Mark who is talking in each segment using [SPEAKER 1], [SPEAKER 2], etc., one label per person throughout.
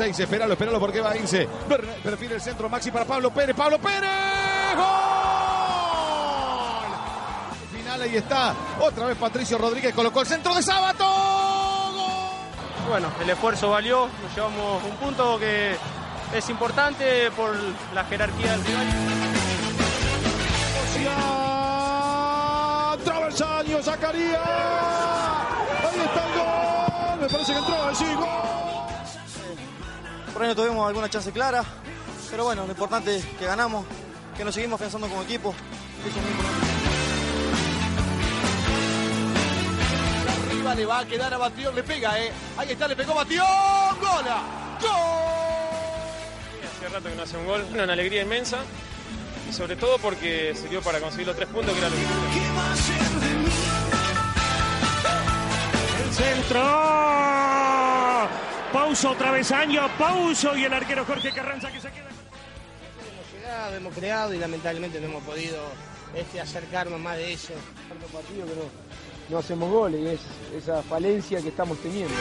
[SPEAKER 1] a
[SPEAKER 2] Ince. Espéralo, espéralo porque va Ince. Ver- Perfil el centro. Maxi para Pablo Pérez. Pablo Pérez. ¡Gol! Final ahí está. Otra vez Patricio Rodríguez colocó el centro de Sábato.
[SPEAKER 3] Bueno, el esfuerzo valió, nos llevamos un punto que es importante por la jerarquía del rival.
[SPEAKER 2] Traversaño, Zacarías. Ahí está el gol. Me parece que entró. Sí, gol.
[SPEAKER 4] Por ahí no tuvimos alguna chance clara, pero bueno, lo importante es que ganamos, que nos seguimos pensando como equipo. Eso es muy importante.
[SPEAKER 5] Arriba le va a quedar a Batión, le pega, ¿eh? Ahí está, le pegó Batión. ¡Gola!
[SPEAKER 3] Hace rato que no hace un gol, una alegría inmensa y sobre todo porque dio para conseguir los tres puntos que era lo que quería.
[SPEAKER 6] El centro. Pauso otra vez año, pauso y el arquero Jorge Carranza que se queda.
[SPEAKER 7] Hemos llegado, hemos creado y lamentablemente no hemos podido este, acercarnos más de eso.
[SPEAKER 8] tanto partido que no, no hacemos goles y es esa falencia que estamos teniendo.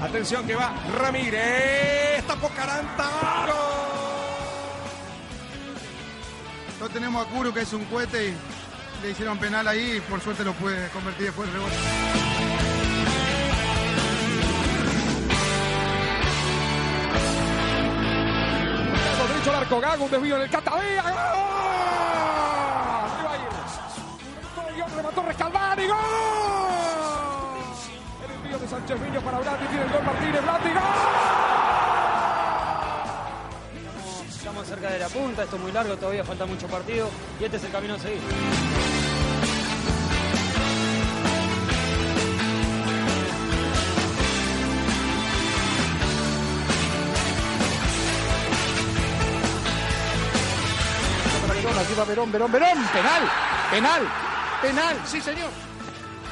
[SPEAKER 2] Atención que va Ramírez. Tapó Caranta.
[SPEAKER 9] No tenemos a Curu, que es un cohete, y le hicieron penal ahí y por suerte lo puede convertir después del rebote.
[SPEAKER 2] Derecho al arco. Gago. Un desvío en el Catavea. Gol, remató Rescalvani. ¡Gol! El envío de Sánchez Viño para Blandi. Tiene el gol Martínez. Blandi. ¡Gol!
[SPEAKER 10] Estamos cerca de la punta, esto es muy largo, todavía falta mucho partido y este es el camino a seguir.
[SPEAKER 5] Aquí va Verón, Verón, Verón. Penal, penal, penal, sí señor.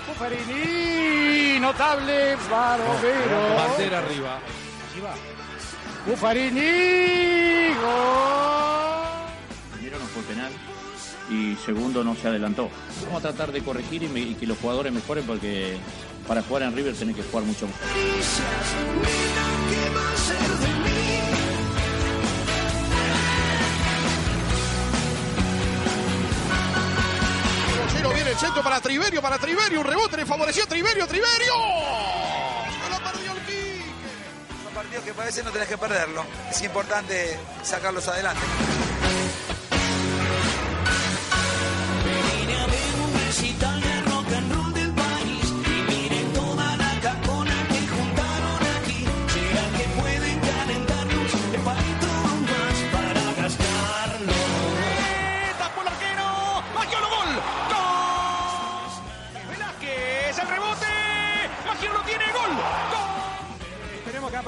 [SPEAKER 5] Buffarini, notable, Barovero.
[SPEAKER 2] Bandera arriba.
[SPEAKER 5] Va. Buffarini, gol.
[SPEAKER 11] Primero no fue penal y segundo no se adelantó. Vamos a tratar de corregir y, me- y que los jugadores mejoren porque para jugar en River tienen que jugar mucho mejor.
[SPEAKER 5] Viene el centro para Triverio, para Triverio, un rebote le favoreció Triverio, Triverio.
[SPEAKER 12] Que parece no tenés que perderlo. Es importante sacarlos adelante.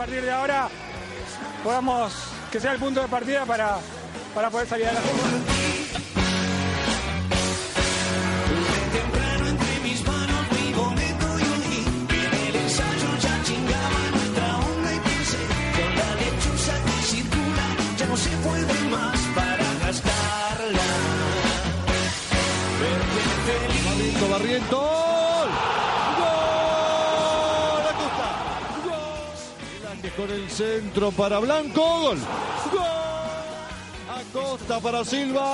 [SPEAKER 6] Partir de ahora podamos que sea el punto de partida para, para poder salir adelante.
[SPEAKER 2] Centro para Blanco. Gol. Gol. Acosta para Silva.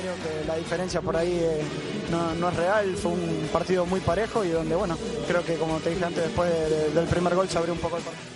[SPEAKER 13] Creo que la diferencia por ahí eh, no, no es real, fue un partido muy parejo y donde, bueno, creo que como te dije antes, después de- del primer gol se abrió un poco el partido.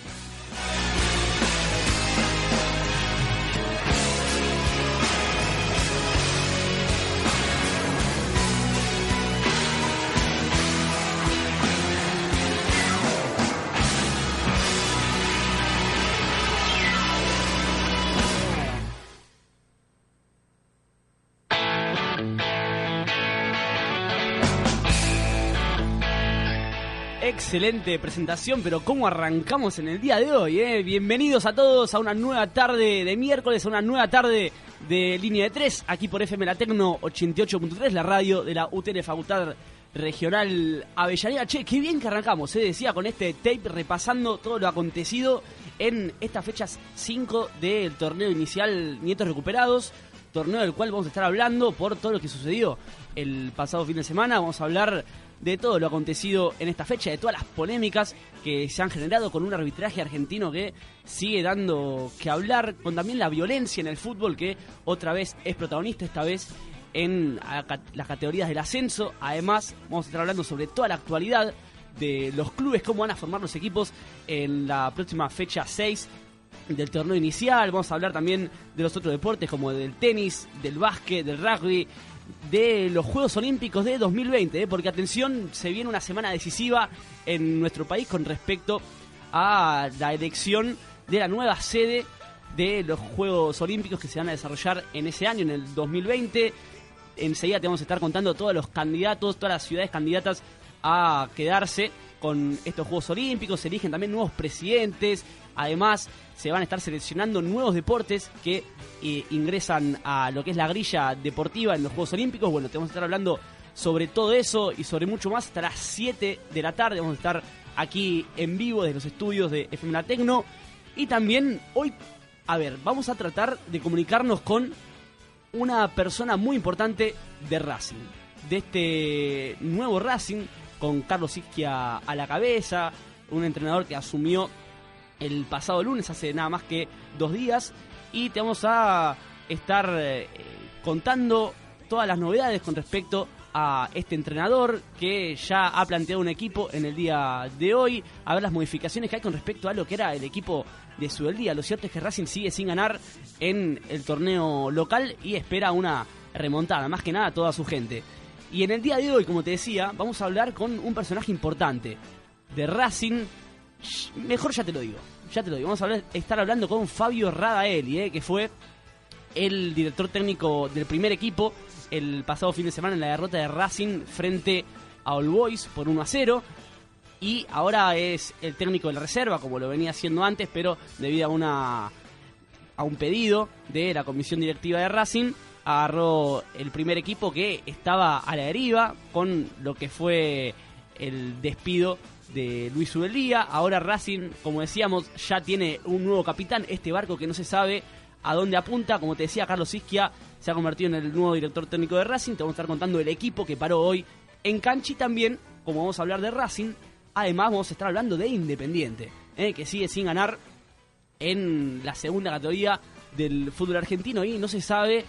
[SPEAKER 14] Excelente presentación, pero ¿cómo arrancamos en el día de hoy? eh? Bienvenidos a todos a una nueva tarde de miércoles, a una nueva tarde de línea de 3, aquí por FM La Tecno 88.3, la radio de la UTN Facultad Regional Avellaneda. Che, qué bien que arrancamos, se decía, con este tape repasando todo lo acontecido en estas fechas 5 del torneo inicial Nietos Recuperados, torneo del cual vamos a estar hablando por todo lo que sucedió el pasado fin de semana. Vamos a hablar de todo lo acontecido en esta fecha, de todas las polémicas que se han generado con un arbitraje argentino que sigue dando que hablar, con también la violencia en el fútbol que otra vez es protagonista, esta vez en las categorías del ascenso. Además, vamos a estar hablando sobre toda la actualidad de los clubes, cómo van a formar los equipos en la próxima fecha 6 del torneo inicial. Vamos a hablar también de los otros deportes como del tenis, del básquet, del rugby, de los Juegos Olímpicos de 2020, ¿eh? porque atención, se viene una semana decisiva en nuestro país con respecto a la elección de la nueva sede de los Juegos Olímpicos que se van a desarrollar en ese año, en el 2020. Enseguida te vamos a estar contando todos los candidatos, todas las ciudades candidatas a quedarse con estos Juegos Olímpicos. Se eligen también nuevos presidentes. Además, se van a estar seleccionando nuevos deportes que eh, ingresan a lo que es la grilla deportiva en los Juegos Olímpicos. Bueno, te vamos a estar hablando sobre todo eso y sobre mucho más hasta las 7 de la tarde. Vamos a estar aquí en vivo desde los estudios de FM Tecno. Y también hoy, a ver, vamos a tratar de comunicarnos con una persona muy importante de Racing. De este nuevo Racing, con Carlos Isquia a la cabeza, un entrenador que asumió el pasado lunes, hace nada más que dos días, y te vamos a estar eh, contando todas las novedades con respecto a este entrenador que ya ha planteado un equipo en el día de hoy, a ver las modificaciones que hay con respecto a lo que era el equipo de su día. Lo cierto es que Racing sigue sin ganar en el torneo local y espera una remontada, más que nada toda su gente. Y en el día de hoy, como te decía, vamos a hablar con un personaje importante de Racing. Mejor ya te lo digo, ya te lo digo. Vamos a estar hablando con Fabio Radaeli, eh, que fue el director técnico del primer equipo el pasado fin de semana en la derrota de Racing frente a All Boys por 1 a 0. Y ahora es el técnico de la reserva, como lo venía haciendo antes, pero debido a una a un pedido de la comisión directiva de Racing, agarró el primer equipo que estaba a la deriva con lo que fue el despido de Luis Ubelía. Ahora Racing, como decíamos, ya tiene un nuevo capitán, este barco que no se sabe a dónde apunta. Como te decía, Carlos Isquia se ha convertido en el nuevo director técnico de Racing. Te vamos a estar contando el equipo que paró hoy en cancha y también, como vamos a hablar de Racing, además vamos a estar hablando de Independiente, eh, que sigue sin ganar en la segunda categoría del fútbol argentino y no se sabe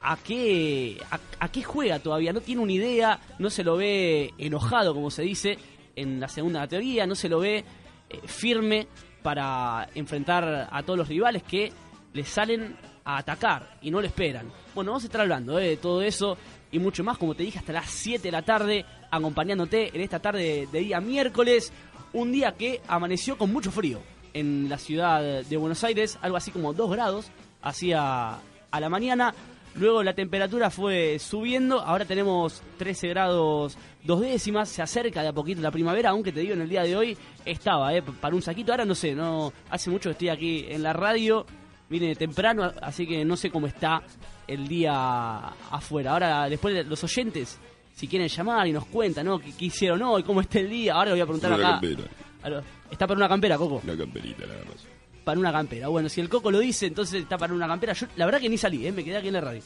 [SPEAKER 14] a qué a qué juega todavía, no tiene una idea, no se lo ve enojado como se dice en la segunda categoría, no se lo ve eh, firme para enfrentar a todos los rivales que le salen a atacar y no lo esperan. Bueno, vamos a estar hablando eh, de todo eso y mucho más, como te dije, hasta las 7 de la tarde, acompañándote en esta tarde de día miércoles, un día que amaneció con mucho frío en la ciudad de Buenos Aires, algo así como 2 grados, hacía a la mañana. Luego la temperatura fue subiendo, ahora tenemos 13 grados dos décimas, se acerca de a poquito la primavera, aunque te digo en el día de hoy estaba, eh, para un saquito, ahora no sé, no hace mucho que estoy aquí en la radio, vine temprano, así que no sé cómo está el día afuera. Ahora después los oyentes, si quieren llamar y nos cuentan, ¿no? ¿Qué, qué hicieron hoy? ¿Cómo está el día? Ahora le voy a preguntar
[SPEAKER 15] Una
[SPEAKER 14] acá.
[SPEAKER 15] campera.
[SPEAKER 14] a lo- ¿Está para una campera, Coco?
[SPEAKER 15] Una camperita, la verdad.
[SPEAKER 14] Para una campera. Bueno, si el Coco lo dice, entonces está para una campera. Yo la verdad que ni salí, ¿eh? me quedé aquí en la radio.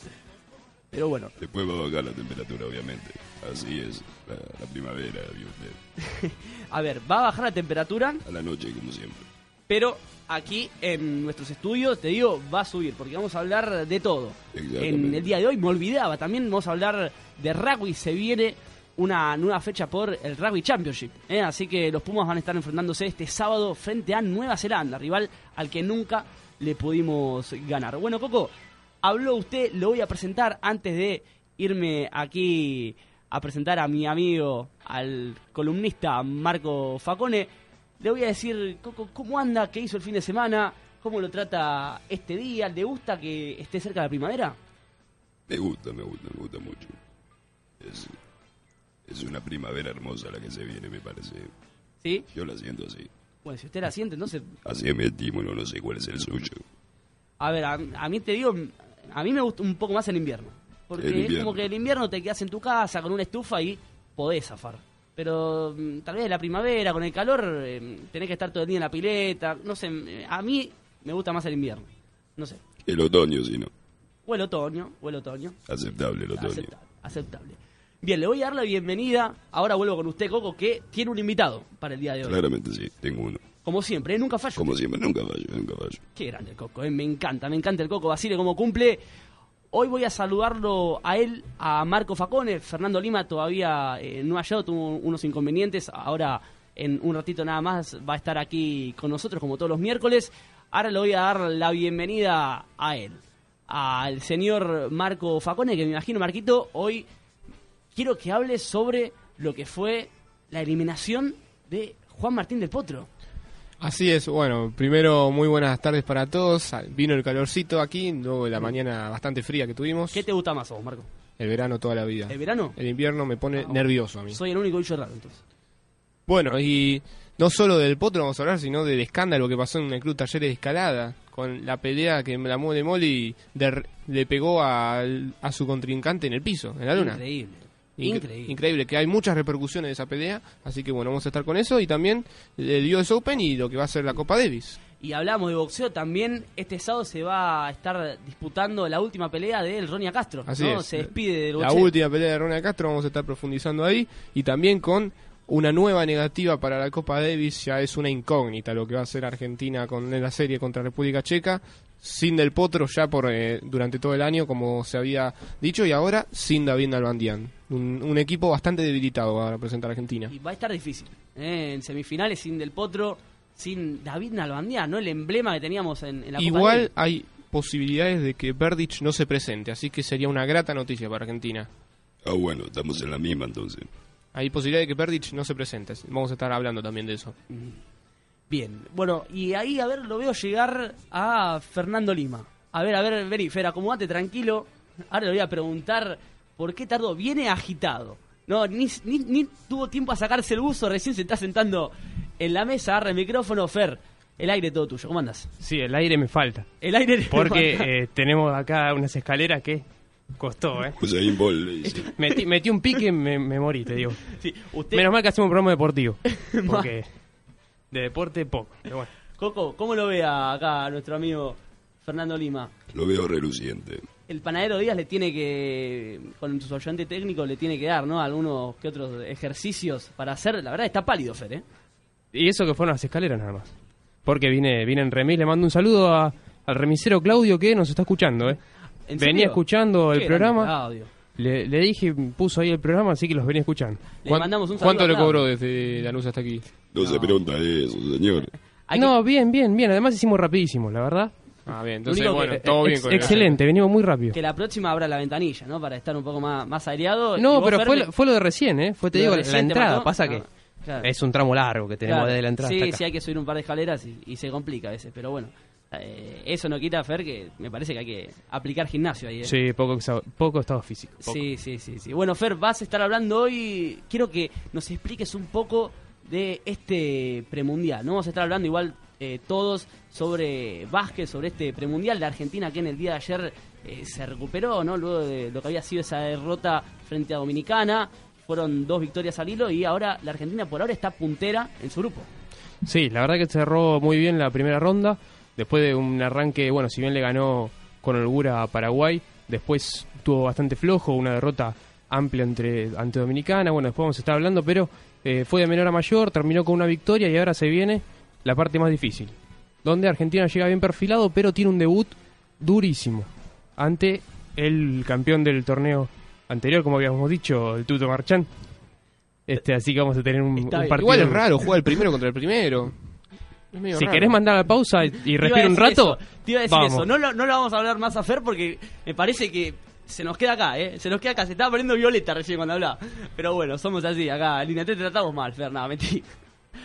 [SPEAKER 14] Pero bueno,
[SPEAKER 15] Después va a bajar la temperatura, obviamente. Así es la, la primavera, vio usted.
[SPEAKER 14] a ver, va a bajar la temperatura,
[SPEAKER 15] A la noche, como siempre.
[SPEAKER 14] pero aquí en nuestros estudios, te digo, va a subir, porque vamos a hablar de todo. En el día de hoy me olvidaba, también vamos a hablar de rugby, se viene una nueva fecha por el Rugby Championship. ¿eh? Así que los Pumas van a estar enfrentándose este sábado frente a Nueva Zelanda, rival al que nunca le pudimos ganar. Bueno, Coco, habló usted, lo voy a presentar antes de irme aquí a presentar a mi amigo, al columnista Marco Facone. Le voy a decir, Coco, ¿cómo anda? ¿Qué hizo el fin de semana? ¿Cómo lo trata este día? ¿Le gusta que esté cerca de la primavera?
[SPEAKER 15] Me gusta, me gusta, me gusta mucho. Es, es una primavera hermosa la que se viene, me parece.
[SPEAKER 14] ¿Sí?
[SPEAKER 15] Yo la siento así.
[SPEAKER 14] Bueno, si usted la siente, entonces...
[SPEAKER 15] Así es mi estímulo, no sé cuál es el suyo.
[SPEAKER 14] A ver, a, a mí te digo, a mí me gusta un poco más el invierno. Porque
[SPEAKER 15] El
[SPEAKER 14] es como que el invierno te quedas en tu casa con una estufa y podés zafar. Pero mm, tal vez la primavera, con el calor, eh, tenés que estar todo el día en la pileta. No sé, eh, a mí me gusta más el invierno. No sé.
[SPEAKER 15] El otoño, si no.
[SPEAKER 14] O el otoño, o el otoño.
[SPEAKER 15] Aceptable el otoño.
[SPEAKER 14] Aceptable, aceptable. Bien, le voy a dar la bienvenida. Ahora vuelvo con usted, Coco, que tiene un invitado para el día de hoy.
[SPEAKER 15] Claramente sí, tengo uno.
[SPEAKER 14] Como siempre, ¿eh? nunca fallo.
[SPEAKER 15] Como siempre, nunca fallo, nunca fallo.
[SPEAKER 14] Qué grande el Coco, eh, me encanta, me encanta el Coco Basile como cumple. Hoy voy a saludarlo a él, a Marco Facone. Fernando Lima todavía eh, no ha llegado, tuvo unos inconvenientes. Ahora, en un ratito nada más, va a estar aquí con nosotros como todos los miércoles. Ahora le voy a dar la bienvenida a él, al señor Marco Facone, que me imagino, Marquito, hoy quiero que hable sobre lo que fue la eliminación de Juan Martín del Potro.
[SPEAKER 16] Así es, bueno, primero muy buenas tardes para todos. Vino el calorcito aquí, luego la mañana bastante fría que tuvimos.
[SPEAKER 14] ¿Qué te gusta más a vos, Marco?
[SPEAKER 16] El verano toda la vida.
[SPEAKER 14] ¿El verano?
[SPEAKER 16] El invierno me pone nervioso a mí.
[SPEAKER 14] Soy el único bicho raro, entonces.
[SPEAKER 16] Bueno, y no solo del potro vamos a hablar, sino del escándalo que pasó en el Club Talleres de Escalada, con la pelea que la Mole Moli der- le pegó al- a su contrincante en el piso, en la luna.
[SPEAKER 14] Increíble.
[SPEAKER 16] Incre-
[SPEAKER 14] Increíble.
[SPEAKER 16] Increíble, que hay muchas repercusiones de esa pelea, así que bueno, vamos a estar con eso y también el US Open y lo que va a ser la Copa Davis.
[SPEAKER 14] Y hablamos de boxeo también. Este sábado se va a estar disputando la última pelea de el Ronia Castro.
[SPEAKER 16] Así
[SPEAKER 14] ¿no?
[SPEAKER 16] es.
[SPEAKER 14] Se despide del
[SPEAKER 16] La
[SPEAKER 14] boxeo.
[SPEAKER 16] última pelea de Ronald Castro, vamos a estar profundizando ahí. Y también con una nueva negativa para la Copa Davis, ya es una incógnita lo que va a hacer Argentina con la serie contra República Checa. Sin Del Potro ya por eh, durante todo el año, como se había dicho, y ahora sin David Nalbandián. Un, un equipo bastante debilitado va a representar a Argentina.
[SPEAKER 14] Y va a estar difícil. ¿eh? En semifinales sin Del Potro, sin David Nalbandián, ¿no? El emblema que teníamos en, en la
[SPEAKER 16] Igual hay posibilidades de que Berdich no se presente, así que sería una grata noticia para Argentina.
[SPEAKER 15] Ah, bueno, estamos en la misma entonces.
[SPEAKER 16] Hay posibilidad de que Berdich no se presente. Vamos a estar hablando también de eso.
[SPEAKER 14] Bien, bueno, y ahí, a ver, lo veo llegar a Fernando Lima. A ver, a ver, vení, Fer, acomodate tranquilo. Ahora le voy a preguntar por qué tardó. Viene agitado. No, ni, ni, ni tuvo tiempo a sacarse el buzo, recién se está sentando en la mesa, agarra el micrófono. Fer, el aire todo tuyo, ¿cómo andas?
[SPEAKER 17] Sí, el aire me falta.
[SPEAKER 14] El aire
[SPEAKER 17] Porque
[SPEAKER 14] falta.
[SPEAKER 17] eh, tenemos acá unas escaleras que costó, ¿eh?
[SPEAKER 15] Pues ahí en bol.
[SPEAKER 17] Metí, metí un pique y me, me morí, te digo.
[SPEAKER 14] Sí, usted-
[SPEAKER 17] Menos mal que hacemos un programa deportivo. Porque de deporte poco. Pero bueno.
[SPEAKER 14] Coco, ¿cómo lo ve a- acá nuestro amigo Fernando Lima?
[SPEAKER 15] Lo veo reluciente.
[SPEAKER 14] El panadero Díaz le tiene que, con su ayudante técnico, le tiene que dar, ¿no? Algunos que otros ejercicios para hacer. La verdad está pálido, Fer, ¿eh?
[SPEAKER 17] Y eso que fueron las escaleras nada más. Porque vine, vine en remis, le mando un saludo a- al remisero Claudio que nos está escuchando, ¿eh?
[SPEAKER 14] ¿En
[SPEAKER 17] Venía escuchando el programa.
[SPEAKER 14] Claudio.
[SPEAKER 17] Le, le dije, puso ahí el programa, así que los venía escuchando.
[SPEAKER 14] Le mandamos un saludo
[SPEAKER 16] ¿Cuánto le cobró desde Lanús hasta aquí?
[SPEAKER 15] No, se pregunta eso, señor.
[SPEAKER 17] No, bien, bien, bien. Además hicimos rapidísimo, la verdad.
[SPEAKER 16] Ah, bien.
[SPEAKER 14] entonces, bueno,
[SPEAKER 16] todo bien con el-
[SPEAKER 17] Excelente, venimos muy rápido.
[SPEAKER 14] Que la próxima abra la ventanilla, ¿no? Para estar un poco más, más aireado.
[SPEAKER 17] No, pero fue, fue lo de recién, ¿eh? Fue, te digo,
[SPEAKER 14] recién
[SPEAKER 17] la entrada.
[SPEAKER 14] mató.
[SPEAKER 17] Pasa
[SPEAKER 14] Ah,
[SPEAKER 17] que
[SPEAKER 14] claro.
[SPEAKER 17] es un tramo largo que tenemos
[SPEAKER 14] Claro.
[SPEAKER 17] desde la entrada
[SPEAKER 14] Sí,
[SPEAKER 17] hasta acá.
[SPEAKER 14] sí, hay que subir un par de escaleras y, y se complica a veces, pero bueno. eh, eso no quita, Fer, que me parece que hay que aplicar gimnasio ahí. ¿eh?
[SPEAKER 17] Sí, poco, poco estado físico. poco.
[SPEAKER 14] Sí, sí, sí, sí. Bueno, Fer, vas a estar hablando hoy. Quiero que nos expliques un poco de este premundial. No vamos a estar hablando igual eh, todos sobre básquet, sobre este premundial de Argentina que en el día de ayer eh, se recuperó, ¿no? Luego de lo que había sido esa derrota frente a Dominicana. Fueron dos victorias al hilo y ahora la Argentina por ahora está puntera en su grupo.
[SPEAKER 17] Sí, la verdad que cerró muy bien la primera ronda. Después de un arranque, bueno, si bien le ganó con holgura a Paraguay, después tuvo bastante flojo, una derrota amplia entre, ante Dominicana, bueno, después vamos a estar hablando, pero eh, fue de menor a mayor, terminó con una victoria y ahora se viene la parte más difícil, donde Argentina llega bien perfilado, pero tiene un debut durísimo ante el campeón del torneo anterior, como habíamos dicho, el Tuto Marchán. Este, así que vamos a tener un, partido.
[SPEAKER 16] Igual es raro jugar el primero contra el primero.
[SPEAKER 17] Si
[SPEAKER 16] raro.
[SPEAKER 17] querés mandar la pausa y, y
[SPEAKER 14] Te iba a
[SPEAKER 17] respira un rato,
[SPEAKER 14] eso, te iba a decir
[SPEAKER 17] vamos.
[SPEAKER 14] eso. No lo, no lo vamos a hablar más a Fer porque me parece que se nos queda acá, ¿eh? Se nos queda acá. Se estaba poniendo violeta recién cuando hablaba. Pero bueno, somos así. Acá en línea te tratamos mal, Fer. Nada, mentira.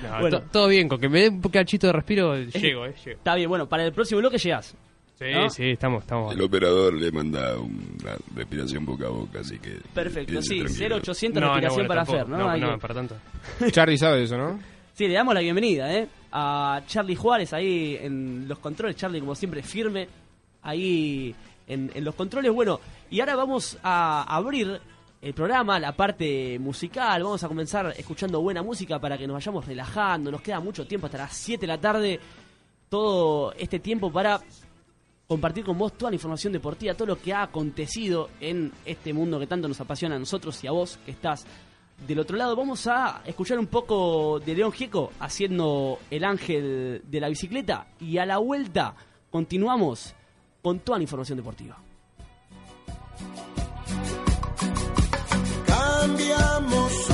[SPEAKER 17] No,
[SPEAKER 14] Bueno.
[SPEAKER 17] to- todo bien, con que me dé un cachito de respiro, llego, eh, llego.
[SPEAKER 14] Está bien, bueno, para el próximo bloque llegás.
[SPEAKER 17] Sí,
[SPEAKER 14] ¿no?
[SPEAKER 17] sí, estamos, estamos.
[SPEAKER 15] El operador le manda una respiración boca a boca, así que.
[SPEAKER 14] Perfecto, sí,
[SPEAKER 15] tranquilo.
[SPEAKER 14] 0800
[SPEAKER 17] No, no,
[SPEAKER 14] respiración
[SPEAKER 17] bueno,
[SPEAKER 14] para
[SPEAKER 17] tampoco.
[SPEAKER 14] Fer, ¿no?
[SPEAKER 17] No, no, para tanto.
[SPEAKER 16] Charlie sabe eso, ¿no?
[SPEAKER 14] Sí, le damos la bienvenida, ¿eh? A Charlie Juárez ahí en los controles. Charlie, como siempre, firme ahí en, en los controles. Bueno, y ahora vamos a abrir el programa, la parte musical. Vamos a comenzar escuchando buena música para que nos vayamos relajando. Nos queda mucho tiempo, hasta las 7 de la tarde. Todo este tiempo para compartir con vos toda la información deportiva, todo lo que ha acontecido en este mundo que tanto nos apasiona a nosotros y a vos que estás del otro lado. Vamos a escuchar un poco de León Gieco haciendo el ángel de la bicicleta y a la vuelta continuamos con toda la información deportiva.
[SPEAKER 1] Cambiamos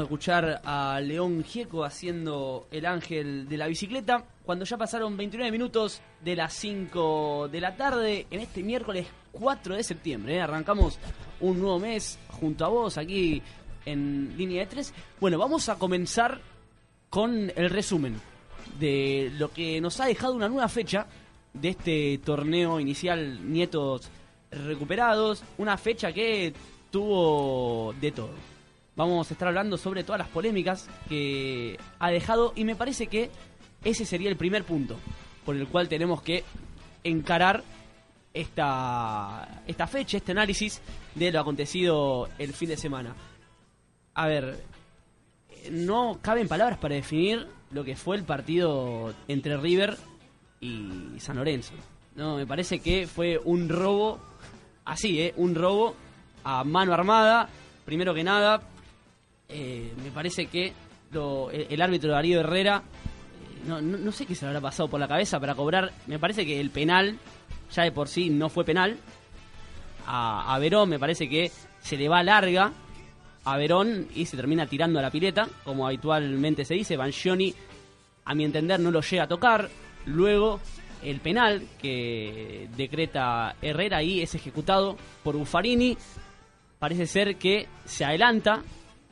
[SPEAKER 14] de escuchar a León Gieco haciendo el ángel de la bicicleta. Cuando ya pasaron 29 minutos de las 5 de la tarde, en este miércoles 4 de septiembre, ¿eh? arrancamos un nuevo mes junto a vos aquí en línea de 3. Bueno, vamos a comenzar con el resumen de lo que nos ha dejado una nueva fecha de este torneo inicial Nietos recuperados. Una fecha que tuvo de todo. Vamos a estar hablando sobre todas las polémicas que ha dejado y me parece que ese sería el primer punto por el cual tenemos que encarar esta, esta fecha, este análisis de lo acontecido el fin de semana. A ver, no caben palabras para definir lo que fue el partido entre River y San Lorenzo. No, me parece que fue un robo, así, ¿eh? Un robo a mano armada. Primero que nada, eh, me parece que lo- el, árbitro Darío Herrera, eh, no, no- no sé qué se le habrá pasado por la cabeza para cobrar. Me parece que el penal, ya de por sí, no fue penal. A, a Verón me parece que se le va larga a Verón y se termina tirando a la pileta, como habitualmente se dice. Banchioni, a mi entender, no lo llega a tocar. Luego, el penal que decreta Herrera y es ejecutado por Buffarini. Parece ser que se adelanta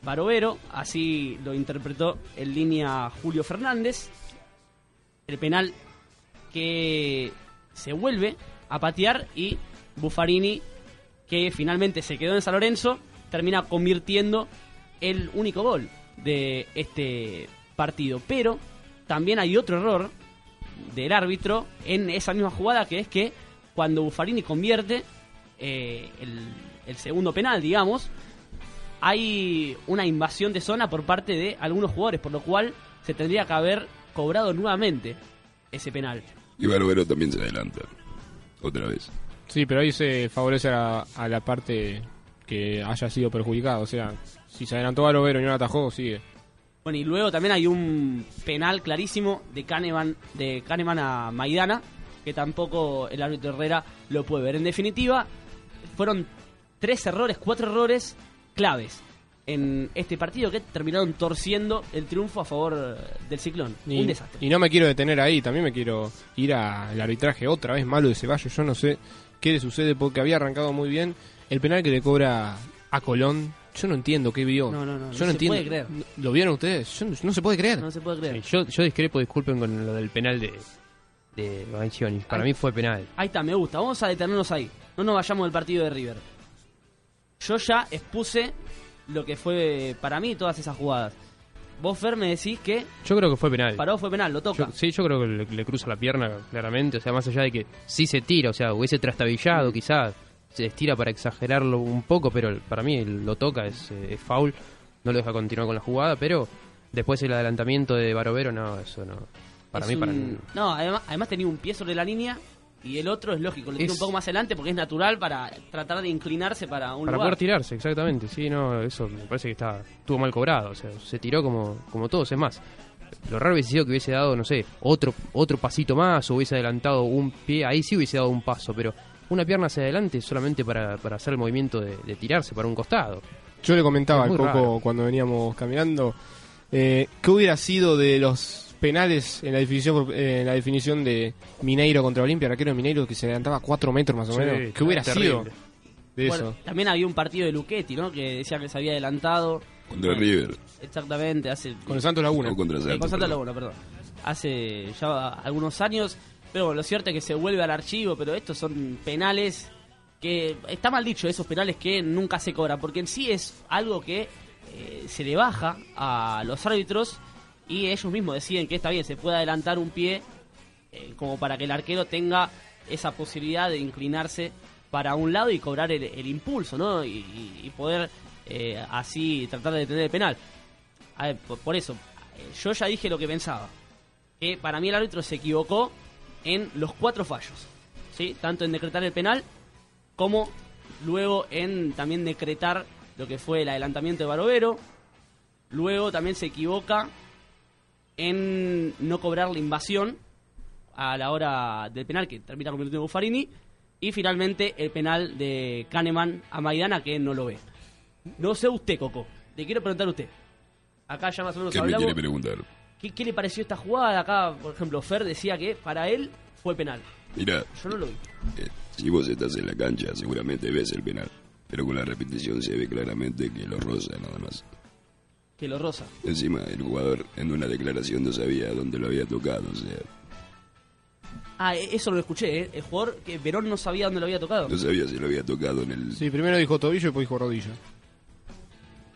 [SPEAKER 14] Barovero, así lo interpretó en línea Julio Fernández. El penal que se vuelve a patear y Buffarini, que finalmente se quedó en San Lorenzo, termina convirtiendo el único gol de este partido. Pero también hay otro error del árbitro en esa misma jugada, que es que cuando Buffarini convierte eh, el, el segundo penal, digamos, hay una invasión de zona por parte de algunos jugadores, por lo cual se tendría que haber cobrado nuevamente ese penal.
[SPEAKER 15] Y Barbero también se adelanta. Otra vez.
[SPEAKER 16] Sí, pero ahí se favorece a, a la parte que haya sido perjudicada. O sea, si se adelantó Lovero y no la atajó, sigue.
[SPEAKER 14] Bueno, y luego también hay un penal clarísimo de Kahneman, de Kahneman a Maidana, que tampoco el árbitro Herrera lo puede ver. En definitiva, fueron tres errores, cuatro errores claves en este partido que terminaron torciendo el triunfo a favor del Ciclón.
[SPEAKER 16] Y,
[SPEAKER 14] un desastre.
[SPEAKER 16] y no me quiero detener ahí, también me quiero ir al arbitraje otra vez malo de Ceballos. Yo no sé qué le sucede porque había arrancado muy bien. El penal que le cobra a Colón, yo no entiendo qué vio.
[SPEAKER 14] No, no, no, no se
[SPEAKER 16] entiendo.
[SPEAKER 14] puede creer.
[SPEAKER 16] ¿Lo vieron ustedes? Yo no, no se puede creer.
[SPEAKER 14] No se puede creer.
[SPEAKER 17] Yo, yo discrepo, disculpen con lo del penal de, de. Para
[SPEAKER 14] Ay.
[SPEAKER 17] mí fue penal.
[SPEAKER 14] Ahí está, me gusta. Vamos a detenernos ahí. No nos vayamos del partido de River. Yo ya expuse lo que fue para mí todas esas jugadas. Vos, Fer, me decís que
[SPEAKER 17] Yo creo que fue penal.
[SPEAKER 14] vos fue penal, lo toca.
[SPEAKER 17] Yo- sí, yo creo que le, le cruza la pierna claramente. O sea, más allá de que sí se tira, o sea, hubiese trastabillado quizás. Se estira para exagerarlo un poco, pero para mí lo toca, es, eh, es foul. No lo deja continuar con la jugada, pero después el adelantamiento de Barovero, no, eso no. Para
[SPEAKER 14] Es
[SPEAKER 17] mí, para
[SPEAKER 14] un- No, además, además tenía un pie sobre la línea y el otro es lógico, lo tira
[SPEAKER 17] Es-
[SPEAKER 14] un poco más adelante porque es natural para tratar de inclinarse para un
[SPEAKER 17] Para
[SPEAKER 14] lugar.
[SPEAKER 17] poder tirarse, exactamente. Sí, no, eso me parece que está estuvo mal cobrado. O sea, se tiró como, como todos. Es más, lo raro hubiese sido que hubiese dado, no sé, otro, otro pasito más o hubiese adelantado un pie. Ahí sí hubiese dado un paso, pero una pierna hacia adelante solamente para, para hacer el movimiento de, de tirarse para un costado.
[SPEAKER 16] Yo le comentaba al Coco
[SPEAKER 17] raro.
[SPEAKER 16] cuando veníamos caminando eh, qué hubiera sido de los penales en la definición en la definición de Mineiro contra Olimpia, el arquero de Mineiro que se adelantaba 4 metros más o
[SPEAKER 17] Sí,
[SPEAKER 16] menos. ¿Qué hubiera
[SPEAKER 17] terrible.
[SPEAKER 16] sido de
[SPEAKER 14] Bueno,
[SPEAKER 16] eso?
[SPEAKER 14] también había un partido de Luchetti, ¿no? Que decía que se había adelantado.
[SPEAKER 15] Contra
[SPEAKER 14] Bueno,
[SPEAKER 15] River.
[SPEAKER 14] Exactamente, hace...
[SPEAKER 16] Con el Santos Laguna.
[SPEAKER 15] O contra
[SPEAKER 14] Eh,
[SPEAKER 15] Santos,
[SPEAKER 14] con Santos
[SPEAKER 15] perdón.
[SPEAKER 14] Laguna, perdón. Hace ya algunos años. Pero bueno, lo cierto es que se vuelve al archivo, pero estos son penales que... Está mal dicho, esos penales que nunca se cobran, porque en sí es algo que eh, se le baja a los árbitros y ellos mismos deciden que está bien, se puede adelantar un pie eh, como para que el arquero tenga esa posibilidad de inclinarse para un lado y cobrar el, impulso, ¿no? Y poder eh, así tratar de detener el penal. A ver, por, por eso, eh, yo ya dije lo que pensaba. Que para mí el árbitro se equivocó en los cuatro fallos. ¿sí? Tanto en decretar el penal como luego en también decretar lo que fue el adelantamiento de Barovero. Luego también se equivoca en no cobrar la invasión a la hora del penal que termina convirtiendo Buffarini. Y finalmente el penal de Kahneman a Maidana que no lo ve. No sé usted, Coco. le quiero preguntar a usted. Acá ya más o menos
[SPEAKER 15] ¿Qué me
[SPEAKER 14] hablamos.
[SPEAKER 15] quiere preguntar?
[SPEAKER 14] ¿Qué, qué le pareció esta jugada? Acá, por ejemplo, Fer decía que para él fue penal.
[SPEAKER 15] Mira,
[SPEAKER 14] Yo no lo vi.
[SPEAKER 15] eh, si vos estás en la cancha, seguramente ves el penal. Pero con la repetición se ve claramente que lo roza nada más.
[SPEAKER 14] Que lo rosa.
[SPEAKER 15] Encima, el jugador en una declaración no sabía dónde lo había tocado, o sea,
[SPEAKER 14] Ah, e- eso lo escuché, ¿eh? El jugador que Verón no sabía dónde lo había tocado.
[SPEAKER 15] no sabía si lo había tocado en el...
[SPEAKER 16] Sí, primero dijo tobillo y después dijo rodilla.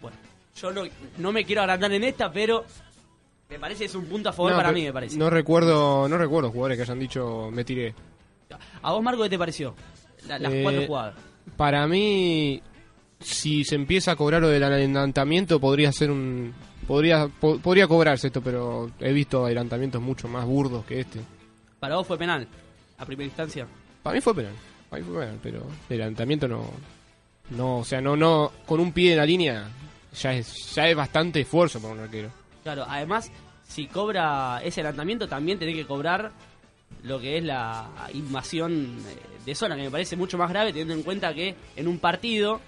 [SPEAKER 14] Bueno, yo no, no me quiero agrandar en esta, pero me parece que es un punto a favor
[SPEAKER 16] No,
[SPEAKER 14] para
[SPEAKER 16] pero
[SPEAKER 14] mí, me parece.
[SPEAKER 16] No recuerdo, no recuerdo jugadores que hayan dicho me tiré.
[SPEAKER 14] ¿A vos, Marco, qué te pareció? La- las
[SPEAKER 16] Eh,
[SPEAKER 14] cuatro jugadas.
[SPEAKER 16] Para mí, si se empieza a cobrar lo del adelantamiento, podría ser un. Podría, po- podría cobrarse esto, pero he visto adelantamientos mucho más burdos que este.
[SPEAKER 14] Para vos fue penal, a primera instancia.
[SPEAKER 16] Para mí fue penal. Para mí fue penal, pero el adelantamiento no. No, o sea, no, no. Con un pie en la línea ya es, ya es bastante esfuerzo para un arquero.
[SPEAKER 14] Claro, además, si cobra ese adelantamiento, también tenés que cobrar lo que es la invasión eh, de zona, que me parece mucho más grave, teniendo en cuenta que en un partido,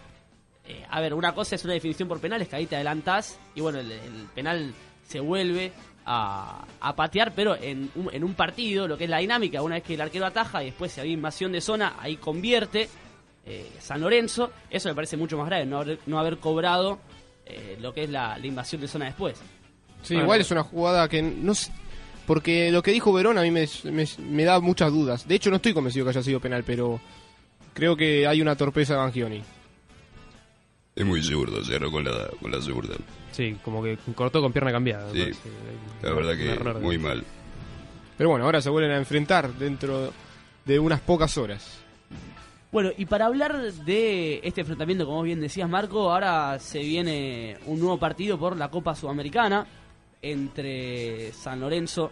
[SPEAKER 14] eh, a ver, una cosa es una definición por penales, que ahí te adelantás, y bueno, el, penal se vuelve a, patear, pero en un, en un partido, lo que es la dinámica, una vez que el arquero ataja y después si hay invasión de zona, ahí convierte eh, San Lorenzo, eso me parece mucho más grave, no haber, no haber cobrado eh, lo que es la, invasión de zona después.
[SPEAKER 16] Sí, igual es una jugada que no sé- Porque lo que dijo Verón a mí me da muchas dudas. De hecho, no estoy convencido que haya sido penal, pero creo que hay una torpeza de Bangioni.
[SPEAKER 15] Es muy zurdo, cerró con la, con la zurda.
[SPEAKER 17] Sí, como que cortó con pierna cambiada.
[SPEAKER 15] Sí, la verdad que muy mal.
[SPEAKER 16] Pero bueno, ahora se vuelven a enfrentar dentro de unas pocas horas.
[SPEAKER 14] Bueno, y para hablar de este enfrentamiento, como bien decías, Marco, ahora se viene un nuevo partido por la Copa Sudamericana entre San Lorenzo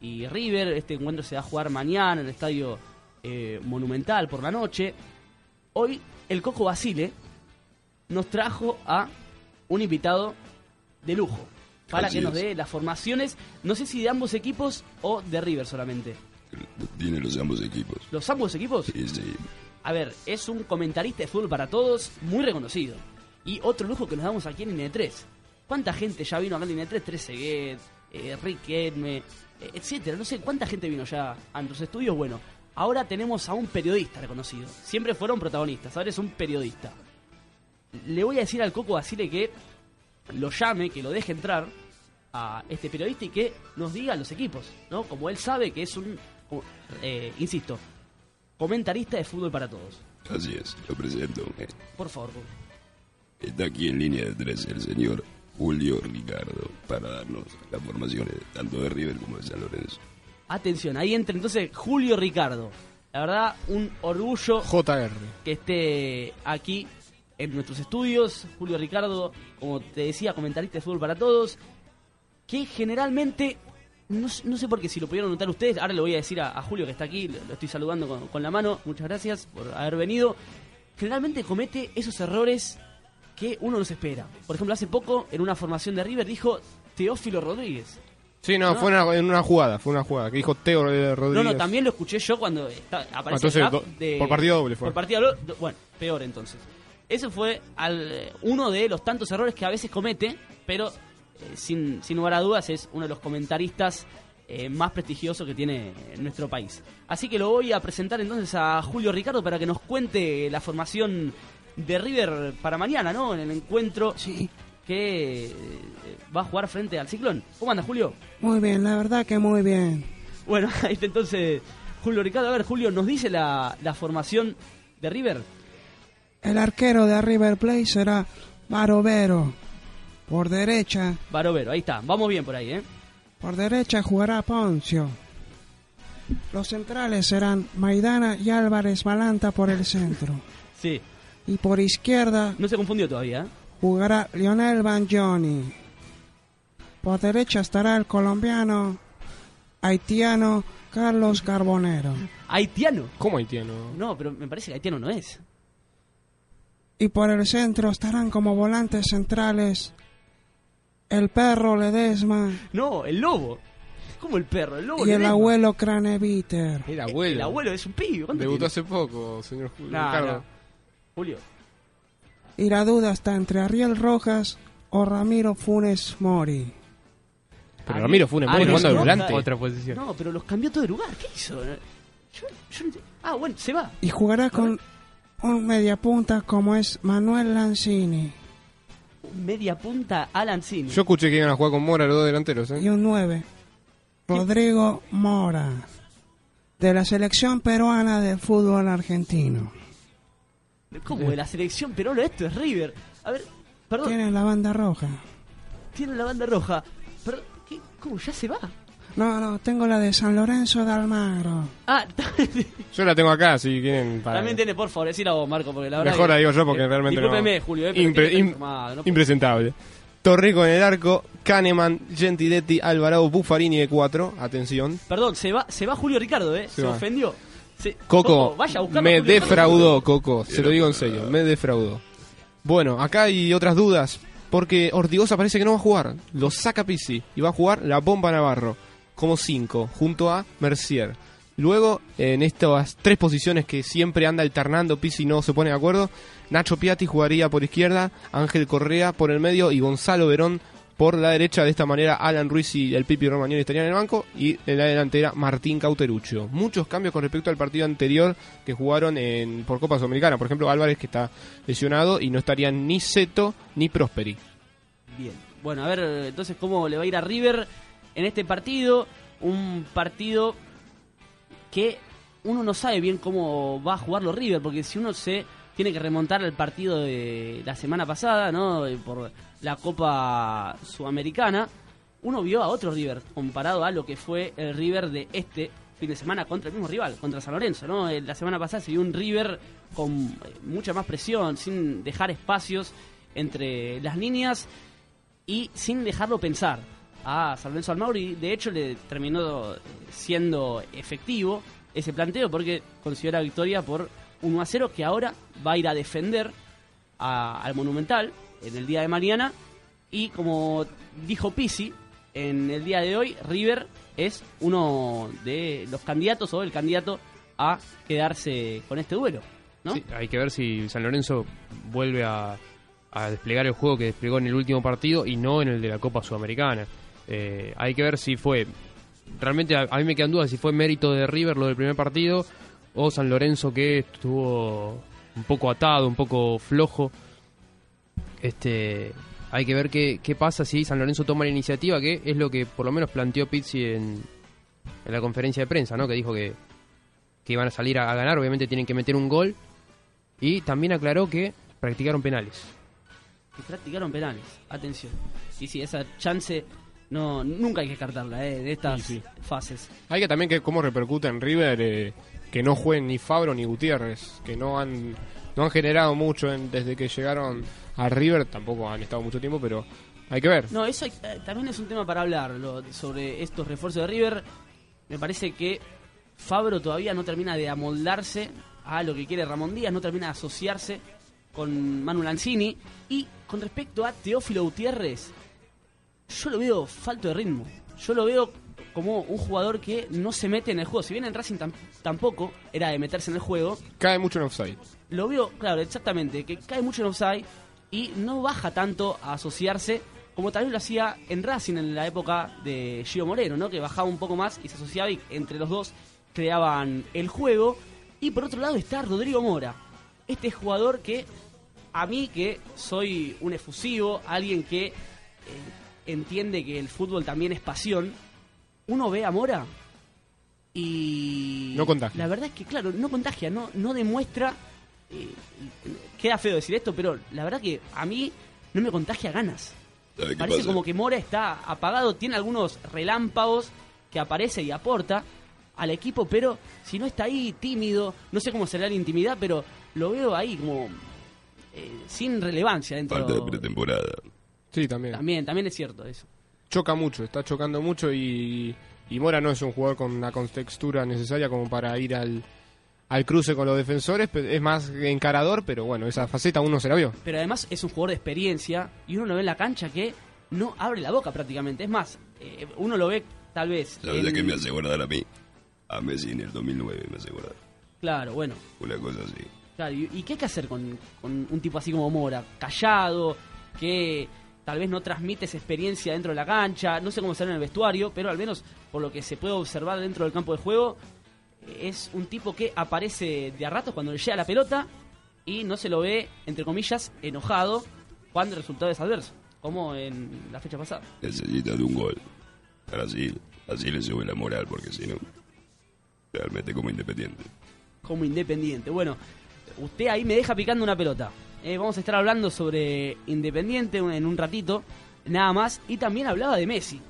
[SPEAKER 14] y River. Este encuentro se va a jugar mañana en el Estadio eh, Monumental por la noche. Hoy el Coco Basile nos trajo a un invitado de lujo para
[SPEAKER 15] Así
[SPEAKER 14] que nos dé las formaciones, no sé si de ambos equipos o de River solamente.
[SPEAKER 15] Tiene los ambos equipos.
[SPEAKER 14] ¿Los ambos equipos?
[SPEAKER 15] Sí, sí.
[SPEAKER 14] A ver, es un comentarista de fútbol para todos, muy reconocido. Y otro lujo que nos damos aquí en INE3. ¿Cuánta gente ya vino acá en INE3? 13 Guet, eh, Rick Edme, eh, etcétera. No sé cuánta gente vino ya a nuestros estudios. Bueno, ahora tenemos a un periodista reconocido. Siempre fueron protagonistas, ahora es un periodista. Le voy a decir al Coco Basile que lo llame, que lo deje entrar a este periodista y que nos diga los equipos, ¿no? Como él sabe que es un, eh, insisto, comentarista de fútbol para todos.
[SPEAKER 15] Así es, lo presento. Eh,
[SPEAKER 14] Por favor, Coco.
[SPEAKER 15] Está aquí en línea de tres el señor Julio Ricardo para darnos las formaciones tanto de River como de San Lorenzo.
[SPEAKER 14] Atención, ahí entra entonces Julio Ricardo. La verdad, un orgullo
[SPEAKER 16] JR.
[SPEAKER 14] que esté aquí en nuestros estudios. Julio Ricardo, como te decía, comentarista de fútbol para todos. Que generalmente, no, no sé por qué, si lo pudieron notar ustedes, ahora le voy a decir a, a Julio que está aquí, lo, estoy saludando con, con la mano. Muchas gracias por haber venido. Generalmente comete esos errores que uno no se espera. Por ejemplo, hace poco, en una formación de River, dijo Teófilo Rodríguez.
[SPEAKER 16] Sí, no,
[SPEAKER 14] No.
[SPEAKER 16] fue en una jugada, fue una jugada que dijo Teo Rodríguez.
[SPEAKER 14] No, no, también lo escuché yo cuando está,
[SPEAKER 16] Entonces,
[SPEAKER 14] el de-
[SPEAKER 16] por partido doble fue.
[SPEAKER 14] Por partido doble, bueno, peor entonces. Ese fue al, uno de los tantos errores que a veces comete, pero eh, sin, sin lugar a dudas es uno de los comentaristas eh, más prestigiosos que tiene nuestro país. Así que lo voy a presentar entonces a Julio Ricardo para que nos cuente la formación de River para mañana, ¿no? En el encuentro que eh, va a jugar frente al Ciclón. ¿Cómo anda, Julio?
[SPEAKER 18] Muy bien, la verdad que muy bien.
[SPEAKER 14] Bueno, ahí está entonces Julio Ricardo. A ver, Julio, ¿nos dice la, la formación de River?
[SPEAKER 18] El arquero de River Plate será Barovero. Por derecha,
[SPEAKER 14] Barovero, ahí está. Vamos bien por ahí, ¿eh?
[SPEAKER 18] por derecha jugará Poncio. Los centrales serán Maidana y Álvarez Balanta por el centro.
[SPEAKER 14] Sí.
[SPEAKER 18] Y por izquierda
[SPEAKER 14] No se confundió todavía, ¿eh?
[SPEAKER 18] jugará Lionel Banjoni. Por derecha estará el colombiano haitiano Carlos Carbonero.
[SPEAKER 14] ¿Haitiano?
[SPEAKER 16] ¿Cómo haitiano?
[SPEAKER 14] No, pero me parece que haitiano no es.
[SPEAKER 18] Y por el centro estarán como volantes centrales el perro Ledesma
[SPEAKER 14] No, el lobo. ¿Cómo el perro? El lobo.
[SPEAKER 18] y el abuelo Craneviter.
[SPEAKER 16] El abuelo.
[SPEAKER 14] El abuelo es un pibe. ¿cuánto
[SPEAKER 16] Debutó
[SPEAKER 14] tiene?
[SPEAKER 16] hace poco, señor Julio
[SPEAKER 14] Nah,
[SPEAKER 16] Ricardo.
[SPEAKER 14] nah. Julio.
[SPEAKER 18] Y la duda está entre Ariel Rojas o Ramiro Funes Mori.
[SPEAKER 17] Pero Ramiro Funes Mori
[SPEAKER 14] no,
[SPEAKER 17] jugando de
[SPEAKER 14] no,
[SPEAKER 17] volante.
[SPEAKER 14] no.
[SPEAKER 17] Otra posición.
[SPEAKER 14] No, pero los cambió todo de lugar. ¿Qué hizo? Yo, yo no ah, bueno, se va.
[SPEAKER 18] Y jugará con un mediapunta como es Manuel Lanzini.
[SPEAKER 14] Media punta Alan Cini.
[SPEAKER 16] Yo escuché que iban a jugar con Mora los dos delanteros, ¿eh?
[SPEAKER 18] Y un 9. Rodrigo Mora. De la selección peruana de fútbol argentino.
[SPEAKER 14] ¿Cómo? De la selección peruana esto es River. A ver, perdón.
[SPEAKER 18] Tiene la banda roja.
[SPEAKER 14] Tiene la banda roja. Pero, ¿qué? ¿Cómo? ¿Ya se va?
[SPEAKER 18] No, no, tengo la de San Lorenzo de Almagro.
[SPEAKER 14] Ah,
[SPEAKER 16] Yo la tengo acá, si quieren. Para...
[SPEAKER 14] también tiene, por favor, decir a vos, Marco, porque la verdad.
[SPEAKER 16] Mejor
[SPEAKER 14] que-
[SPEAKER 16] la digo yo porque
[SPEAKER 14] eh,
[SPEAKER 16] realmente
[SPEAKER 14] discúlpeme,
[SPEAKER 16] no.
[SPEAKER 14] Julio, eh,
[SPEAKER 16] Impre- im-
[SPEAKER 14] no
[SPEAKER 16] impresentable. Torrico en el arco, Kahneman, Gentiletti, Alvarado, Buffarini de 4. Atención.
[SPEAKER 14] Perdón, se va, se va Julio Ricardo, ¿eh? Se, ofendió. Se-
[SPEAKER 16] Coco,
[SPEAKER 14] vaya a buscarlo,
[SPEAKER 16] me
[SPEAKER 14] Julio Ricardo.
[SPEAKER 16] defraudó, Coco. Se lo digo en serio, me defraudó. Bueno, acá hay otras dudas. Porque Ortigosa parece que no va a jugar. Lo saca Pizzi y va a jugar la bomba Navarro. Como 5, junto a Mercier. Luego, en estas tres posiciones que siempre anda alternando, Pizzi no se pone de acuerdo. Nacho Piatti jugaría por izquierda, Ángel Correa por el medio y Gonzalo Verón por la derecha. De esta manera, Alan Ruiz y el Pipi Romagnoli estarían en el banco. Y en la delantera, Martín Cauteruccio. Muchos cambios con respecto al partido anterior que jugaron en, por Copa Sudamericana. Por ejemplo, Álvarez que está lesionado y no estarían ni Seto ni Prosperi.
[SPEAKER 14] Bien. Bueno, a ver, entonces, ¿cómo le va a ir a River en este partido? Un partido que uno no sabe bien cómo va a jugarlo River, porque si uno se tiene que remontar al partido de la semana pasada, ¿no? Eh, Por la Copa Sudamericana, uno vio a otro River comparado a lo que fue el River de este fin de semana contra el mismo rival, contra San Lorenzo, ¿no? Eh, La semana pasada se vio un River con eh, mucha más presión, sin dejar espacios entre las líneas y sin dejarlo pensar a San Lorenzo Almagro y de hecho le terminó siendo efectivo ese planteo porque consiguió la victoria por 1 a 0 que ahora va a ir a defender al Monumental en el día de mañana y como dijo Pisi en el día de hoy River es uno de los candidatos o el candidato a quedarse con este duelo ¿no?
[SPEAKER 17] Hay que ver si San Lorenzo vuelve a, a desplegar el juego que desplegó en el último partido y no en el de la Copa Sudamericana. Eh, hay que ver si fue. Realmente a, mí me quedan dudas si fue mérito de River lo del primer partido o San Lorenzo que estuvo un poco atado, un poco flojo. Este, hay que ver qué, pasa si San Lorenzo toma la iniciativa, que es lo que por lo menos planteó Pizzi en, la conferencia de prensa, ¿no? Que dijo que, que iban a salir a, a ganar, obviamente tienen que meter un gol. Y también aclaró que practicaron penales.
[SPEAKER 14] practicaron penales. Atención. Y sí, esa chance no nunca hay que descartarla eh, de estas
[SPEAKER 16] Sí, sí.
[SPEAKER 14] fases.
[SPEAKER 16] Hay que también que cómo repercute en River eh, que no jueguen ni Fabro ni Gutiérrez, que no han no han generado mucho en- desde que llegaron a River, tampoco han estado mucho tiempo, pero hay que ver.
[SPEAKER 14] No, eso hay- eh, también es un tema para hablar lo- sobre estos refuerzos de River. Me parece que Fabro todavía no termina de amoldarse a lo que quiere Ramón Díaz, no termina de asociarse con Manu Lanzini. Y con respecto a Teófilo Gutiérrez, yo lo veo falto de ritmo. Yo lo veo como un jugador que no se mete en el juego. Si bien en Racing tam- tampoco era de meterse en el juego,
[SPEAKER 16] Cae mucho en offside.
[SPEAKER 14] lo veo, claro, exactamente, que cae mucho en offside y no baja tanto a asociarse como tal vez lo hacía en Racing en la época de Gio Moreno, ¿no? Que bajaba un poco más y se asociaba y entre los dos creaban el juego. Y por otro lado está Rodrigo Mora, este jugador que a mí que soy un efusivo, alguien que eh, entiende que el fútbol también es pasión, uno ve a Mora y
[SPEAKER 16] No contagia.
[SPEAKER 14] la verdad es que claro, no contagia, no, no demuestra eh, queda feo decir esto, pero la verdad que a mí no me contagia ganas.
[SPEAKER 15] ¿Sabe qué
[SPEAKER 14] Parece
[SPEAKER 15] pasa?
[SPEAKER 14] como que Mora está apagado, tiene algunos relámpagos que aparece y aporta al equipo, pero si no está ahí tímido, no sé cómo será la intimidad, pero lo veo ahí como eh, sin relevancia dentro.
[SPEAKER 15] Falta de pretemporada.
[SPEAKER 16] Sí, también.
[SPEAKER 14] También, también es cierto eso.
[SPEAKER 16] Choca mucho, está chocando mucho y, y Mora no es un jugador con una contextura necesaria como para ir al, al cruce con los defensores, es más encarador, pero bueno, esa faceta uno se la vio.
[SPEAKER 14] Pero además es un jugador de experiencia y uno lo ve en la cancha que no abre la boca prácticamente. Es más, eh, uno lo ve tal vez.
[SPEAKER 15] ¿Sabes de
[SPEAKER 14] en-
[SPEAKER 15] qué me hace acordar a mí? A Messi en el 2009 me hace acordar.
[SPEAKER 14] Claro, bueno.
[SPEAKER 15] Una cosa así.
[SPEAKER 14] Claro, ¿y, y qué hay que hacer con, con un tipo así como Mora? Callado, que tal vez no transmite esa experiencia dentro de la cancha, no sé cómo será en el vestuario, pero al menos por lo que se puede observar dentro del campo de juego, es un tipo que aparece de a ratos cuando le llega la pelota y no se lo ve, entre comillas, enojado cuando el resultado es adverso, como en la fecha pasada.
[SPEAKER 15] Necesita de un gol. Así, así le sube la moral, porque si no, realmente como independiente.
[SPEAKER 14] como independiente. Bueno, usted ahí me deja picando una pelota. Eh, vamos a estar hablando sobre Independiente en un ratito, nada más. Y también hablaba de Messi.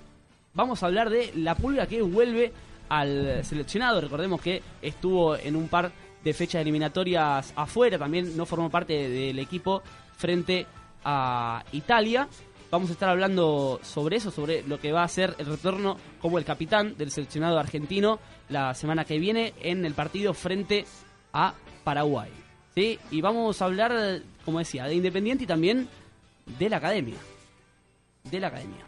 [SPEAKER 14] Vamos a hablar de la pulga que vuelve al seleccionado. Recordemos que estuvo en un par de fechas eliminatorias afuera, también no formó parte del equipo frente a Italia. Vamos a estar hablando sobre eso, sobre lo que va a ser el retorno como el capitán del seleccionado argentino la semana que viene en el partido frente a Paraguay. ¿Sí? Y vamos a hablar, como decía, de Independiente y también de la academia. De la academia.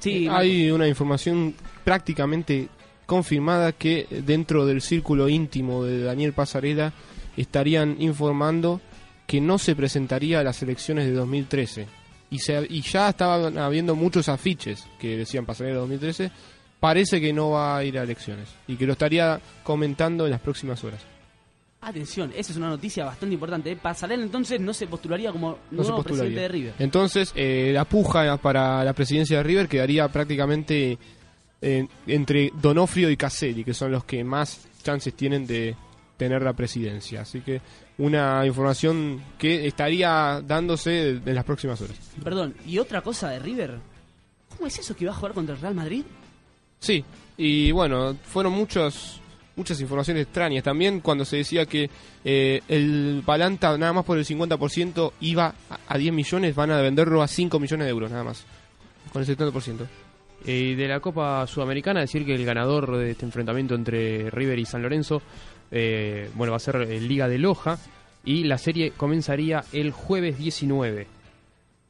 [SPEAKER 14] Sí, Marco.
[SPEAKER 16] Hay una información prácticamente confirmada que dentro del círculo íntimo de Daniel Pasarela estarían informando que no se presentaría a las elecciones de 2013. Y, se- y ya estaban habiendo muchos afiches que decían Pasarela 2013. Parece que no va a ir a elecciones y que lo estaría comentando en las próximas horas.
[SPEAKER 14] Atención, esa es una noticia bastante importante. Pasarela entonces no se postularía como
[SPEAKER 16] No
[SPEAKER 14] nuevo
[SPEAKER 16] postularía.
[SPEAKER 14] presidente de River.
[SPEAKER 16] Entonces, eh, la puja para la presidencia de River quedaría prácticamente eh, entre Donofrio y Caselli, que son los que más chances tienen de tener la presidencia. Así que una información que estaría dándose en las próximas horas.
[SPEAKER 14] Perdón, y otra cosa de River. ¿Cómo es eso que va a jugar contra el Real Madrid?
[SPEAKER 16] Sí, y bueno, fueron muchos, muchas informaciones extrañas. También cuando se decía que eh, el Balanta, nada más por el 50%, iba a, a 10 millones, van a venderlo a 5 millones de euros, nada más. Con el 70%.
[SPEAKER 17] Eh, de la Copa Sudamericana, decir que el ganador de este enfrentamiento entre River y San Lorenzo, eh, bueno, va a ser eh, Liga de Loja y la serie comenzaría el jueves 19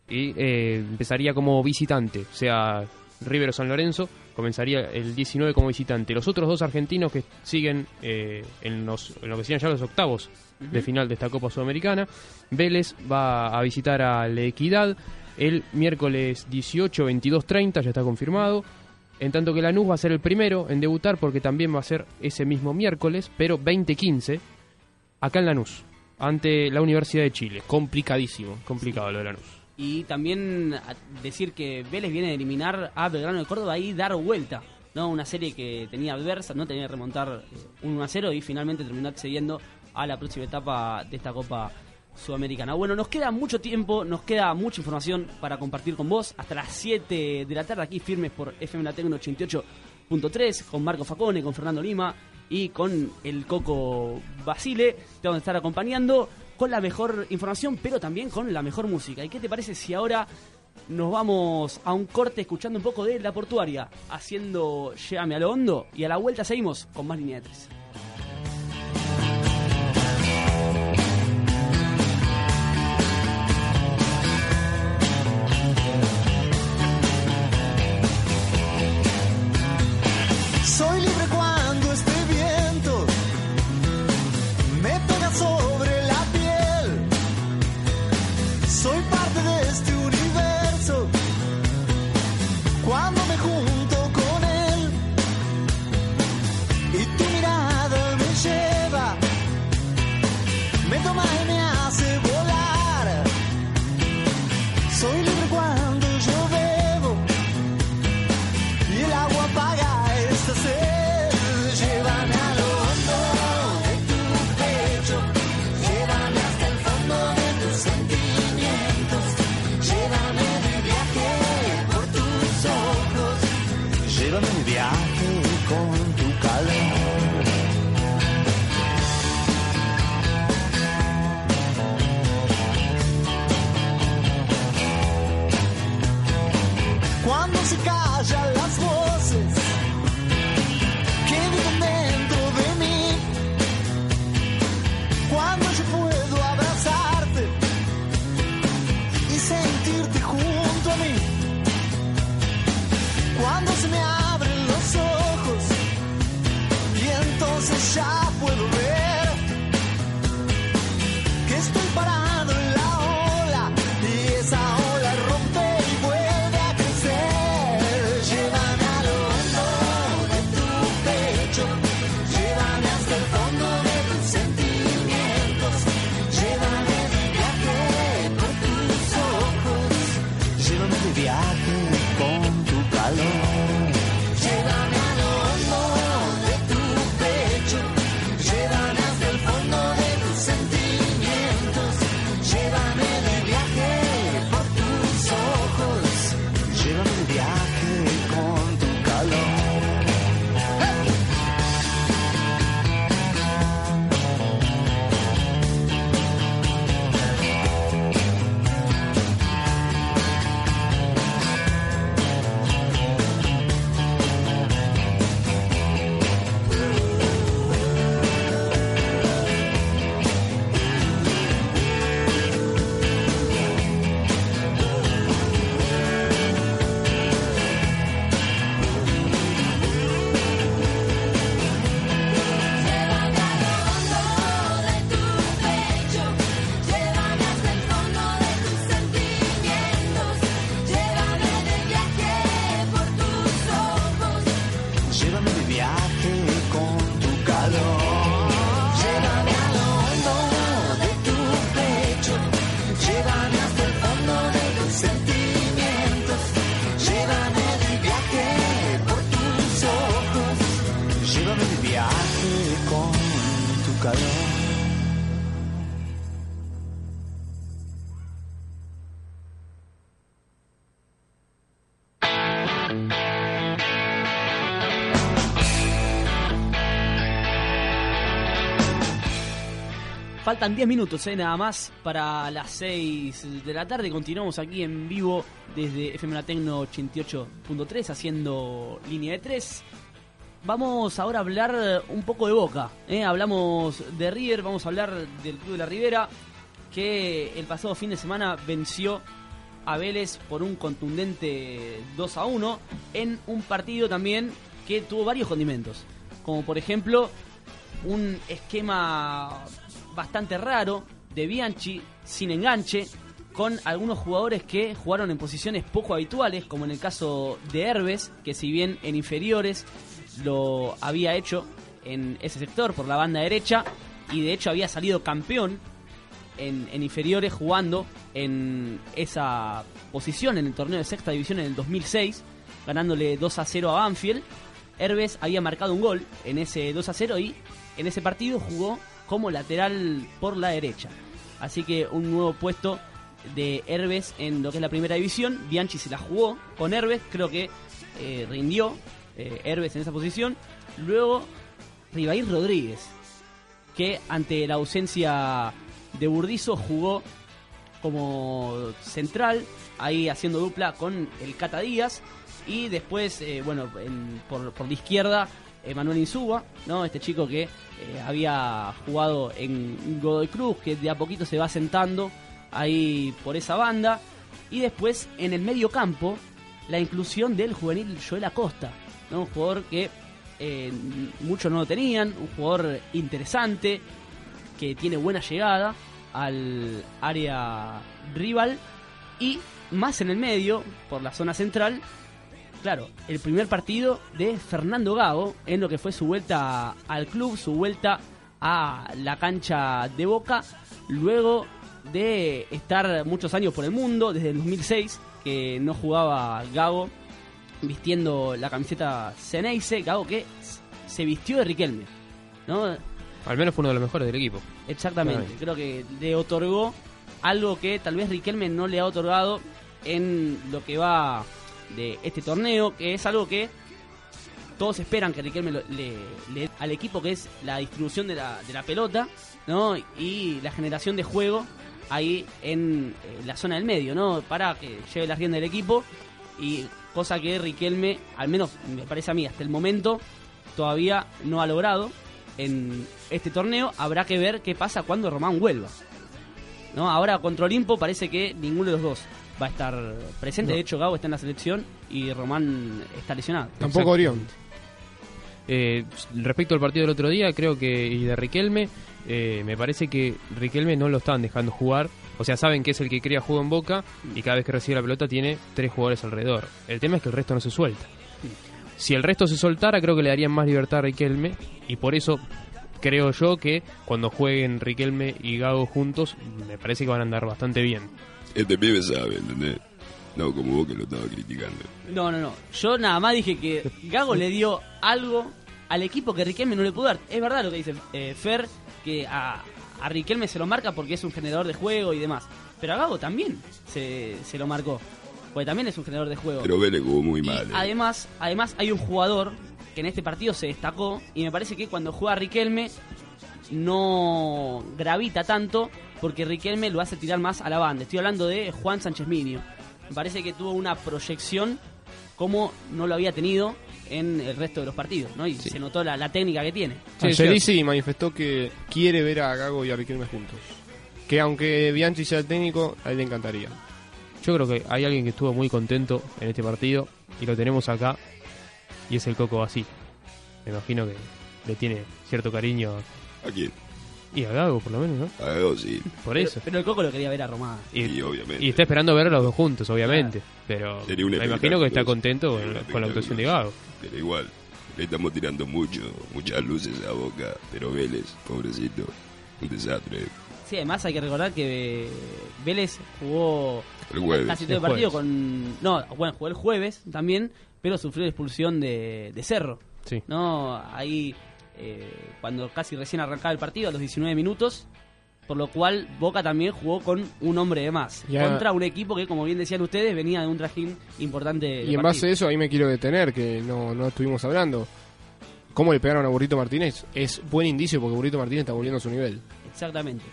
[SPEAKER 17] y eh, empezaría como visitante, o sea, River o San Lorenzo comenzaría el 19 como visitante. Los otros dos argentinos que siguen eh, en, los, en lo que serían ya los octavos de final de esta Copa Sudamericana, Vélez va a visitar a La Equidad el miércoles 18, 22, 30, ya está confirmado. En tanto que Lanús va a ser el primero en debutar porque también va a ser ese mismo miércoles, pero 20-15, acá en Lanús, ante la Universidad de Chile.
[SPEAKER 16] Complicadísimo.
[SPEAKER 17] Complicado lo de Lanús.
[SPEAKER 14] Y también decir que Vélez viene a eliminar a Belgrano de Córdoba y dar vuelta. ¿no? Una serie que tenía adversa, no tenía que remontar eh, un 1 a 0 y finalmente terminó accediendo a la próxima etapa de esta Copa Sudamericana. Bueno, nos queda mucho tiempo, nos queda mucha información para compartir con vos. Hasta las 7 de la tarde aquí firmes por FM La Tecno 88.3 con Marco Facone, con Fernando Lima y con el Coco Basile. Te vamos a estar acompañando con la mejor información, pero también con la mejor música. ¿Y qué te parece si ahora nos vamos a un corte escuchando un poco de La Portuaria, haciendo Llévame a lo hondo y a la vuelta seguimos con más línea de tres? Faltan 10 minutos, eh, nada más, para las 6 de la tarde. Continuamos aquí en vivo desde FM Tecno 88.3, haciendo línea de 3. Vamos ahora a hablar un poco de Boca. eh. Hablamos de River, vamos a hablar del Club de la Ribera, que el pasado fin de semana venció a Vélez por un contundente 2 a 1 en un partido también que tuvo varios condimentos. Como por ejemplo un esquema bastante raro de Bianchi sin enganche con algunos jugadores que jugaron en posiciones poco habituales, como en el caso de Herbes, que si bien en inferiores lo había hecho en ese sector por la banda derecha y de hecho había salido campeón en, inferiores jugando en esa posición en el torneo de sexta división en el 2006, ganándole 2 a 0 a Banfield. Herbes había marcado un gol en ese 2 a 0 y en ese partido jugó como lateral por la derecha. Así que un nuevo puesto de Herbes en lo que es la primera división. Bianchi se la jugó con Herbes, creo que eh, rindió eh, Herbes en esa posición. Luego Ribair Rodríguez, que ante la ausencia de Burdizo jugó como central, ahí haciendo dupla con el Cata Díaz. Y después, eh, bueno, en- por, por la izquierda, Emanuel Insúa, ¿no? Este chico que eh, había jugado en Godoy Cruz, que de a poquito se va sentando ahí por esa banda. Y después, en el medio campo, la inclusión del juvenil Joel Acosta, ¿no? Un jugador que eh, muchos no lo tenían, un jugador interesante, que tiene buena llegada al área rival y más en el medio, por la zona central, claro, el primer partido de Fernando Gago en lo que fue su vuelta al club, su vuelta a la cancha de Boca, luego de estar muchos años por el mundo, desde el 2006, que no jugaba Gago vistiendo la camiseta Ceneice, Gago que se vistió de Riquelme, ¿no?
[SPEAKER 17] Al menos fue uno de los mejores del equipo.
[SPEAKER 14] Exactamente,
[SPEAKER 17] Ay.
[SPEAKER 14] creo que le otorgó algo que tal vez Riquelme no le ha otorgado en lo que va de este torneo, que es algo que todos esperan que Riquelme le, le al equipo, que es la distribución de la, de la pelota, ¿no? Y la generación de juego ahí en eh, la zona del medio, ¿no? Para que lleve la rienda del equipo y cosa que Riquelme, al menos me parece a mí, hasta el momento todavía no ha logrado en este torneo. Habrá que ver qué pasa cuando Román vuelva. ¿No? Ahora contra Olimpo parece que ninguno de los dos va a estar presente.
[SPEAKER 16] No.
[SPEAKER 14] De hecho, Gabo está en la selección y Román está lesionado.
[SPEAKER 16] Tampoco Orión.
[SPEAKER 17] Eh, respecto al partido del otro día, creo que y de Riquelme, eh, me parece que Riquelme no lo están dejando jugar. O sea, saben que es el que crea juego en Boca y cada vez que recibe la pelota tiene tres jugadores alrededor. El tema es que el resto no se suelta. Si el resto se soltara, creo que le darían más libertad a Riquelme y por eso creo yo que cuando jueguen Riquelme y Gago juntos, me parece que van a andar bastante bien.
[SPEAKER 15] Este pibe sabe, ¿entendés? No, como vos que lo estaba criticando.
[SPEAKER 14] No, no, no. Yo nada más dije que Gago le dio algo al equipo que Riquelme no le pudo dar. Es verdad lo que dice eh, Fer, que a, a Riquelme se lo marca porque es un generador de juego y demás. Pero a Gago también se, se lo marcó. Porque también es un generador de juego.
[SPEAKER 15] Pero Vélez jugó muy mal. eh.
[SPEAKER 14] Además, además hay un jugador que en este partido se destacó y me parece que cuando juega Riquelme no gravita tanto porque Riquelme lo hace tirar más a la banda. Estoy hablando de Juan Sánchez Minio. Me parece que tuvo una proyección como no lo había tenido en el resto de los partidos, ¿no? Y se notó la, la técnica que tiene.
[SPEAKER 16] Angelici manifestó que quiere ver a Gago y a Riquelme juntos. Que aunque Bianchi sea el técnico, a él le encantaría.
[SPEAKER 17] Yo creo que hay alguien que estuvo muy contento en este partido y lo tenemos acá y es el Coco Basí. Me imagino que le tiene cierto cariño
[SPEAKER 15] ¿A quién?
[SPEAKER 17] y a Gago por lo menos, ¿no?
[SPEAKER 15] A Gago sí.
[SPEAKER 17] Por eso.
[SPEAKER 14] Pero, el Coco lo quería ver a Román.
[SPEAKER 17] Y,
[SPEAKER 15] obviamente.
[SPEAKER 17] y está esperando ver a los dos juntos, obviamente. Pero
[SPEAKER 15] Sería
[SPEAKER 17] me imagino que está contento con, la actuación de Gago.
[SPEAKER 15] Pero igual, le estamos tirando mucho, muchas luces a Boca. Pero Vélez, pobrecito, un desastre.
[SPEAKER 14] Sí, además hay que recordar que Vélez jugó
[SPEAKER 15] El jueves.
[SPEAKER 14] casi todo el
[SPEAKER 15] El
[SPEAKER 14] partido con... No, bueno, jugó el jueves también, pero sufrió la expulsión de, de Cerro.
[SPEAKER 17] Sí.
[SPEAKER 14] ¿No? Ahí, eh, cuando casi recién arrancaba el partido, a los 19 minutos, por lo cual Boca también jugó con un hombre de más. Contra un equipo que, como bien decían ustedes, venía de un trajín importante. de
[SPEAKER 16] Y en
[SPEAKER 14] partido.
[SPEAKER 16] base a eso, ahí me quiero detener, que no, no estuvimos hablando. ¿Cómo le pegaron a Burrito Martínez? Es buen indicio porque Burrito Martínez está volviendo a su nivel.
[SPEAKER 14] Exactamente.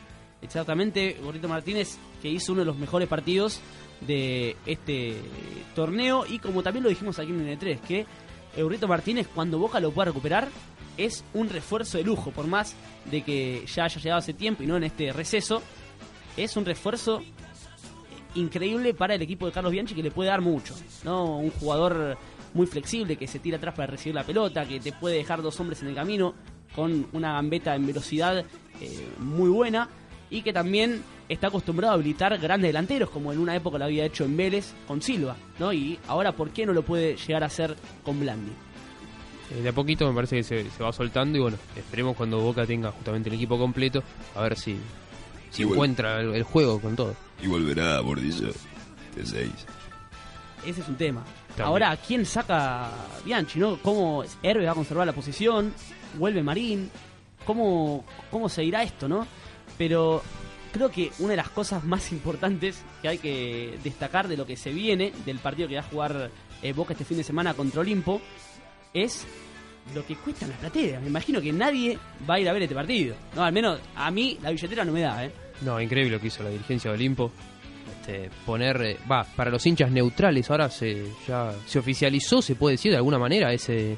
[SPEAKER 14] Exactamente, Gorrito Martínez que hizo uno de los mejores partidos de este torneo y como también lo dijimos aquí en N3, que Eurito Martínez cuando Boca lo pueda recuperar es un refuerzo de lujo, por más de que ya haya llegado hace tiempo y no en este receso, es un refuerzo increíble para el equipo de Carlos Bianchi que le puede dar mucho, ¿no? Un jugador muy flexible que se tira atrás para recibir la pelota, que te puede dejar dos hombres en el camino con una gambeta en velocidad eh, muy buena y que también está acostumbrado a habilitar grandes delanteros como en una época lo había hecho en Vélez con Silva, ¿no? Y ahora ¿por qué no lo puede llegar a hacer con Blandi?
[SPEAKER 17] Eh, de a poquito me parece que se, se va soltando y bueno, esperemos cuando Boca tenga justamente el equipo completo, a ver si, si encuentra el, el juego con todo.
[SPEAKER 15] Y volverá a Bordillo de 6.
[SPEAKER 14] Ese es un tema.
[SPEAKER 17] También.
[SPEAKER 14] Ahora, ¿quién saca Bianchi, no? ¿Cómo Herbe va a conservar la posición? ¿Vuelve Marín? ¿Cómo, cómo se irá esto, no? Pero creo que una de las cosas más importantes que hay que destacar de lo que se viene del partido que va a jugar eh, Boca este fin de semana contra Olimpo es lo que cuesta la platea. Me imagino que nadie va a ir a ver este partido. No, al menos a mí la billetera no me da, ¿eh?
[SPEAKER 17] No, increíble lo que hizo la dirigencia de Olimpo. Este, poner, eh, va, para los hinchas neutrales ahora se ya se oficializó, se puede decir de alguna manera ese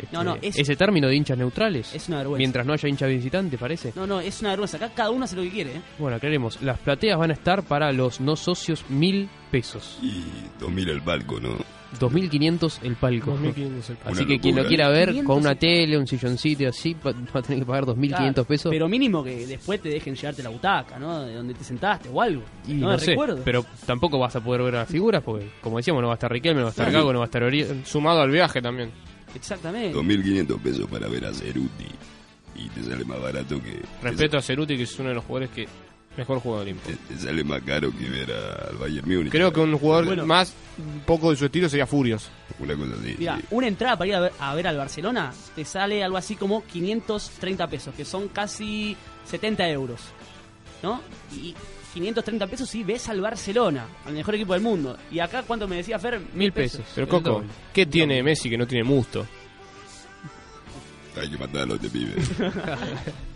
[SPEAKER 17] este,
[SPEAKER 14] No, no, es-
[SPEAKER 17] ese término de hinchas neutrales.
[SPEAKER 14] Es una vergüenza.
[SPEAKER 17] Mientras no haya hincha visitante, parece.
[SPEAKER 14] No, no, es una vergüenza. Acá cada uno hace lo que quiere, ¿eh?
[SPEAKER 17] Bueno, aclaremos. Las plateas van a estar para los no socios mil pesos.
[SPEAKER 15] Y 2000 el palco, ¿no?
[SPEAKER 17] 2.500 el palco.
[SPEAKER 16] 2.500 el palco.
[SPEAKER 17] Así
[SPEAKER 15] Una
[SPEAKER 17] que quien lo quiera ver
[SPEAKER 14] 2.500
[SPEAKER 17] con una tele, un silloncito y así, va, va a tener que pagar 2.500
[SPEAKER 14] Claro,
[SPEAKER 17] pesos.
[SPEAKER 14] Pero mínimo que después te dejen llevarte la butaca, ¿no? De donde te sentaste o algo.
[SPEAKER 17] Y
[SPEAKER 14] no,
[SPEAKER 17] no
[SPEAKER 14] de
[SPEAKER 17] sé,
[SPEAKER 14] recuerdo.
[SPEAKER 17] pero tampoco vas a poder ver a las figuras porque, como decíamos, no va a estar Riquelme, no va a estar. Gago, no va a estar Ori-
[SPEAKER 16] Sumado al viaje también.
[SPEAKER 14] Exactamente.
[SPEAKER 15] 2.500 pesos para ver a Ceruti. Y te sale más barato que.
[SPEAKER 16] Respeto a Ceruti, que es uno de los jugadores que mejor juega de Olimpo.
[SPEAKER 15] Te, te sale más caro que ver a- al Bayern Múnich.
[SPEAKER 16] Creo que un jugador
[SPEAKER 14] Bueno.
[SPEAKER 16] más un poco de su estilo sería Furios.
[SPEAKER 15] Una cosa así.
[SPEAKER 14] Mira,
[SPEAKER 15] sí.
[SPEAKER 14] una entrada para ir a ver, a ver al Barcelona te sale algo así como 530 pesos, que son casi 70 euros. ¿No? Y 530 pesos si ves al Barcelona, al mejor equipo del mundo. Y acá, ¿cuánto me decía Fer?
[SPEAKER 17] Mil pesos.
[SPEAKER 16] Pero Coco. ¿qué tiene Messi que no tiene Musto?
[SPEAKER 15] Hay que matarlo, te pibe.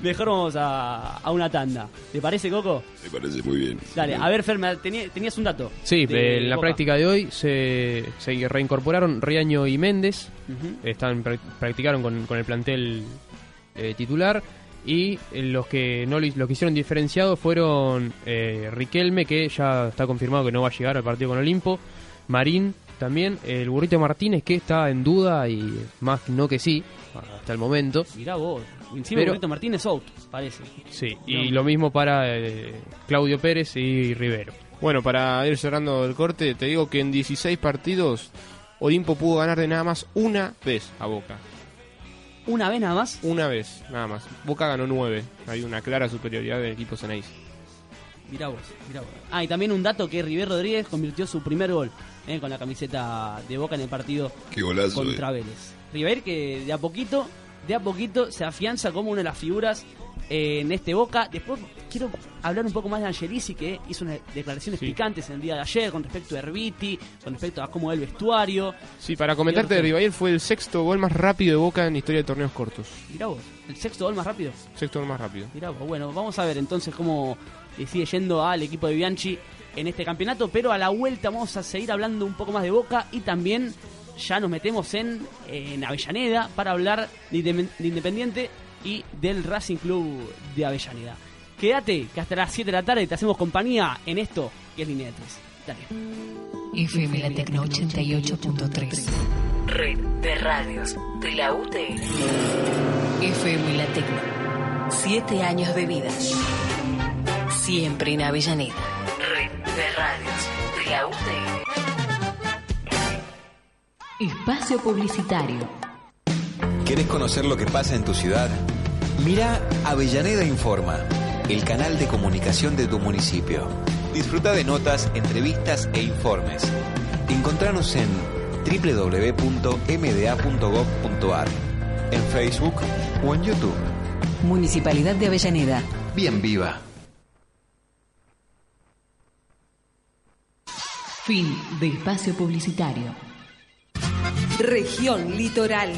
[SPEAKER 14] Mejor vamos a, a una tanda. ¿Te parece, Coco?
[SPEAKER 15] Me parece muy bien.
[SPEAKER 14] Dale, a ver, Fer, tenías un dato.
[SPEAKER 17] Sí,
[SPEAKER 14] de
[SPEAKER 17] en la
[SPEAKER 14] Boca.
[SPEAKER 17] práctica de hoy se, se reincorporaron Riaño y Méndez.
[SPEAKER 14] Ujú.
[SPEAKER 17] Están, prac- practicaron con, con el plantel eh, titular. Y eh, los que no los que hicieron diferenciado fueron eh, Riquelme, que ya está confirmado que no va a llegar al partido con Olimpo. Marín también. El Burrito Martínez, que está en duda y más no que sí, hasta el momento.
[SPEAKER 14] Mirá vos. Encima
[SPEAKER 17] Pero-
[SPEAKER 14] Martínez out, parece.
[SPEAKER 17] Sí, y lo mismo para eh, Claudio Pérez y Rivero.
[SPEAKER 16] Bueno, para ir cerrando el corte, te digo que en 16 partidos Olimpo pudo ganar de nada más una vez a Boca.
[SPEAKER 14] Una vez nada más.
[SPEAKER 16] Una vez, nada más. Boca ganó nueve. Hay una clara superioridad del equipo Ceneice.
[SPEAKER 14] Mirá vos, mirá vos. Ah, y también un dato que River Rodríguez convirtió su primer gol eh, con la camiseta de Boca en el partido
[SPEAKER 15] Qué golazo,
[SPEAKER 14] contra
[SPEAKER 15] eh.
[SPEAKER 14] Vélez. River que de a poquito, de a poquito se afianza como una de las figuras eh, en este Boca. Después quiero hablar un poco más de Angelici que hizo unas declaraciones picantes en el día de ayer con respecto a Herbiti, con respecto a cómo ve el vestuario.
[SPEAKER 16] Sí, para comentarte de fue el sexto gol más rápido de Boca en historia de torneos cortos.
[SPEAKER 14] Mirá vos, el sexto gol más rápido.
[SPEAKER 16] Sexto gol más rápido.
[SPEAKER 14] Mirá vos, bueno, vamos a ver entonces cómo le sigue yendo al equipo de Bianchi en este campeonato, pero a la vuelta vamos a seguir hablando un poco más de Boca y también ya nos metemos en, en Avellaneda para hablar de Independiente y del Racing Club de Avellaneda. Quédate, que hasta las 7 de la tarde te hacemos compañía en esto que es Línea de 3. Dale.
[SPEAKER 19] FM La Tecno 88.3. Red de radios de la UTN. FM La Tecno. Siete años de vida. Siempre en Avellaneda. Red de radios de la UTN. Espacio publicitario.
[SPEAKER 20] ¿Querés conocer lo que pasa en tu ciudad? Mira Avellaneda Informa, el canal de comunicación de tu municipio. Disfruta de notas, entrevistas e informes. Encontranos en www.mda.gov.ar, en Facebook o en YouTube.
[SPEAKER 19] Municipalidad de Avellaneda.
[SPEAKER 20] Bien viva.
[SPEAKER 19] Fin de espacio publicitario.
[SPEAKER 21] Región Litoral.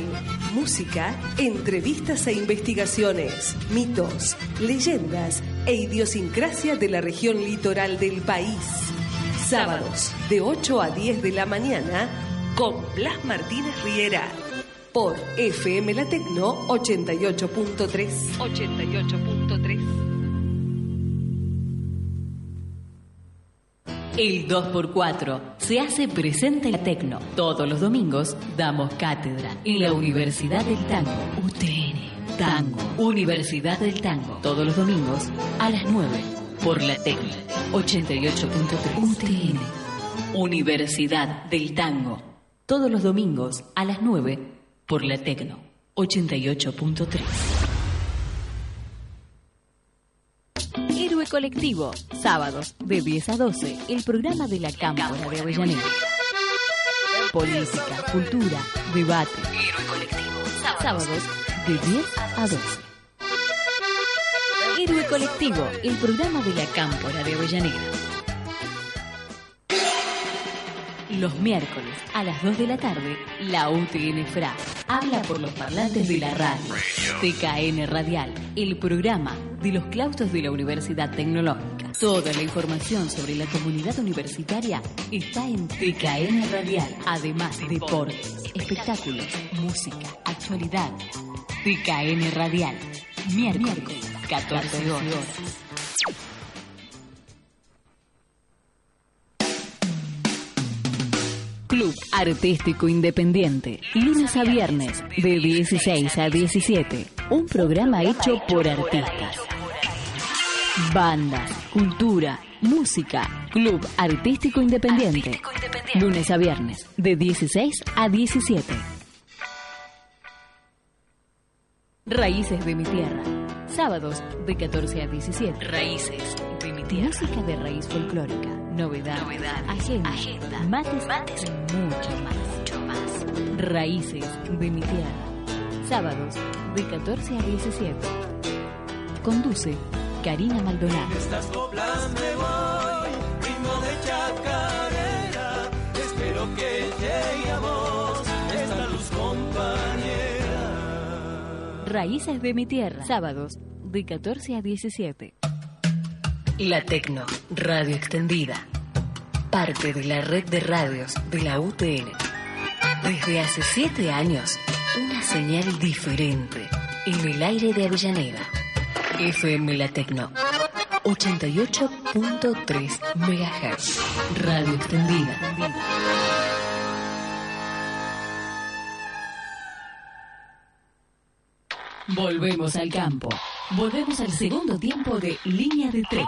[SPEAKER 21] Música, entrevistas e investigaciones, mitos, leyendas e idiosincrasia de la región litoral del país. Sábados de 8 a 10 de la mañana con Blas Martínez Riera. Por FM La Tecno 88.3. 88.3.
[SPEAKER 19] El 2x4 se hace presente en la Tecno. Todos los domingos damos cátedra en la Universidad del Tango. UTN. Tango. Universidad del Tango. Todos los domingos a las 9 por la Tecno. 88.3. UTN. Universidad del Tango. Todos los domingos a las 9 por la Tecno. 88.3. Héroe Colectivo, sábados de 10 a 12, el programa de la Cámpora de Avellaneda. Política, cultura, debate. Héroe Colectivo, sábados de 10 a 12. Héroe Colectivo, el programa de la Cámpora de Avellaneda. Los miércoles a las 2 de la tarde, la UTN FRA habla por los parlantes de la radio. TKN Radial, el programa de los claustros de la Universidad Tecnológica. Toda la información sobre la comunidad universitaria está en TKN Radial. Además, deportes, espectáculos, música, actualidad. TKN Radial, miércoles, 14 horas. Club Artístico Independiente, lunes a viernes, de 16 a 17. Un programa hecho por artistas. Bandas, cultura, música. Club Artístico Independiente. Lunes a viernes, de 16 a 17. Raíces de mi tierra. Sábados, de 14 a 17. Raíces. Música de raíz folclórica. Novedad. agenda. Mates, y mucho más. Mucho más. Raíces de mi tierra. Sábados, de 14 a 17. Conduce Karina Maldonado.
[SPEAKER 22] Estas coplas me voy, ritmo de chacarera. Espero que llegue a vos esta luz compañera.
[SPEAKER 19] Raíces de mi tierra. Sábados, de 14 a 17. La Tecno, radio extendida. Parte de la red de radios de la UTN. Desde hace siete años, una señal diferente en el aire de Avellaneda. FM La Tecno. 88.3 MHz. Radio extendida. Volvemos al campo. Volvemos al segundo tiempo de Línea de Tres.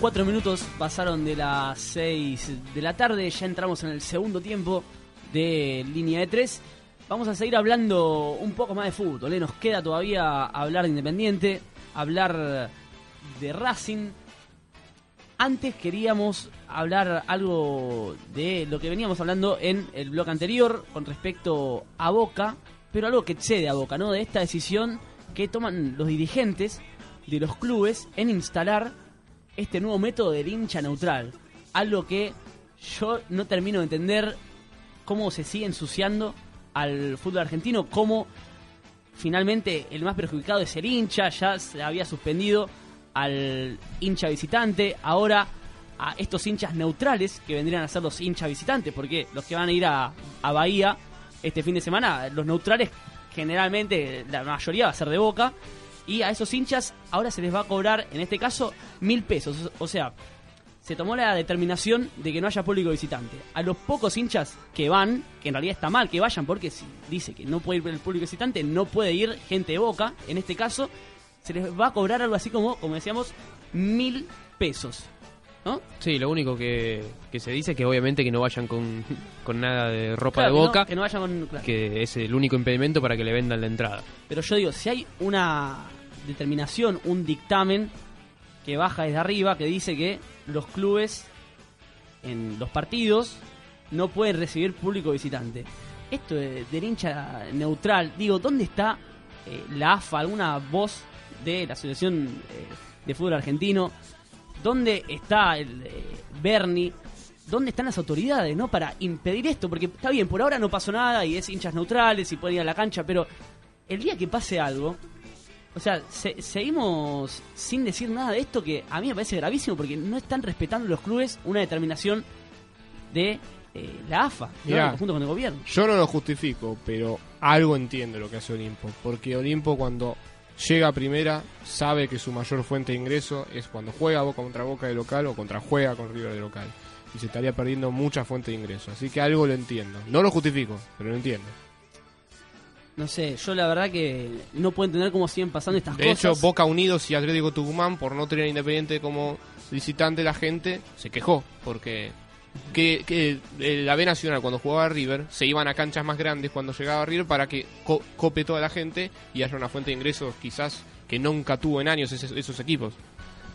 [SPEAKER 14] Cuatro minutos pasaron de las seis de la tarde, ya entramos en el segundo tiempo de línea de tres Vamos a seguir hablando un poco más de fútbol, ¿eh? nos queda todavía hablar de Independiente, hablar de Racing. Antes queríamos hablar algo de lo que veníamos hablando en el blog anterior con respecto a Boca, pero algo que excede a Boca, ¿no? De esta decisión que toman los dirigentes de los clubes en instalar este nuevo método del hincha neutral. Algo que yo no termino de entender cómo se sigue ensuciando al fútbol argentino, cómo finalmente el más perjudicado es el hincha, ya se había suspendido al hincha visitante, ahora a estos hinchas neutrales que vendrían a ser los hinchas visitantes, porque los que van a ir a, a Bahía este fin de semana, los neutrales generalmente la mayoría va a ser de boca, y a esos hinchas ahora se les va a cobrar, en este caso, mil pesos. O sea, se tomó la determinación de que no haya público visitante. A los pocos hinchas que van, que en realidad está mal que vayan porque si dice que no puede ir el público visitante, no puede ir gente de boca, en este caso, se les va a cobrar algo así como, como decíamos, mil pesos. ¿No?
[SPEAKER 17] Sí, lo único que, que se dice es que obviamente que no vayan con, con nada de ropa
[SPEAKER 14] Claro,
[SPEAKER 17] de
[SPEAKER 14] que no-
[SPEAKER 17] boca,
[SPEAKER 14] que no vayan con- claro.
[SPEAKER 17] que es el único impedimento para que le vendan la entrada.
[SPEAKER 14] Pero yo digo, si hay una determinación, un dictamen que baja desde arriba que dice que los clubes en los partidos no pueden recibir público visitante. Esto de, del hincha neutral, digo, ¿dónde está eh, la AFA, alguna voz de la Asociación eh, de Fútbol Argentino? ¿Dónde está el eh, Bernie? ¿Dónde están las autoridades, no? Para impedir esto, porque está bien, por ahora no pasó nada y es hinchas neutrales y pueden ir a la cancha, pero el día que pase algo, o sea, se- seguimos sin decir nada de esto que a mí me parece gravísimo porque no están respetando los clubes una determinación de eh, la AFA, ¿no?
[SPEAKER 16] Mirá.
[SPEAKER 14] conjunto con el gobierno.
[SPEAKER 16] Yo no lo justifico, pero algo entiendo lo que hace Olimpo. Porque Olimpo cuando llega a primera sabe que su mayor fuente de ingreso es cuando juega Boca contra Boca de local o contra juega con River de local. Y se estaría perdiendo mucha fuente de ingreso. Así que algo lo entiendo. No lo justifico, pero lo entiendo.
[SPEAKER 14] No sé, yo la verdad que no puedo entender cómo siguen pasando estas
[SPEAKER 16] De
[SPEAKER 14] cosas.
[SPEAKER 16] hecho, Boca Unidos y Atlético Tucumán, por no tener Independiente como visitante, la gente se quejó. Porque que, que la B Nacional, cuando jugaba River, se iban a canchas más grandes cuando llegaba River para que co- cope toda la gente y haya una fuente de ingresos quizás que nunca tuvo en años esos, esos equipos.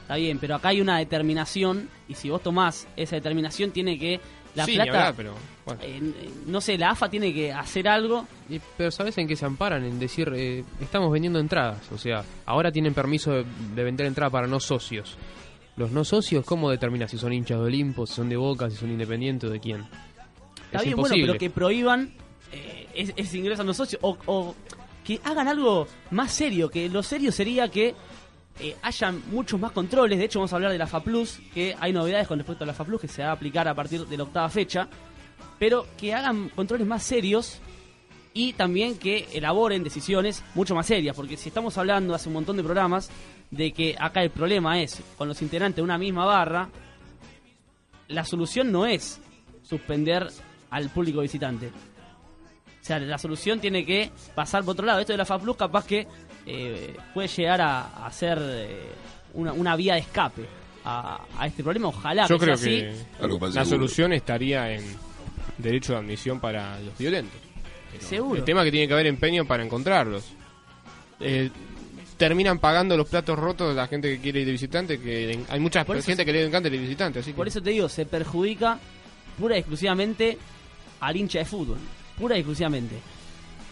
[SPEAKER 14] Está bien, pero acá hay una determinación y si vos tomás esa determinación tiene que la
[SPEAKER 16] Sí,
[SPEAKER 14] plata
[SPEAKER 16] hablar, pero, bueno.
[SPEAKER 14] eh, no sé, la AFA tiene que hacer algo
[SPEAKER 17] Y- pero ¿sabes en qué se amparan? En decir, eh, estamos vendiendo entradas. O sea, ahora tienen permiso de, de vender entrada para no socios. Los no socios, ¿cómo determinas si son hinchas de Olimpo, si son de Boca, si son independientes o de quién?
[SPEAKER 14] Está
[SPEAKER 17] es
[SPEAKER 14] bien,
[SPEAKER 17] imposible.
[SPEAKER 14] bueno, pero que prohíban eh, es- ese ingreso a los socios o, o que hagan algo más serio, que lo serio sería que eh, hayan muchos más controles. De hecho, vamos a hablar de la FAPLUS, que hay novedades con respecto a la FAPLUS que se va a aplicar a partir de la octava fecha, pero que hagan controles más serios y también que elaboren decisiones mucho más serias, porque si estamos hablando hace un montón de programas de que acá el problema es con los integrantes de una misma barra, la solución no es suspender al público visitante. O sea, la solución tiene que pasar por otro lado. Esto de la FAPLUS capaz que eh, puede llegar a, a ser eh, una, una vía de escape a, a este problema. Ojalá
[SPEAKER 16] Yo
[SPEAKER 14] que
[SPEAKER 16] creo
[SPEAKER 14] sea
[SPEAKER 16] que
[SPEAKER 14] así.
[SPEAKER 16] la solución estaría en derecho de admisión para los violentos. Pero
[SPEAKER 14] Seguro.
[SPEAKER 16] El tema es que tiene que haber empeño para encontrarlos. Eh, terminan pagando los platos rotos de la gente que quiere ir de visitante, que hay mucha gente
[SPEAKER 14] se-
[SPEAKER 16] que le encanta ir de visitante, así que
[SPEAKER 14] Por eso te digo, se perjudica pura y exclusivamente al hincha de fútbol. Pura y exclusivamente.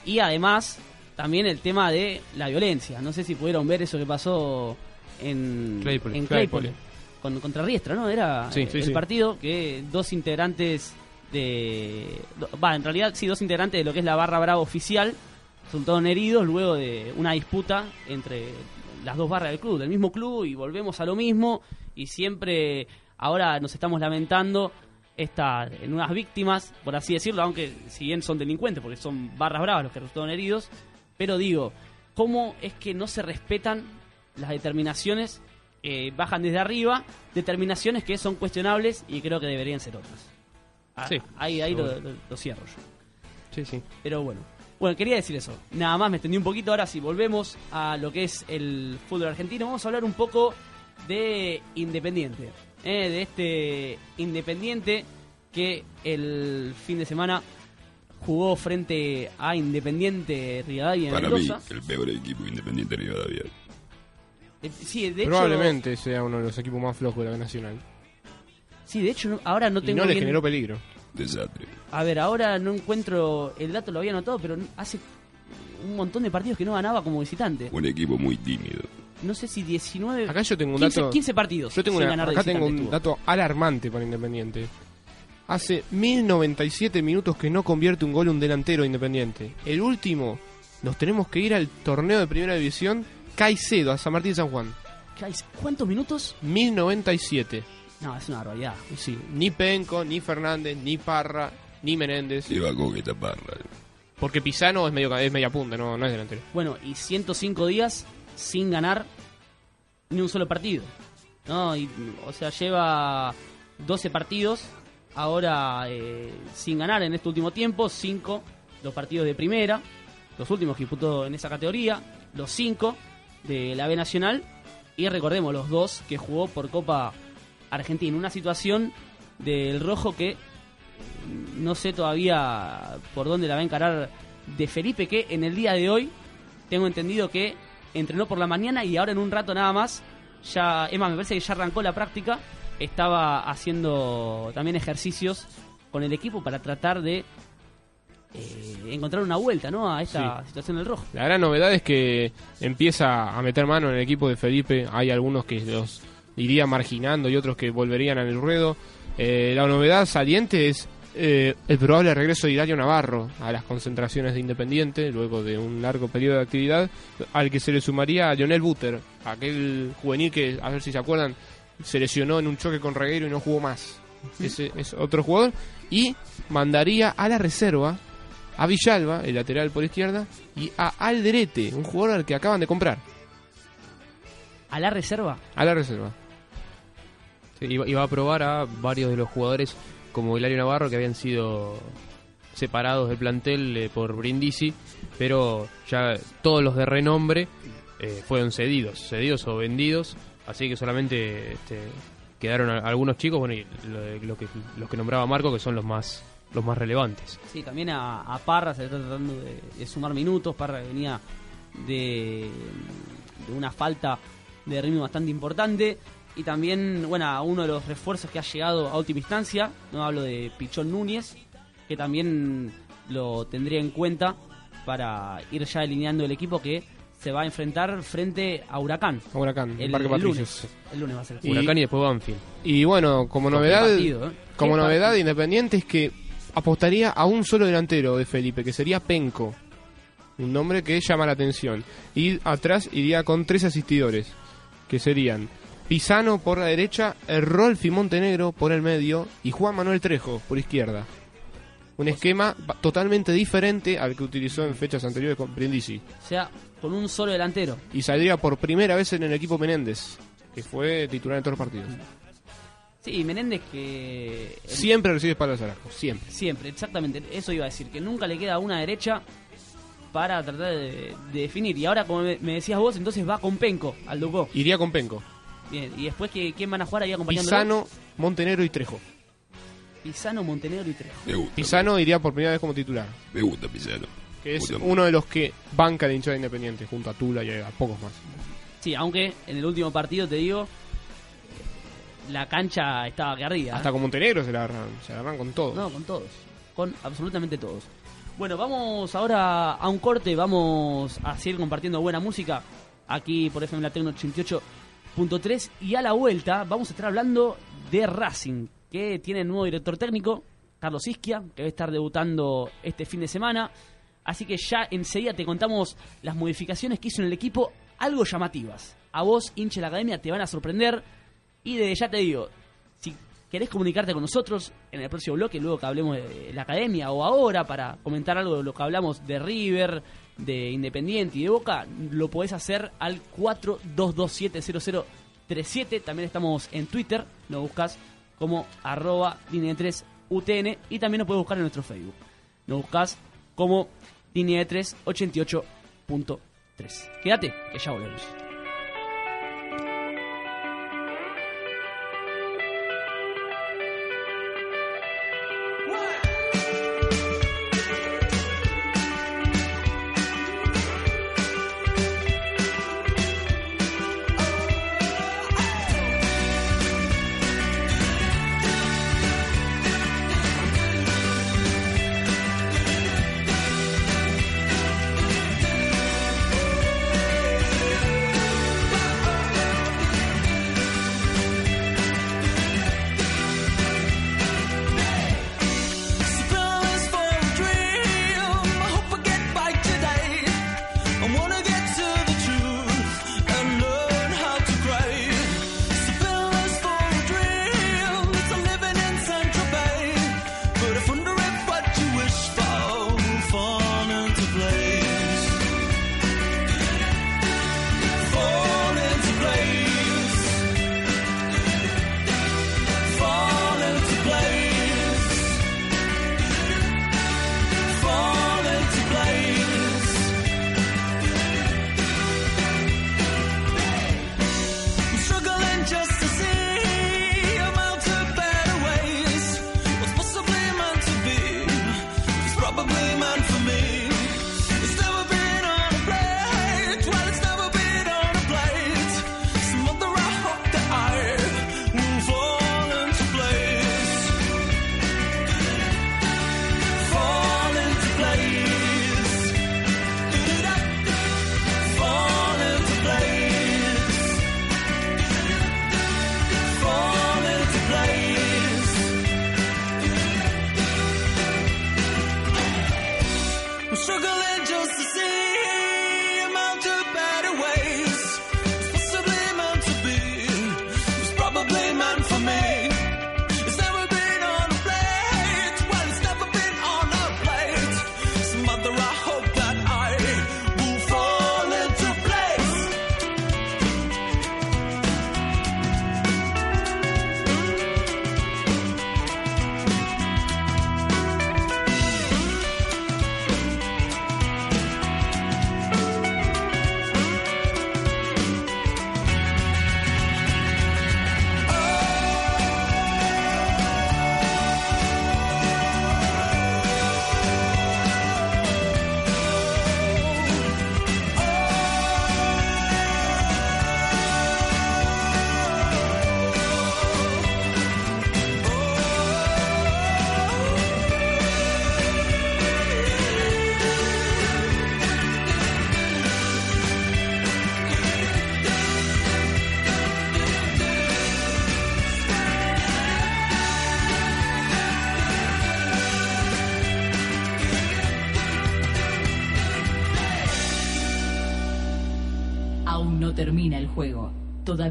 [SPEAKER 14] Y además, también el tema de la violencia. No sé si pudieron ver eso que pasó en
[SPEAKER 17] Claypole.
[SPEAKER 14] en
[SPEAKER 17] Claypole.
[SPEAKER 14] Claypole. Con, contra Riestra, ¿no? Era
[SPEAKER 17] Sí,
[SPEAKER 14] eh,
[SPEAKER 17] sí,
[SPEAKER 14] el
[SPEAKER 17] sí.
[SPEAKER 14] partido que dos integrantes de... Va, en realidad sí, dos integrantes de lo que es la barra brava oficial resultaron heridos luego de una disputa entre las dos barras del club, del mismo club, y volvemos a lo mismo, y siempre ahora nos estamos lamentando esta, en unas víctimas, por así decirlo, aunque si bien son delincuentes, porque son barras bravas los que resultaron heridos, pero digo, ¿cómo es que no se respetan las determinaciones, eh, bajan desde arriba, determinaciones que son cuestionables y creo que deberían ser otras? Ah,
[SPEAKER 17] Sí,
[SPEAKER 14] ahí ahí lo- lo cierro yo.
[SPEAKER 17] Sí, sí.
[SPEAKER 14] Pero bueno. Bueno, quería decir eso. Nada más me extendí un poquito. Ahora sí, volvemos a lo que es el fútbol argentino. Vamos a hablar un poco de Independiente. eh, de este Independiente que el fin de semana jugó frente a Independiente Rivadavia en
[SPEAKER 15] Para mí, el peor equipo independiente de Rivadavia.
[SPEAKER 14] Eh, sí, de
[SPEAKER 16] Probablemente sea uno de los equipos más flojos de la Nacional.
[SPEAKER 14] sí, de hecho no- ahora no
[SPEAKER 16] Y
[SPEAKER 14] tengo
[SPEAKER 16] no le
[SPEAKER 14] bien-
[SPEAKER 16] generó peligro.
[SPEAKER 15] Desastre.
[SPEAKER 14] A ver, ahora no encuentro el dato, lo había anotado, pero hace un montón de partidos que no ganaba como visitante.
[SPEAKER 15] Un equipo muy tímido.
[SPEAKER 14] No sé si 19
[SPEAKER 16] Acá yo tengo un
[SPEAKER 14] 15,
[SPEAKER 16] dato.
[SPEAKER 14] 15 partidos.
[SPEAKER 16] Yo tengo
[SPEAKER 14] sin
[SPEAKER 16] una-
[SPEAKER 14] ganar
[SPEAKER 16] acá tengo un dato alarmante para Independiente. Hace 1097 minutos que no convierte un gol un delantero de Independiente. El último, nos tenemos que ir al torneo de primera división Caicedo, a San Martín San Juan.
[SPEAKER 14] ¿Cuántos minutos?
[SPEAKER 16] 1097.
[SPEAKER 14] No, es una barbaridad.
[SPEAKER 16] Sí, ni Penco, ni Fernández, ni Parra, ni Menéndez.
[SPEAKER 15] Lleva Coqueta Parra.
[SPEAKER 16] Porque Pisano es, medio, es media punta, no, no es delantero.
[SPEAKER 14] Bueno, y 105 días sin ganar ni un solo partido. ¿No? Y, o sea, lleva 12 partidos ahora eh, sin ganar en este último tiempo. 5 los partidos de primera, los últimos que disputó en esa categoría. Los 5 de la B Nacional. Y recordemos, los dos que jugó por Copa Argentina. Una situación del rojo que no sé todavía por dónde la va a encarar de Felipe, que en el día de hoy tengo entendido que entrenó por la mañana y ahora en un rato nada más, ya, más, me parece que ya arrancó la práctica, estaba haciendo también ejercicios con el equipo para tratar de eh, encontrar una vuelta ¿no? a esta situación del rojo.
[SPEAKER 16] La gran novedad es que empieza a meter mano en el equipo de Felipe. Hay algunos que los iría marginando y otros que volverían al ruedo. Eh, la novedad saliente es eh, el probable regreso de Hilario Navarro a las concentraciones de Independiente, luego de un largo periodo de actividad, al que se le sumaría a Lionel Butter, aquel juvenil que, a ver si se acuerdan, se lesionó en un choque con Regueiro y no jugó más. Ese es otro jugador. Y mandaría a la reserva a Villalba, el lateral por izquierda, y a Alderete, un jugador al que acaban de comprar.
[SPEAKER 14] ¿A la reserva?
[SPEAKER 16] A la reserva.
[SPEAKER 17] Sí, iba, iba a probar a varios de los jugadores como Hilario Navarro que habían sido separados del plantel eh, por Brindisi, pero ya todos los de renombre eh, fueron cedidos, cedidos o vendidos, así que solamente este, quedaron algunos chicos, bueno, y lo, lo que, los que nombraba Marco, que son los más los más relevantes.
[SPEAKER 14] Sí, también a, a Parra se le está tratando de, sumar minutos. Parra venía de, una falta de ritmo bastante importante. Y también, bueno, uno de los refuerzos que ha llegado a última instancia, no hablo de Pichón Núñez, que también lo tendría en cuenta para ir ya delineando el equipo que se va a enfrentar frente a Huracán.
[SPEAKER 16] A Huracán,
[SPEAKER 14] el,
[SPEAKER 16] Parque
[SPEAKER 14] el lunes. El lunes va a ser.
[SPEAKER 16] Y-
[SPEAKER 17] Huracán y después Banfield.
[SPEAKER 16] Y bueno, como novedad,
[SPEAKER 14] partido, ¿eh?
[SPEAKER 16] como
[SPEAKER 14] Qué
[SPEAKER 16] novedad
[SPEAKER 14] partido.
[SPEAKER 16] Independiente es que apostaría a un solo delantero de Felipe, que sería Penco. Un nombre que llama la atención. Y atrás iría con tres asistidores, que serían Pisano por la derecha, Rolfi Montenegro por el medio y Juan Manuel Trejo por izquierda. Un esquema totalmente diferente al que utilizó en fechas anteriores con Brindisi.
[SPEAKER 14] O sea, con un solo delantero.
[SPEAKER 16] Y saldría por primera vez en el equipo Menéndez, que fue titular en todos los partidos.
[SPEAKER 14] Sí, Menéndez que...
[SPEAKER 16] Siempre recibe espaldas al arco, siempre.
[SPEAKER 14] Siempre, exactamente. Eso iba a decir, que nunca le queda una derecha para tratar de, de definir. Y ahora, como me, decías vos, entonces va con Penco al Ducó.
[SPEAKER 16] Iría con Penco.
[SPEAKER 14] Bien, y después, ¿quién van a jugar ahí acompañando?
[SPEAKER 16] Pisano, Montenegro y Trejo.
[SPEAKER 14] Pisano, Montenegro y Trejo.
[SPEAKER 16] Pisano iría por primera vez como titular.
[SPEAKER 15] Me gusta Pisano.
[SPEAKER 16] Que es
[SPEAKER 15] Gusta
[SPEAKER 16] uno de los que banca de hinchada independiente, junto a Tula y a pocos más.
[SPEAKER 14] Sí, aunque en el último partido, te digo, la cancha estaba que. ¿eh?
[SPEAKER 16] Hasta con Montenegro se la agarran, se la agarran con todo.
[SPEAKER 14] No, con todos. Con absolutamente todos. Bueno, vamos ahora a un corte. Vamos a seguir compartiendo buena música aquí por FM La Tecno 88.3. Y a la vuelta vamos a estar hablando de Racing, que tiene nuevo director técnico, Carlos Isquia, que va a estar debutando este fin de semana. Así que ya enseguida te contamos las modificaciones que hizo en el equipo, algo llamativas. A vos, hincha de la academia, te van a sorprender. Y desde ya te digo, si querés comunicarte con nosotros en el próximo bloque, luego que hablemos de la academia o ahora para comentar algo de lo que hablamos de River, de Independiente y de Boca, lo podés hacer al 42270037. También estamos en Twitter, nos buscas como arroba línea 3 UTN y también nos puedes buscar en nuestro Facebook. Nos buscas como línea 3 88.3. Quédate, que ya volvemos.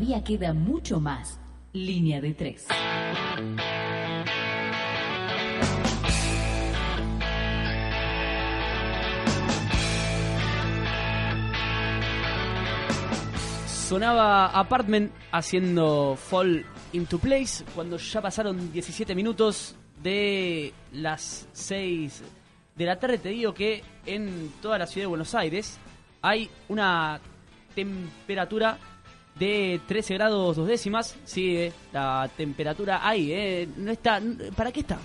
[SPEAKER 19] Queda mucho más. Línea de tres.
[SPEAKER 14] Sonaba Apartment haciendo Fall into Place cuando ya pasaron 17 minutos de las 6 de la tarde. Te digo que en toda la ciudad de Buenos Aires hay una temperatura de 13 grados dos décimas. Sigue la temperatura ahí, ¿eh? No está, ¿Para qué está?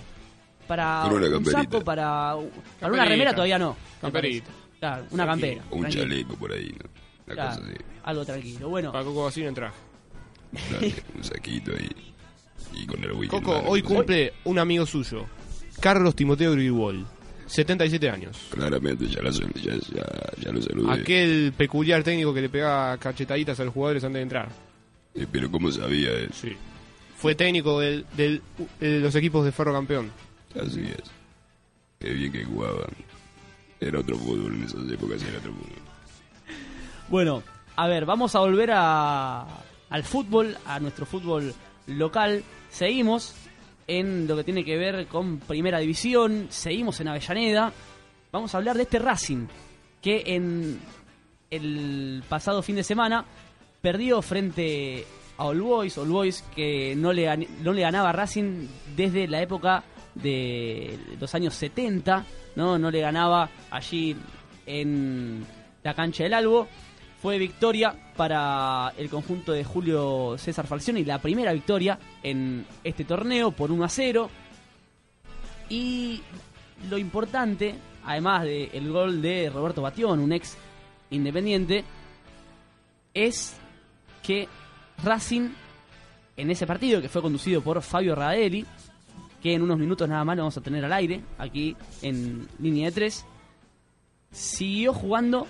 [SPEAKER 14] ¿Para
[SPEAKER 15] Con una
[SPEAKER 14] un saco? ¿Para, para una remera? Todavía no.
[SPEAKER 16] Camperita.
[SPEAKER 14] Claro, una campera.
[SPEAKER 15] O un
[SPEAKER 14] tranquilo.
[SPEAKER 15] chaleco por ahí, ¿no? Una
[SPEAKER 14] Claro,
[SPEAKER 15] cosa así.
[SPEAKER 14] algo tranquilo. Bueno,
[SPEAKER 16] Para Coco Bacino en traje.
[SPEAKER 15] Dale, un saquito ahí. Y con el wiki.
[SPEAKER 16] Coco, hoy cumple un amigo suyo, Carlos Timoteo Grigol, 77 años.
[SPEAKER 15] Claramente, ya lo, sal- ya, ya, ya lo saludé.
[SPEAKER 16] Aquel peculiar técnico que le pegaba cachetaditas a los jugadores antes de entrar.
[SPEAKER 15] Eh, pero ¿cómo sabía él?
[SPEAKER 16] Sí. Fue técnico del, del- de los equipos de Ferro Campeón.
[SPEAKER 15] Así es. Qué bien que jugaban. Era otro fútbol en esas épocas, era otro fútbol.
[SPEAKER 14] Bueno, a ver, vamos a volver a, al fútbol, a nuestro fútbol local. Seguimos en lo que tiene que ver con Primera División, seguimos en Avellaneda. Vamos a hablar de este Racing, que en el pasado fin de semana perdió frente a All Boys, All Boys que no le, no le ganaba Racing desde la época de los años 70, ¿no? No le ganaba allí en la cancha del Albo. Fue victoria para el conjunto de Julio César Falcioni, la primera victoria en este torneo por 1 a 0. Y lo importante, además del gol de Roberto Batión, un ex independiente, es que Racing, en ese partido que fue conducido por Fabio Radelli, que en unos minutos nada más lo vamos a tener al aire, aquí en línea de tres, siguió jugando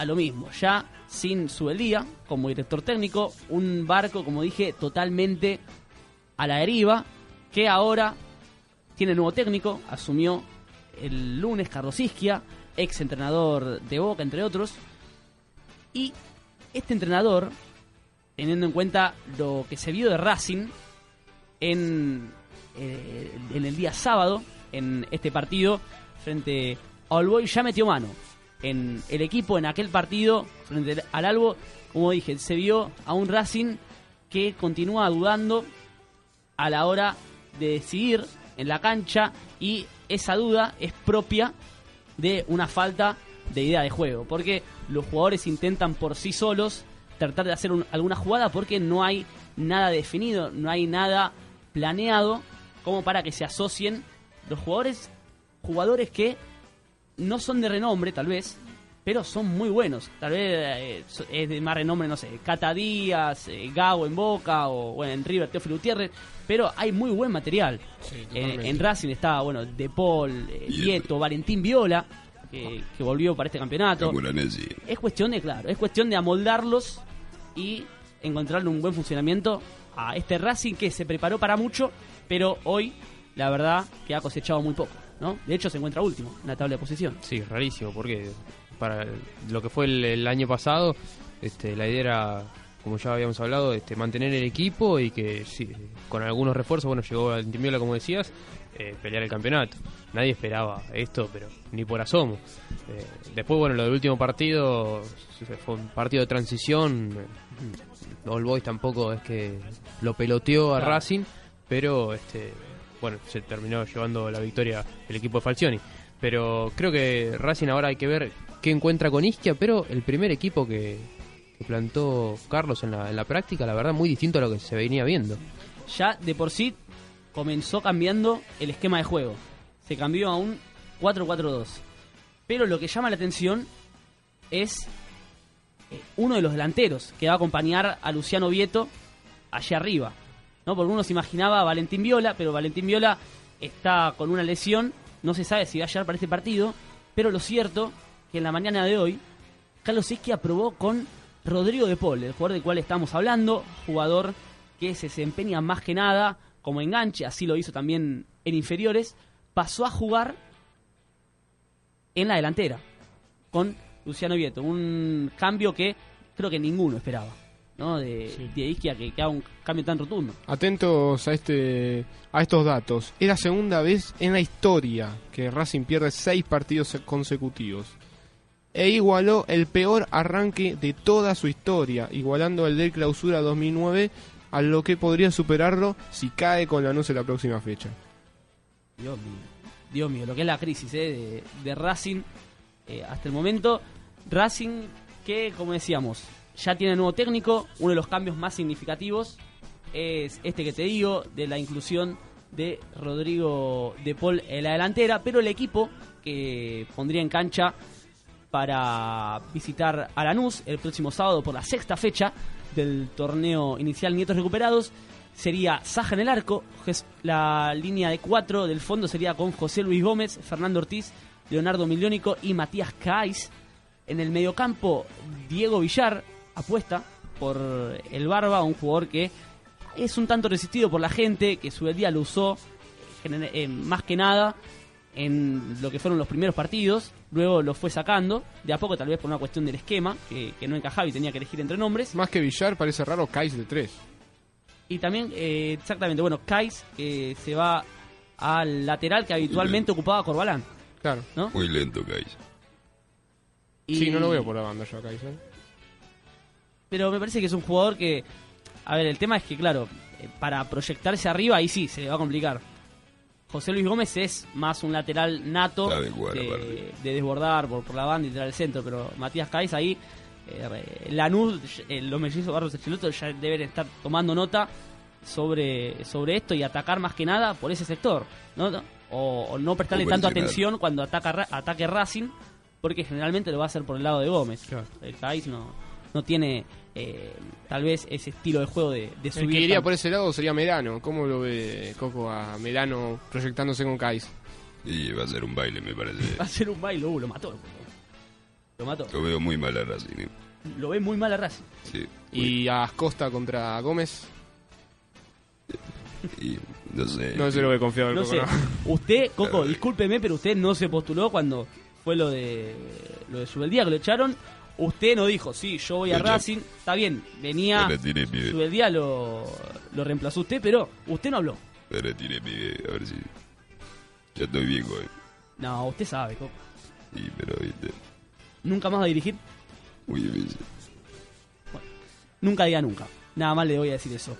[SPEAKER 14] a lo mismo, ya sin Subeldía como director técnico, un barco, como dije, totalmente a la deriva, que ahora tiene nuevo técnico, asumió el lunes Carlos Isquia, ex entrenador de Boca, entre otros, y este entrenador, teniendo en cuenta lo que se vio de Racing en, eh, en el día sábado, en este partido frente a All Boys, ya metió mano en el equipo en aquel partido frente al Albo. Como dije, se vio a un Racing que continúa dudando a la hora de decidir en la cancha y esa duda es propia de una falta de idea de juego, porque los jugadores intentan por sí solos tratar de hacer un- alguna jugada porque no hay nada definido, no hay nada planeado como para que se asocien los jugadores, jugadores que no son de renombre tal vez, pero son muy buenos. Tal vez eh, so- es de más renombre, no sé, Cata Díaz, eh, Gago en Boca o bueno, en River, Teófilo Gutiérrez, pero hay muy buen material. en, Racing está, bueno, De Paul, eh, Vieto, Valentín Viola, que, que volvió para este campeonato. Es cuestión de, claro, es cuestión de amoldarlos y encontrarle un buen funcionamiento a este Racing que se preparó para mucho, pero hoy, la verdad, que ha cosechado muy poco, ¿no? De hecho, se encuentra último en la tabla de posición.
[SPEAKER 17] Sí, rarísimo, porque para lo que fue el, el año pasado, este, la idea era, como ya habíamos hablado, este, mantener el equipo y que sí, con algunos refuerzos, bueno, llegó Valentín Viola, como decías, eh, pelear el campeonato. Nadie esperaba esto, pero ni por asomo. Eh, después, bueno, lo del último partido fue un partido de transición. eh, All Boys tampoco es que lo peloteó a. Racing, pero este bueno, se terminó llevando la victoria el equipo de Falcioni. Pero creo que Racing ahora hay que ver qué encuentra con Isquia, pero el primer equipo que, que plantó Carlos en la, en la práctica, la verdad, muy distinto a lo que se venía viendo.
[SPEAKER 14] ya de por sí comenzó cambiando el esquema de juego. Se cambió a un 4-4-2. Pero lo que llama la atención es eh, uno de los delanteros que va a acompañar a Luciano Vieto allá arriba. ¿No? Porque uno se imaginaba a Valentín Viola, pero Valentín Viola está con una lesión, no se sabe si va a llegar para este partido, pero lo cierto que en la mañana de hoy Carlos Isquia probó con Rodrigo de Paul, el jugador del cual estamos hablando, jugador que se desempeña más que nada como enganche, así lo hizo también en inferiores, pasó a jugar en la delantera con Luciano Vieto, un cambio que creo que ninguno esperaba, ¿no? De, de Isquia que, que haga un cambio tan rotundo.
[SPEAKER 16] Atentos a este a estos datos. Es la segunda vez en la historia que Racing pierde seis partidos consecutivos. E igualó el peor arranque de toda su historia, igualando el del clausura 2009 a lo que podría superarlo si cae con la en la próxima fecha.
[SPEAKER 14] Dios mío, Dios mío, lo que es la crisis ¿eh? de, de Racing eh, hasta el momento. Racing que, como decíamos, ya tiene nuevo técnico. Uno de los cambios más significativos es este que te digo, de la inclusión de Rodrigo de Paul en la delantera. Pero el equipo que pondría en cancha para visitar a Lanús el próximo sábado por la sexta fecha del torneo inicial Nietos Recuperados sería Saja en el arco, la línea de cuatro del fondo sería con José Luis Gómez, Fernando Ortiz, Leonardo Miliónico y Matías Cais. En el mediocampo, Diego Villar apuesta por el Barba, un jugador que es un tanto resistido por la gente, que su día lo usó eh, eh, más que nada en lo que fueron los primeros partidos, luego lo fue sacando, de a poco tal vez por una cuestión del esquema, que, que no encajaba y tenía que elegir entre nombres.
[SPEAKER 16] Más que Villar, parece raro Kais de 3.
[SPEAKER 14] Y también, eh, exactamente, bueno, Kais, que se va al lateral que habitualmente ocupaba Corbalán.
[SPEAKER 16] Claro.
[SPEAKER 14] ¿No?
[SPEAKER 15] Muy lento, Kais.
[SPEAKER 14] Y-
[SPEAKER 16] Sí, no lo veo por la banda yo a Kais. ¿eh?
[SPEAKER 14] Pero me parece que es un jugador que. A ver, el tema es que, claro, eh, para proyectarse arriba, ahí sí, se le va a complicar. José Luis Gómez es más un lateral nato
[SPEAKER 15] jugar,
[SPEAKER 14] de, desbordar por, por la banda y tirar al centro, pero Matías Cais ahí, eh, Lanús, eh, los mellizos Barros Echeloto ya deben estar tomando nota sobre, sobre esto y atacar más que nada por ese sector, ¿no? O, o no prestarle tanto atención cuando ataca, Ra- ataque Racing, porque generalmente lo va a hacer por el lado de Gómez. El Cais no, no tiene eh, tal vez ese estilo de juego de, de
[SPEAKER 16] El
[SPEAKER 14] subir.
[SPEAKER 16] que iría
[SPEAKER 14] tan-
[SPEAKER 16] por ese lado sería Merano. ¿Cómo lo ve Coco a Merano proyectándose con Kais?
[SPEAKER 15] Y va a ser un baile, me parece.
[SPEAKER 14] Va a ser un baile, uh, lo mató. Lo mató.
[SPEAKER 15] Lo veo muy mal a Racing. ¿eh?
[SPEAKER 14] Lo ve muy mal a Racing.
[SPEAKER 15] Sí.
[SPEAKER 16] Y a Costa contra Gómez.
[SPEAKER 15] Y no sé.
[SPEAKER 16] No se lo ve confiado el
[SPEAKER 14] No
[SPEAKER 16] Coco,
[SPEAKER 14] sé.
[SPEAKER 16] ¿no?
[SPEAKER 14] Usted, Coco, discúlpeme, pero usted no se postuló cuando fue lo de lo de Subeldía que lo echaron. Usted no dijo, sí, yo voy a. Racing. Está bien, venía.
[SPEAKER 15] Retiré, pibe.
[SPEAKER 14] Subeldía lo, lo reemplazó usted, pero usted no habló.
[SPEAKER 15] Me retiré, pibe, a ver si. Ya estoy viejo, eh.
[SPEAKER 14] No, usted sabe, Coco.
[SPEAKER 15] Y, pero, viste,
[SPEAKER 14] Nunca más va a dirigir.
[SPEAKER 15] muy difícil.
[SPEAKER 14] Nunca diga nunca. Nada más le voy a decir eso.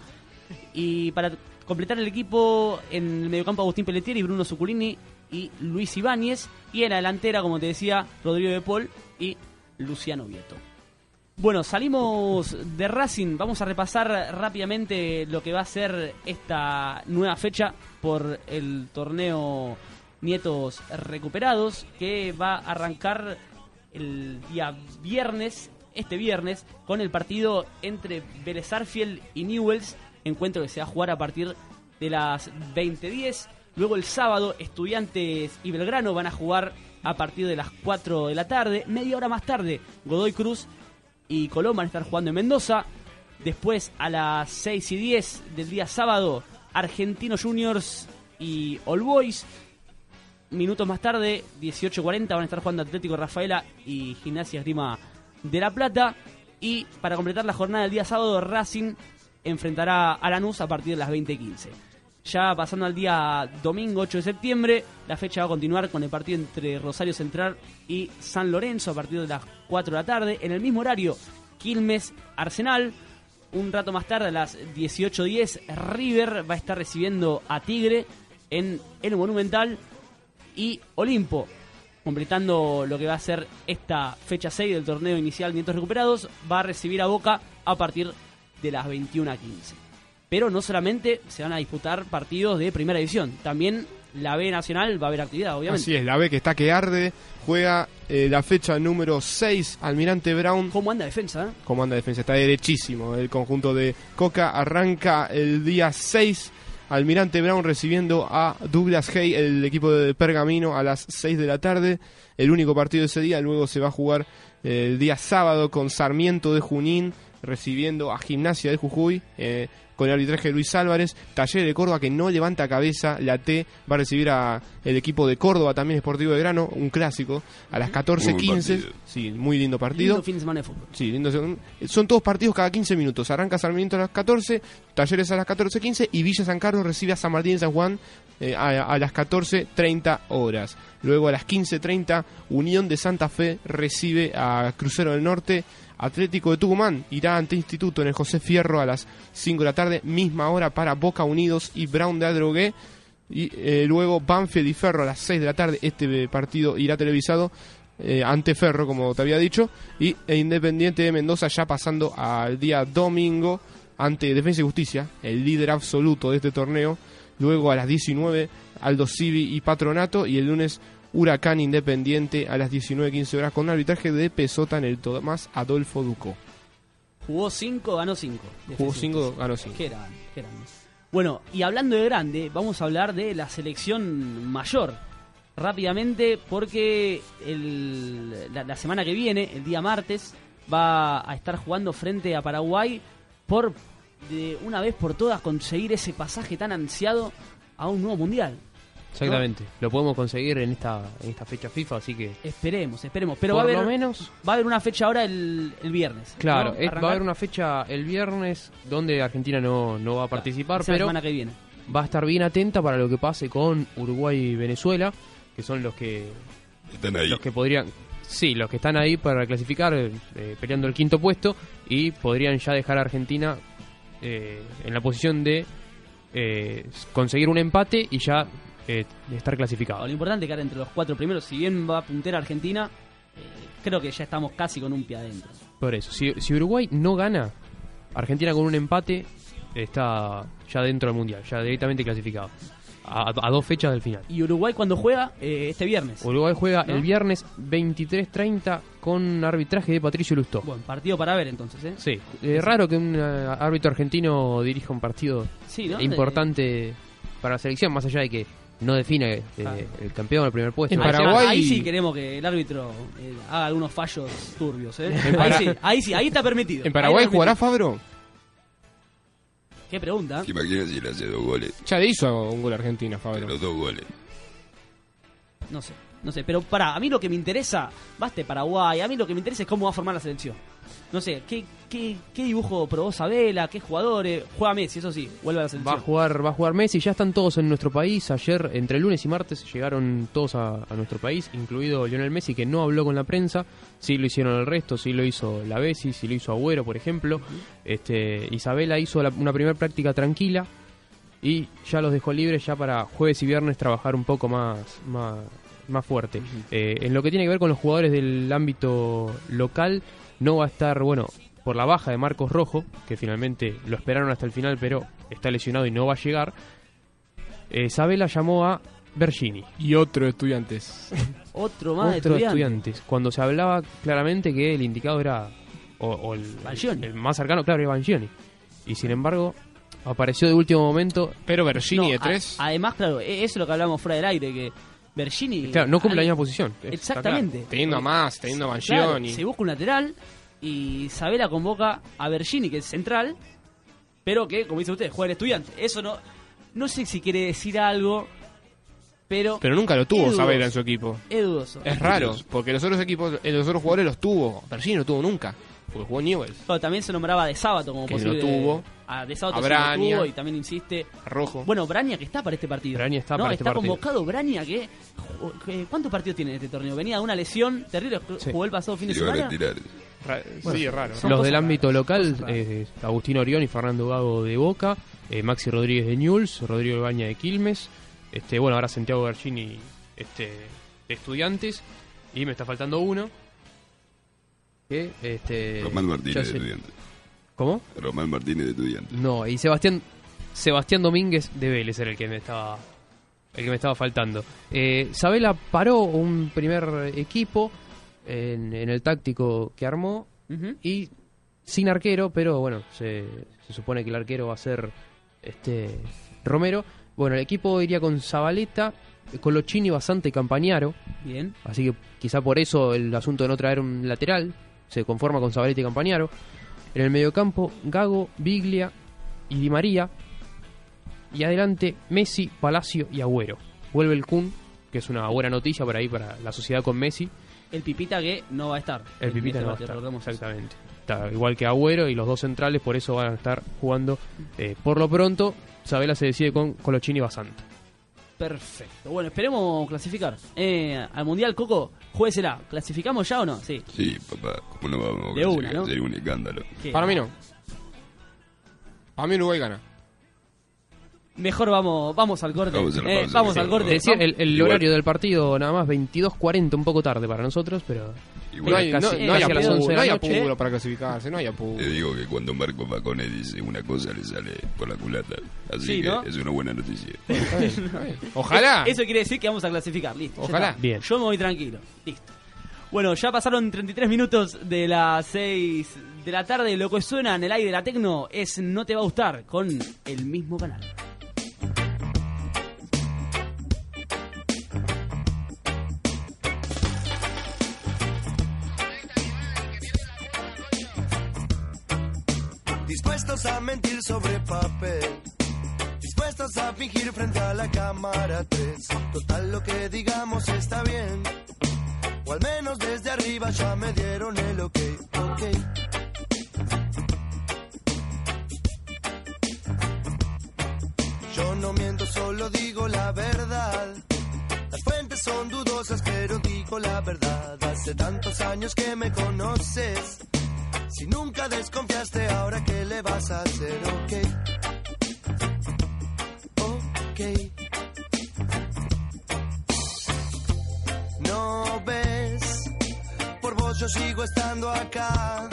[SPEAKER 14] Y para completar el equipo, en el mediocampo Agustín Pelletieri, Bruno Zuculini y Luis Ibáñez. Y en la delantera, como te decía, Rodrigo de Paul y Luciano Vieto. Bueno, salimos de Racing. Vamos a repasar rápidamente lo que va a ser esta nueva fecha por el torneo Nietos Recuperados, que va a arrancar el día viernes, este viernes, con el partido entre Vélez y Newells, encuentro que se va a jugar a partir de las 20.10. Luego el sábado, Estudiantes y Belgrano van a jugar a partir de las 4 de la tarde. Media hora más tarde, Godoy Cruz y Colón van a estar jugando en Mendoza. Después, a las 6 y 10 del día sábado, Argentinos Juniors y All Boys. Minutos más tarde, 18.40, van a estar jugando Atlético Rafaela y Gimnasia Esgrima de La Plata. Y para completar la jornada del día sábado, Racing enfrentará a Lanús a partir de las 20.15. Ya pasando al día domingo 8 de septiembre, la fecha va a continuar con el partido entre Rosario Central y San Lorenzo a partir de las 4 de la tarde. En el mismo horario, Quilmes Arsenal. Un rato más tarde, a las 18.10, River va a estar recibiendo a Tigre en el Monumental. Y Olimpo, completando lo que va a ser esta fecha 6 del torneo inicial Nietos Recuperados, va a recibir a Boca a partir de las 21.15. Pero no solamente se van a disputar partidos de primera división, también la B Nacional va a haber actividad, obviamente.
[SPEAKER 16] Así es, la B que está que arde. Juega eh, la fecha número 6, Almirante Brown.
[SPEAKER 14] ¿Cómo anda defensa? eh?
[SPEAKER 16] Cómo anda defensa, está derechísimo. El conjunto de Coca arranca el día 6. Almirante Brown recibiendo a Douglas Hay, el equipo de Pergamino, a las 6 de la tarde. El único partido de ese día. Luego se va a jugar eh, el día sábado con Sarmiento de Junín recibiendo a Gimnasia de Jujuy eh, con el arbitraje de Luis Álvarez. Taller de Córdoba que no levanta cabeza. La T va a recibir a el equipo de Córdoba, también Esportivo de Grano, un clásico, a las 14.15. Sí, muy lindo partido.
[SPEAKER 14] Lindo fin de semana de fútbol.
[SPEAKER 16] Sí, lindo. Son, son todos partidos cada 15 minutos. Arranca Sarmiento a las 14, Talleres a las 14.15 y Villa San Carlos recibe a San Martín de San Juan eh, a, a las 14.30 horas. Luego a las 15.30 Unión de Santa Fe recibe a Crucero del Norte. Atlético de Tucumán irá ante Instituto en el José Fierro a las 5 de la tarde, misma hora para Boca Unidos y Brown de Adrogué. Y eh, luego Banfield y Ferro a las 6 de la tarde. Este partido irá televisado eh, ante Ferro, como te había dicho. Y e Independiente de Mendoza ya pasando al día domingo ante Defensa y Justicia, el líder absoluto de este torneo. Luego a las 19 Aldo Civi y Patronato. Y el lunes Huracán Independiente a las 19.15 horas con un arbitraje de Pesota en el Tomás Adolfo Ducó.
[SPEAKER 14] Jugó 5, ganó 5.
[SPEAKER 16] Jugó 5, ganó 5.
[SPEAKER 14] Qué grande, qué grande. Bueno, y hablando de grande, vamos a hablar de la selección mayor. Rápidamente, porque el- la, la semana que viene, el día martes, va a estar jugando frente a Paraguay por de una vez por todas conseguir ese pasaje tan ansiado a un nuevo mundial.
[SPEAKER 17] Exactamente. Lo podemos conseguir en esta, en esta fecha FIFA, así que.
[SPEAKER 14] Esperemos, esperemos. Pero
[SPEAKER 17] Por
[SPEAKER 14] va a haber
[SPEAKER 17] lo menos-
[SPEAKER 14] va a haber una fecha ahora el, el viernes.
[SPEAKER 17] Claro,
[SPEAKER 14] ¿no?
[SPEAKER 17] es- va a haber una fecha el viernes donde Argentina no, no va a participar,
[SPEAKER 14] esa
[SPEAKER 17] pero
[SPEAKER 14] semana que viene.
[SPEAKER 17] va a estar bien atenta para lo que pase con Uruguay y Venezuela, que son los que
[SPEAKER 15] Están ahí.
[SPEAKER 17] los que podrían sí, los que están ahí para clasificar eh, eh, peleando el quinto puesto y podrían ya dejar a Argentina eh, en la posición de eh, conseguir un empate y ya eh, estar clasificado.
[SPEAKER 14] Lo importante es quedar entre los cuatro primeros. Si bien va a puntera Argentina, eh, creo que ya estamos casi con un pie adentro.
[SPEAKER 17] Por eso, si, si Uruguay no gana, Argentina con un empate está ya dentro del Mundial, ya directamente clasificado. A, a dos fechas del final.
[SPEAKER 14] Y Uruguay cuando juega eh, este viernes.
[SPEAKER 17] Uruguay juega
[SPEAKER 14] ¿No?
[SPEAKER 17] el viernes 23.30 con arbitraje de Patricio Lustó.
[SPEAKER 14] Buen partido para ver entonces, ¿eh?
[SPEAKER 17] Sí, es raro que un eh, árbitro argentino dirija un partido
[SPEAKER 14] Sí, ¿no?
[SPEAKER 17] importante para la selección, más allá de que no define eh,
[SPEAKER 14] Ah.
[SPEAKER 17] el campeón el primer puesto.
[SPEAKER 14] Ahí- Ahí sí queremos que el árbitro eh, haga algunos fallos turbios, ¿eh?
[SPEAKER 16] En
[SPEAKER 14] Ahí sí, ahí sí, ahí está permitido.
[SPEAKER 16] ¿En Paraguay jugará. Fabro?
[SPEAKER 14] ¿Qué pregunta?
[SPEAKER 15] ¿Te imaginas si le hace dos goles?
[SPEAKER 16] Ya le hizo un gol a Argentina, Fabro.
[SPEAKER 15] Los dos goles.
[SPEAKER 14] No sé, no sé, pero para, a mí lo que me interesa, baste Paraguay, a mí lo que me interesa es cómo va a formar la selección. No sé, ¿qué, qué, qué dibujo probó Sabela? ¿Qué jugadores? Juega Messi, eso sí, vuelve a la
[SPEAKER 17] Va
[SPEAKER 14] selección.
[SPEAKER 17] a jugar, va a jugar Messi, ya están todos en nuestro país. Ayer, entre lunes y martes, llegaron todos a, a nuestro país, incluido Lionel Messi, que no habló con la prensa. Sí lo hicieron el resto, sí lo hizo la Bessi, sí lo hizo Agüero, por ejemplo. Este, Isabela hizo la- una primera práctica tranquila y ya los dejó libres ya para jueves y viernes trabajar un poco más, más, más fuerte. Eh, en lo que tiene que ver con los jugadores del ámbito local, no va a estar, bueno, por la baja de Marcos Rojo, que finalmente lo esperaron hasta el final, pero está lesionado y no va a llegar. Eh, Sabela llamó a Bergini.
[SPEAKER 16] Y otro estudiantes.
[SPEAKER 14] Otro más de
[SPEAKER 17] Otro
[SPEAKER 14] estudiantes.
[SPEAKER 17] estudiantes. Cuando se hablaba claramente que el indicado era. O, o el, el más cercano, claro, era Bangioni. Y sin embargo, apareció de último momento.
[SPEAKER 16] Pero Bergini
[SPEAKER 14] No,
[SPEAKER 16] de
[SPEAKER 14] a-
[SPEAKER 16] tres.
[SPEAKER 14] además, claro, e- eso es lo que hablamos fuera del aire, que Bergini...
[SPEAKER 17] Claro, no cumple la
[SPEAKER 14] al-
[SPEAKER 17] misma posición.
[SPEAKER 14] Exactamente.
[SPEAKER 17] claro.
[SPEAKER 16] Teniendo a más, teniendo a
[SPEAKER 14] Claro, se busca un lateral y Sabela convoca a Bergini, que es central, pero que, como dice usted, juega el estudiante. Eso no... No sé si quiere decir algo, pero...
[SPEAKER 16] Pero nunca lo tuvo Sabela en su equipo.
[SPEAKER 14] Es dudoso.
[SPEAKER 16] Es raro, porque los otros equipos, eh, los otros jugadores los tuvo. Bergini no tuvo nunca, porque jugó Newell's.
[SPEAKER 14] Claro, también se nombraba de Sábato como
[SPEAKER 16] Que
[SPEAKER 14] posible.
[SPEAKER 16] lo tuvo.
[SPEAKER 14] A de Sábato
[SPEAKER 16] A
[SPEAKER 14] sí lo
[SPEAKER 16] Braña.
[SPEAKER 14] tuvo y también insiste.
[SPEAKER 16] Rojo.
[SPEAKER 14] Bueno, Braña que está para este partido.
[SPEAKER 17] Braña está
[SPEAKER 14] no,
[SPEAKER 17] para este
[SPEAKER 14] está
[SPEAKER 17] partido.
[SPEAKER 14] convocado Braña que, ¿Cuántos partidos tiene en este torneo? Venía de una lesión terrible, jugó el pasado fin de
[SPEAKER 15] a
[SPEAKER 14] semana.
[SPEAKER 15] tirar.
[SPEAKER 16] Ra-
[SPEAKER 17] Bueno,
[SPEAKER 16] sí, es raro.
[SPEAKER 17] Los del
[SPEAKER 14] raras,
[SPEAKER 17] ámbito local, eh, Agustín Orión y Fernando Gago de Boca, eh, Maxi Rodríguez de Newell's, Rodrigo Ibaña de Quilmes, este, bueno, ahora Santiago Bergini este, de Estudiantes, y me está faltando uno. Que, este,
[SPEAKER 15] Román Martínez de
[SPEAKER 17] sé-
[SPEAKER 15] estudiante.
[SPEAKER 17] ¿Cómo?
[SPEAKER 15] Román Martínez de estudiante.
[SPEAKER 17] No, y Sebastián Sebastián Domínguez de Vélez era el que me estaba el que me estaba faltando. Eh, Sabela paró un primer equipo en, en el táctico que armó y sin arquero, pero bueno, se, se supone que el arquero va a ser este Romero. Bueno, el equipo iría con Zabaleta, Colochini, Basante y Campañaro.
[SPEAKER 14] Bien.
[SPEAKER 17] Así que quizá por eso el asunto de no traer un lateral se conforma con Zabaleta y Campañaro. En el mediocampo, Gago, Biglia y Di María. Y adelante, Messi, Palacio y Agüero. Vuelve el Kun, que es una buena noticia por ahí para la sociedad con Messi.
[SPEAKER 14] El Pipita que no va a estar.
[SPEAKER 17] El Pipita
[SPEAKER 14] En
[SPEAKER 17] no va a
[SPEAKER 14] este
[SPEAKER 17] estar, exactamente. Está igual que Agüero y los dos centrales, por eso van a estar jugando. eh, por lo pronto, Sabela se decide con Colochini y Basanta.
[SPEAKER 14] Perfecto. Bueno, esperemos clasificar. Eh, al Mundial, Coco, juésela. ¿Clasificamos ya o no? Sí.
[SPEAKER 15] Sí, papá, ¿cómo no vamos a
[SPEAKER 14] De una,
[SPEAKER 15] clasificar?
[SPEAKER 14] ¿no?
[SPEAKER 15] Sería un escándalo.
[SPEAKER 14] ¿Qué?
[SPEAKER 16] Para mí no. A mí Uruguay gana.
[SPEAKER 14] Mejor vamos, vamos al corte.
[SPEAKER 15] Vamos
[SPEAKER 14] Eh, vamos al corte.
[SPEAKER 17] Decir, el, el
[SPEAKER 15] Igual-
[SPEAKER 17] horario del partido nada más 22.40, un poco tarde para nosotros, pero...
[SPEAKER 15] Igual-
[SPEAKER 16] No hay,
[SPEAKER 17] casi-
[SPEAKER 16] no hay
[SPEAKER 17] casi a las
[SPEAKER 16] apuro,
[SPEAKER 17] 11 de
[SPEAKER 16] no hay
[SPEAKER 17] la noche.
[SPEAKER 16] apuro para clasificarse, no hay apuro.
[SPEAKER 15] Te digo que cuando Marco Facone dice una cosa le sale por la culata. Así
[SPEAKER 14] Sí,
[SPEAKER 15] que
[SPEAKER 14] ¿no?
[SPEAKER 15] es una buena noticia.
[SPEAKER 16] Ojalá.
[SPEAKER 14] Eso quiere decir que vamos a clasificar. Listo.
[SPEAKER 16] Ojalá.
[SPEAKER 17] Bien.
[SPEAKER 14] Yo me voy tranquilo. Listo. Bueno, ya pasaron 33 minutos de las 6 de la tarde. Lo que suena en el aire de la Tecno es No te va a gustar con el mismo canal.
[SPEAKER 1] Dispuestos a mentir sobre papel. Dispuestos a fingir frente a la cámara 3. Total lo que digamos está bien. O al menos desde arriba ya me dieron el ok. Ok. Yo no miento, solo digo la verdad. Las fuentes son dudosas, pero digo la verdad. Hace tantos años que me conoces. Si nunca desconfiaste, ahora qué le vas a hacer, ok. Ok. No ves, por vos yo sigo estando acá.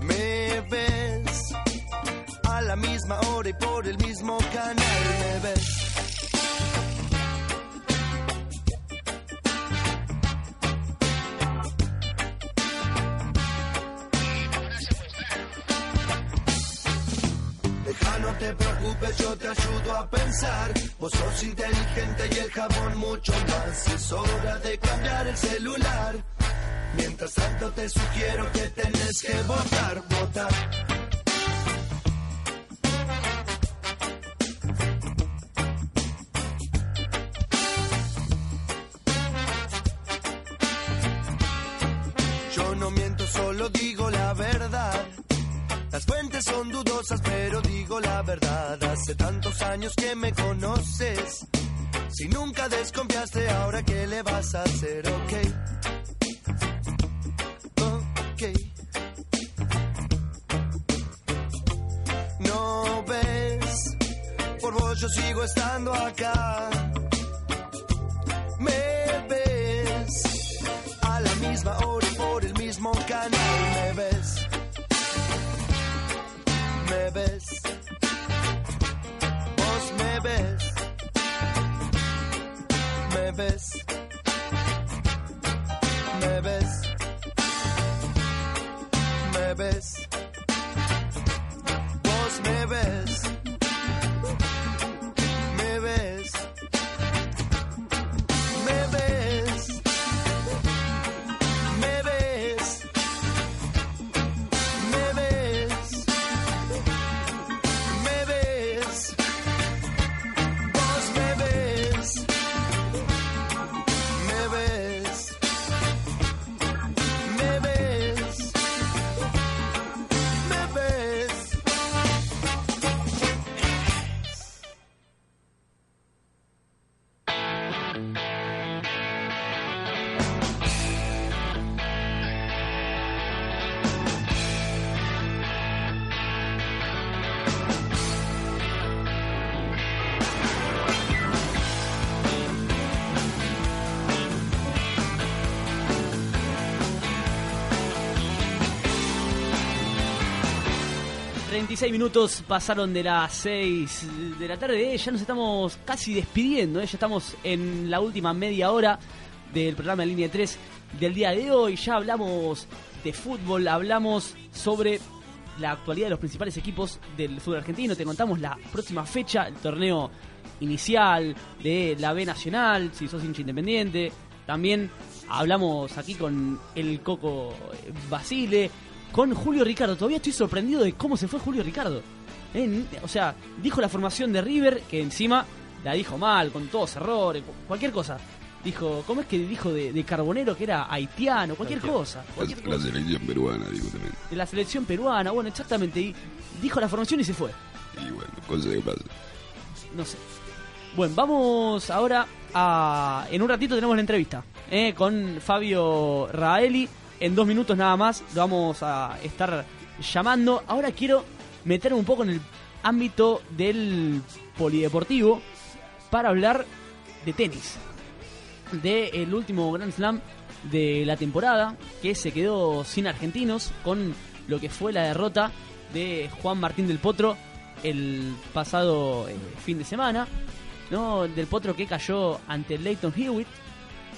[SPEAKER 1] Me ves a la misma hora y por el mismo canal. Me ves. No te preocupes, yo te ayudo a pensar. Vos sos inteligente y el jabón mucho más. Es hora de cambiar el celular. Mientras tanto te sugiero que tenés que votar, votar. Yo no miento, solo digo la verdad. Las fuentes son dudosas, pero digo la verdad. Hace tantos años que me conoces. Si nunca desconfiaste, ahora qué le vas a hacer, ok. Ok. No ves, por vos yo sigo estando acá. Me ves a la misma hora y por el mismo canal. Me ves ves. Vos me ves. Me ves. Me ves. Me ves.
[SPEAKER 14] 26 minutos pasaron de las 6 de la tarde. Ya nos estamos casi despidiendo. ¿eh? Ya estamos en la última media hora del programa de Línea 3 del día de hoy. Ya hablamos de fútbol, hablamos sobre la actualidad de los principales equipos del fútbol argentino. Te contamos la próxima fecha, el torneo inicial de la B Nacional, si sos hincha independiente. También hablamos aquí con el Coco Basile con Julio Ricardo. Todavía estoy sorprendido de cómo se fue Julio Ricardo. Eh, o sea, dijo la formación de River, que encima la dijo mal, con todos errores, cu- cualquier cosa. Dijo, ¿cómo es que dijo de, de Carbonero que era haitiano? Cualquier
[SPEAKER 15] Haitiano.
[SPEAKER 14] cosa.
[SPEAKER 15] La,
[SPEAKER 14] Cualquier
[SPEAKER 15] la
[SPEAKER 14] cosa.
[SPEAKER 15] selección peruana, digo también.
[SPEAKER 14] De la selección peruana, bueno, exactamente. Y dijo la formación y se fue.
[SPEAKER 15] Y bueno, cosa que pasa.
[SPEAKER 14] No sé. Bueno, vamos ahora a... En un ratito tenemos la entrevista eh, con Fabio Raeli. En dos minutos nada más lo vamos a estar llamando. Ahora quiero meterme un poco en el ámbito del polideportivo para hablar de tenis. Del último Grand Slam de la temporada, que se quedó sin argentinos con lo que fue la derrota de Juan Martín del Potro el pasado eh, fin de semana, ¿no? Del Potro que cayó ante Leighton Hewitt,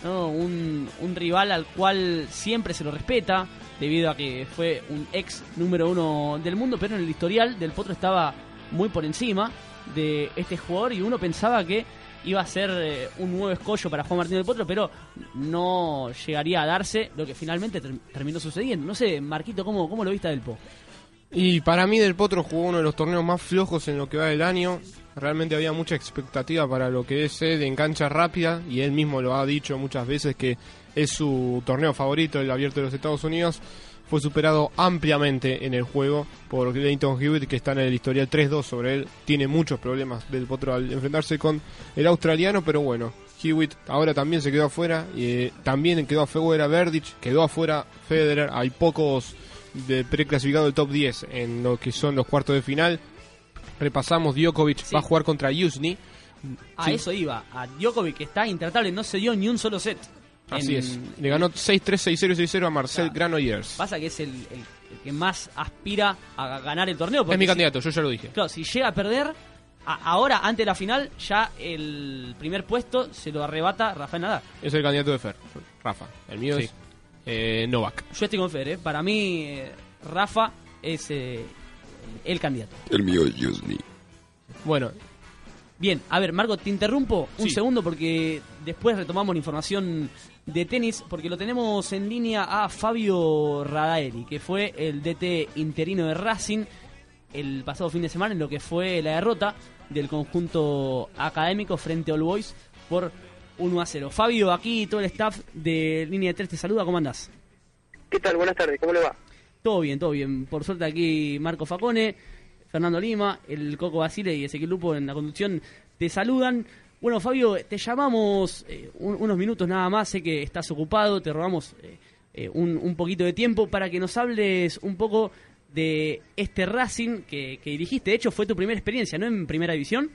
[SPEAKER 14] ¿no? Un, un rival al cual siempre se lo respeta, debido a que fue un ex número uno del mundo, pero en el historial del Potro estaba muy por encima de este jugador y uno pensaba que iba a ser eh, un nuevo escollo para Juan Martín del Potro, pero no llegaría a darse lo que finalmente ter- terminó sucediendo. No sé, Marquito, ¿cómo, cómo lo viste del Po?
[SPEAKER 16] Y para mí Del Potro jugó uno de los torneos más flojos en lo que va del año. Realmente había mucha expectativa para lo que es él en cancha rápida y él mismo lo ha dicho muchas veces que es su torneo favorito, el abierto de los Estados Unidos. Fue superado ampliamente en el juego por Leighton Hewitt, que está en el historial 3-2 sobre él. Tiene muchos problemas Del Potro al enfrentarse con el australiano, pero bueno, Hewitt ahora también se quedó afuera. Y, eh, también quedó afuera Verdic, quedó afuera Federer. Hay pocos de preclasificado del top 10 en lo que son los cuartos de final. Repasamos, Djokovic va a jugar contra Yusni.
[SPEAKER 14] A
[SPEAKER 16] Sí.
[SPEAKER 14] eso iba, a Djokovic, que está intratable, no se dio ni un solo set.
[SPEAKER 16] Así
[SPEAKER 14] En-
[SPEAKER 16] es. Le ganó 6-3, 6-0, 6-0 a Marcel Granollers.
[SPEAKER 14] Pasa que es el, el- el que más aspira a ganar el torneo.
[SPEAKER 16] Es mi
[SPEAKER 14] si-
[SPEAKER 16] candidato, yo ya lo dije.
[SPEAKER 14] Claro, si llega a perder, ahora, antes de la final, ya el primer puesto se lo arrebata Rafael Nadal.
[SPEAKER 16] Es el candidato de Fer, Rafa. El mío
[SPEAKER 14] Sí.
[SPEAKER 16] es eh, Novak.
[SPEAKER 14] Yo estoy con Fer, ¿eh? Para mí, eh, Rafa es eh, el candidato.
[SPEAKER 15] El mío es Yusni.
[SPEAKER 16] Bueno,
[SPEAKER 14] Bien, a ver, Marco, te interrumpo un
[SPEAKER 16] Sí.
[SPEAKER 14] segundo porque después retomamos la información de tenis, porque lo tenemos en línea a Fabio Radaeli, que fue el DT interino de Racing el pasado fin de semana en lo que fue la derrota del conjunto académico frente a All Boys por 1 a 0. Fabio, aquí todo el staff de Línea de 3 te saluda, ¿cómo andás?
[SPEAKER 23] ¿Qué tal? Buenas tardes, ¿cómo le va?
[SPEAKER 14] Todo bien, todo bien. Por suerte aquí Marco Facone, Fernando Lima, el Coco Basile y Ezequiel Lupo en la conducción te saludan. Bueno, Fabio, te llamamos eh, un- unos minutos nada más, sé que estás ocupado, te robamos eh, eh, un, un poquito de tiempo para que nos hables un poco de este Racing que, que dirigiste. De hecho, fue tu primera experiencia, ¿no? En primera división.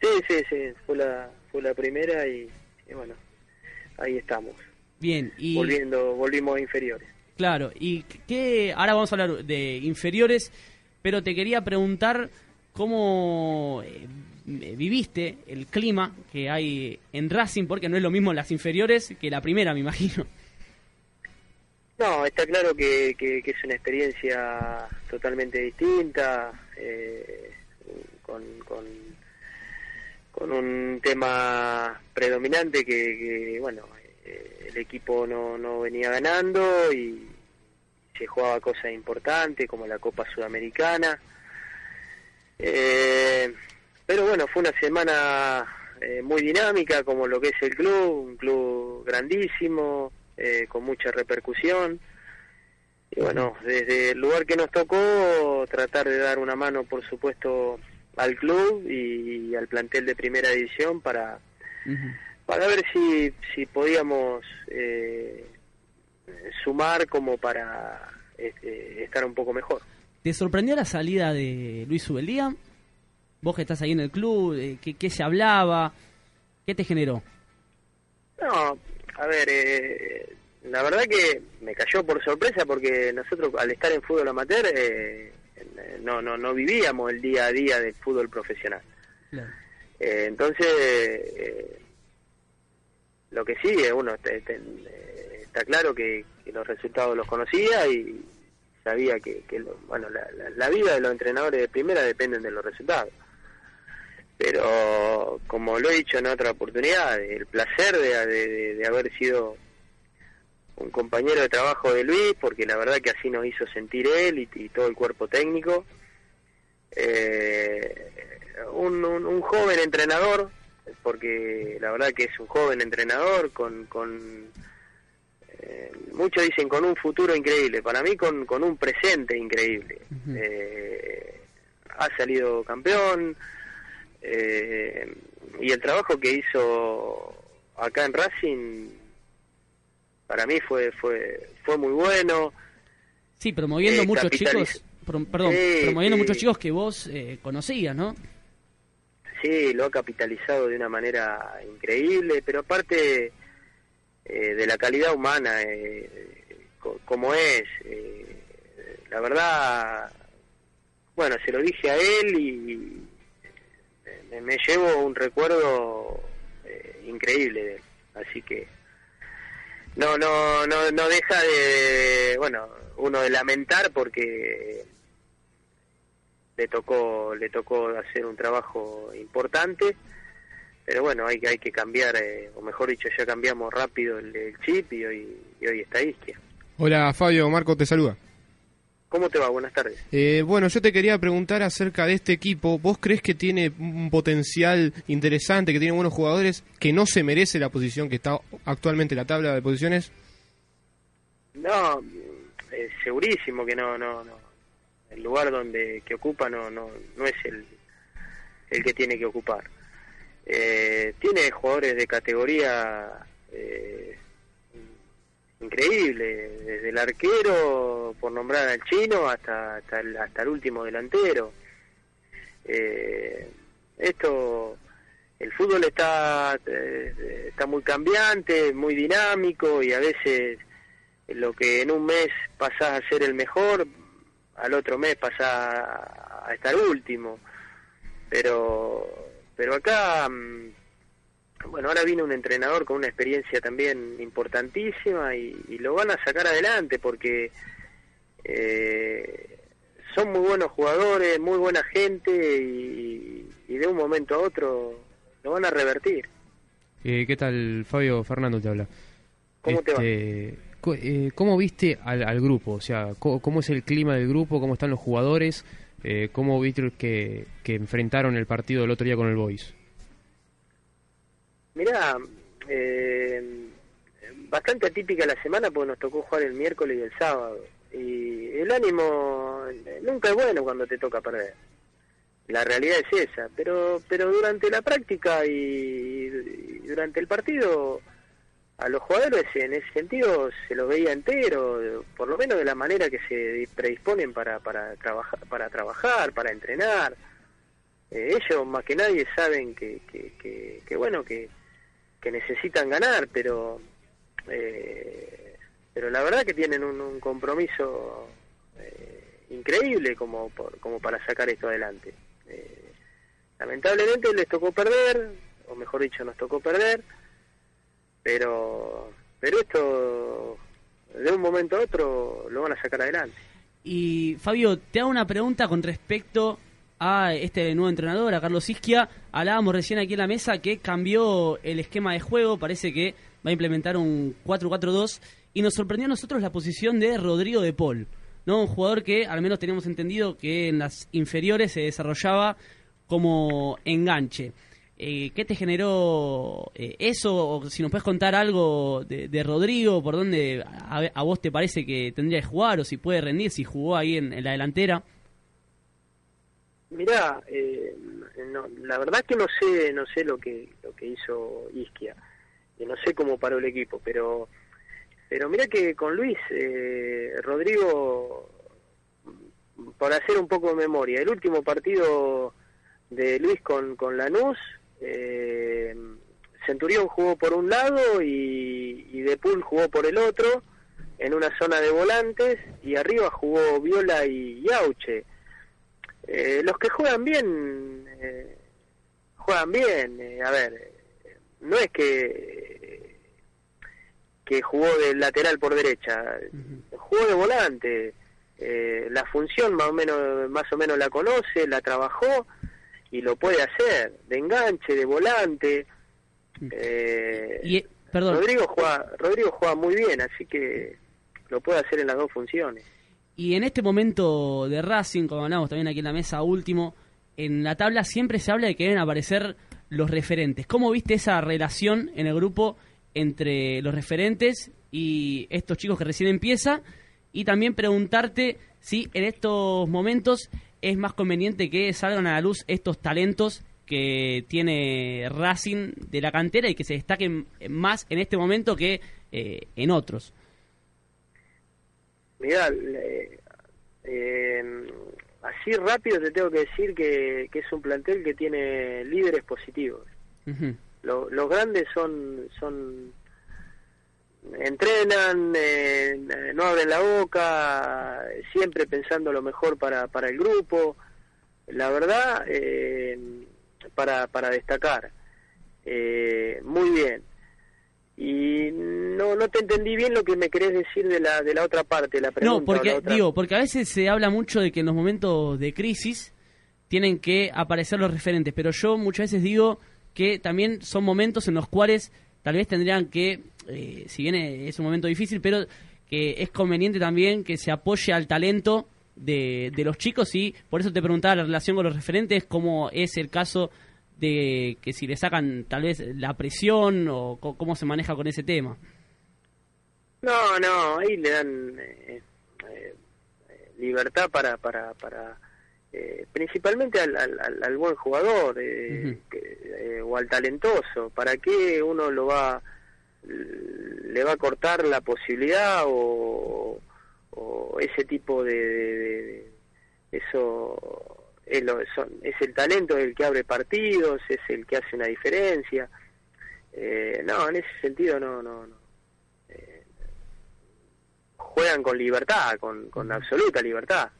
[SPEAKER 23] Sí, sí, sí, fue la, fue la primera y, y bueno, ahí estamos,
[SPEAKER 14] Bien, y...
[SPEAKER 23] volviendo, volvimos a inferiores.
[SPEAKER 14] Claro, y que ahora vamos a hablar de inferiores, pero te quería preguntar cómo eh, viviste el clima que hay en Racing, porque no es lo mismo las inferiores que la primera, me imagino.
[SPEAKER 23] No, está claro que, que, es una experiencia totalmente distinta, eh, con, con, con un tema predominante que, que, bueno, eh, el equipo no, no venía ganando y se jugaba cosas importantes como la Copa Sudamericana. Eh, pero bueno, fue una semana eh, muy dinámica como lo que es el club, un club grandísimo, eh, con mucha repercusión. Y bueno, desde el lugar que nos tocó, tratar de dar una mano, por supuesto, al club y, al plantel de primera división para, para ver si, si podíamos eh, sumar como para este, estar un poco mejor.
[SPEAKER 14] ¿Te sorprendió la salida de Luis Ubeldía? Vos que estás ahí en el club, eh, ¿qué, qué se hablaba? ¿Qué te generó?
[SPEAKER 23] No, a ver, eh, la verdad que me cayó por sorpresa porque nosotros al estar en fútbol amateur eh, no, no, no vivíamos el día a día del fútbol profesional. Eh, entonces, eh, lo que sí, uno eh, está claro que, los resultados los conocía y sabía que, que lo- bueno, la, la- la vida de los entrenadores de primera dependen de los resultados. Pero, como lo he dicho en otra oportunidad, el placer de, de- haber sido un compañero de trabajo de Luis, porque la verdad que así nos hizo sentir él y, todo el cuerpo técnico. Eh, un- un joven entrenador, porque la verdad que es un joven entrenador con, con eh, muchos dicen con un futuro increíble, para mí con, con un presente increíble. Eh, ha salido campeón eh, y el trabajo que hizo acá en Racing para mí fue fue fue muy bueno.
[SPEAKER 14] Sí, promoviendo
[SPEAKER 23] Eh,
[SPEAKER 14] muchos chicos, perdón, promoviendo muchos chicos que vos eh, conocías, ¿no?
[SPEAKER 23] Lo ha capitalizado de una manera increíble, pero aparte eh, de la calidad humana eh, co- como es, eh, la verdad, bueno, se lo dije a él y me, me llevo un recuerdo eh, increíble de él, así que no, no, no, no deja de, bueno, uno de lamentar porque le tocó le tocó hacer un trabajo importante pero bueno hay que hay que cambiar eh, o mejor dicho ya cambiamos rápido el, el chip y hoy y hoy está Isquia
[SPEAKER 16] Hola Fabio, Marco te saluda.
[SPEAKER 23] cómo te va buenas tardes
[SPEAKER 16] Eh, bueno, yo te quería preguntar acerca de este equipo. ¿Vos crees que tiene un potencial interesante, que tiene buenos jugadores, que no se merece la posición que está actualmente en la tabla de posiciones?
[SPEAKER 23] no eh, segurísimo que no no no el lugar donde que ocupa no no no es el el que tiene que ocupar. Eh, tiene jugadores de categoría eh, increíble desde el arquero por nombrar al chino hasta hasta el, hasta el último delantero. Eh, esto el fútbol está eh, está muy cambiante muy dinámico y a veces lo que en un mes pasás a ser el mejor al otro mes pasás a estar último pero pero acá mm, bueno ahora viene un entrenador con una experiencia también importantísima y, y lo van a sacar adelante porque eh, son muy buenos jugadores muy buena gente y, y de un momento a otro lo van a revertir
[SPEAKER 17] Eh, ¿Qué tal, Fabio? Fernando te habla.
[SPEAKER 23] ¿Cómo te va?
[SPEAKER 17] Eh, ¿Cómo viste al, al grupo? O sea, ¿cómo, es el clima del grupo? ¿Cómo están los jugadores? Eh, ¿Cómo viste que, que enfrentaron el partido el otro día con el Boys?
[SPEAKER 23] Mirá, eh, bastante atípica la semana porque nos tocó jugar el miércoles y el sábado. Y el ánimo nunca es bueno cuando te toca perder. La realidad es esa. Pero, pero durante la práctica y durante el partido, a los jugadores en ese sentido se los veía entero, por lo menos de la manera que se predisponen para, para, trabajar, para trabajar, para entrenar. Eh, ellos más que nadie saben que, que, que, que bueno, que, que necesitan ganar, pero eh, pero la verdad que tienen un, compromiso eh, increíble como por- como para sacar esto adelante. Eh, lamentablemente les tocó perder, o mejor dicho nos tocó perder, pero pero esto de un momento a otro lo van a sacar adelante.
[SPEAKER 14] Y Fabio, te hago una pregunta con respecto a este nuevo entrenador, a Carlos Isquia. Hablábamos recién aquí en la mesa que cambió el esquema de juego, parece que va a implementar un 4-4-2 y nos sorprendió a nosotros la posición de Rodrigo de Paul, ¿no? Un jugador que al menos teníamos entendido que en las inferiores se desarrollaba como enganche. Eh, ¿Qué te generó eh, eso? O si nos puedes contar algo de, Rodrigo, por dónde a, a vos te parece que tendría que jugar o si puede rendir, si jugó ahí en, en la delantera.
[SPEAKER 23] Mirá, eh, no, la verdad que no sé no sé lo que lo que hizo Isquia y no sé cómo paró el equipo pero pero mira que con Luis eh, Rodrigo por hacer un poco de memoria el último partido de Luis con con Lanús eh, Centurión jugó por un lado y, y De Pool jugó por el otro en una zona de volantes y arriba jugó Viola y Yauche eh, los que juegan bien, eh, juegan bien. eh, a ver, no es que que jugó de lateral por derecha, jugó de volante. eh, la función más o menos más o menos la conoce, la trabajó y lo puede hacer de enganche, de volante. eh,
[SPEAKER 14] Y, Perdón.
[SPEAKER 23] Rodrigo juega, Rodrigo juega muy bien, así que lo puede hacer en las dos funciones.
[SPEAKER 14] Y en este momento de Racing, como hablamos también aquí en la mesa último, en la tabla siempre se habla de que deben aparecer los referentes. ¿Cómo viste esa relación en el grupo entre los referentes y estos chicos que recién empieza? Y también preguntarte si en estos momentos es más conveniente que salgan a la luz estos talentos que tiene Racing de la cantera y que se destaquen más en este momento que eh, en otros.
[SPEAKER 23] Mirá, eh, eh, así rápido te tengo que decir que, que es un plantel que tiene líderes positivos. Lo- los grandes son son entrenan, eh, no abren la boca, siempre pensando lo mejor para, para el grupo. La verdad, eh, para, para destacar. Eh, muy bien. Y no, no te entendí bien lo que me querés decir de la, de la otra parte, la pregunta.
[SPEAKER 14] No, porque
[SPEAKER 23] otra-
[SPEAKER 14] digo, porque a veces se habla mucho de que en los momentos de crisis tienen que aparecer los referentes, pero yo muchas veces digo que también son momentos en los cuales tal vez tendrían que, eh, si bien es un momento difícil, pero que es conveniente también que se apoye al talento de, de los chicos y por eso te preguntaba la relación con los referentes, cómo es el caso de que si le sacan tal vez la presión o cómo se maneja con ese tema.
[SPEAKER 23] No, no, ahí le dan eh, eh, libertad para, para, para eh, principalmente al, al, al- buen jugador eh, que- eh, o al talentoso. ¿Para qué uno lo va le va a cortar la posibilidad o, o ese tipo de, de- eso es, lo- son- es el talento el que abre partidos, es el que hace una diferencia. Eh, no, en ese sentido no, no, no juegan con libertad, con, con absoluta libertad.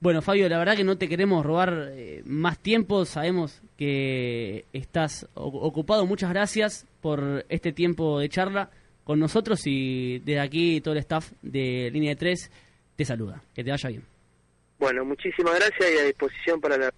[SPEAKER 14] Bueno, Fabio, la verdad que no te queremos robar eh, más tiempo. Sabemos que estás ocupado. Muchas gracias por este tiempo de charla con nosotros y desde aquí todo el staff de Línea de 3 te saluda. Que te vaya bien.
[SPEAKER 23] Bueno, muchísimas gracias y a disposición para la...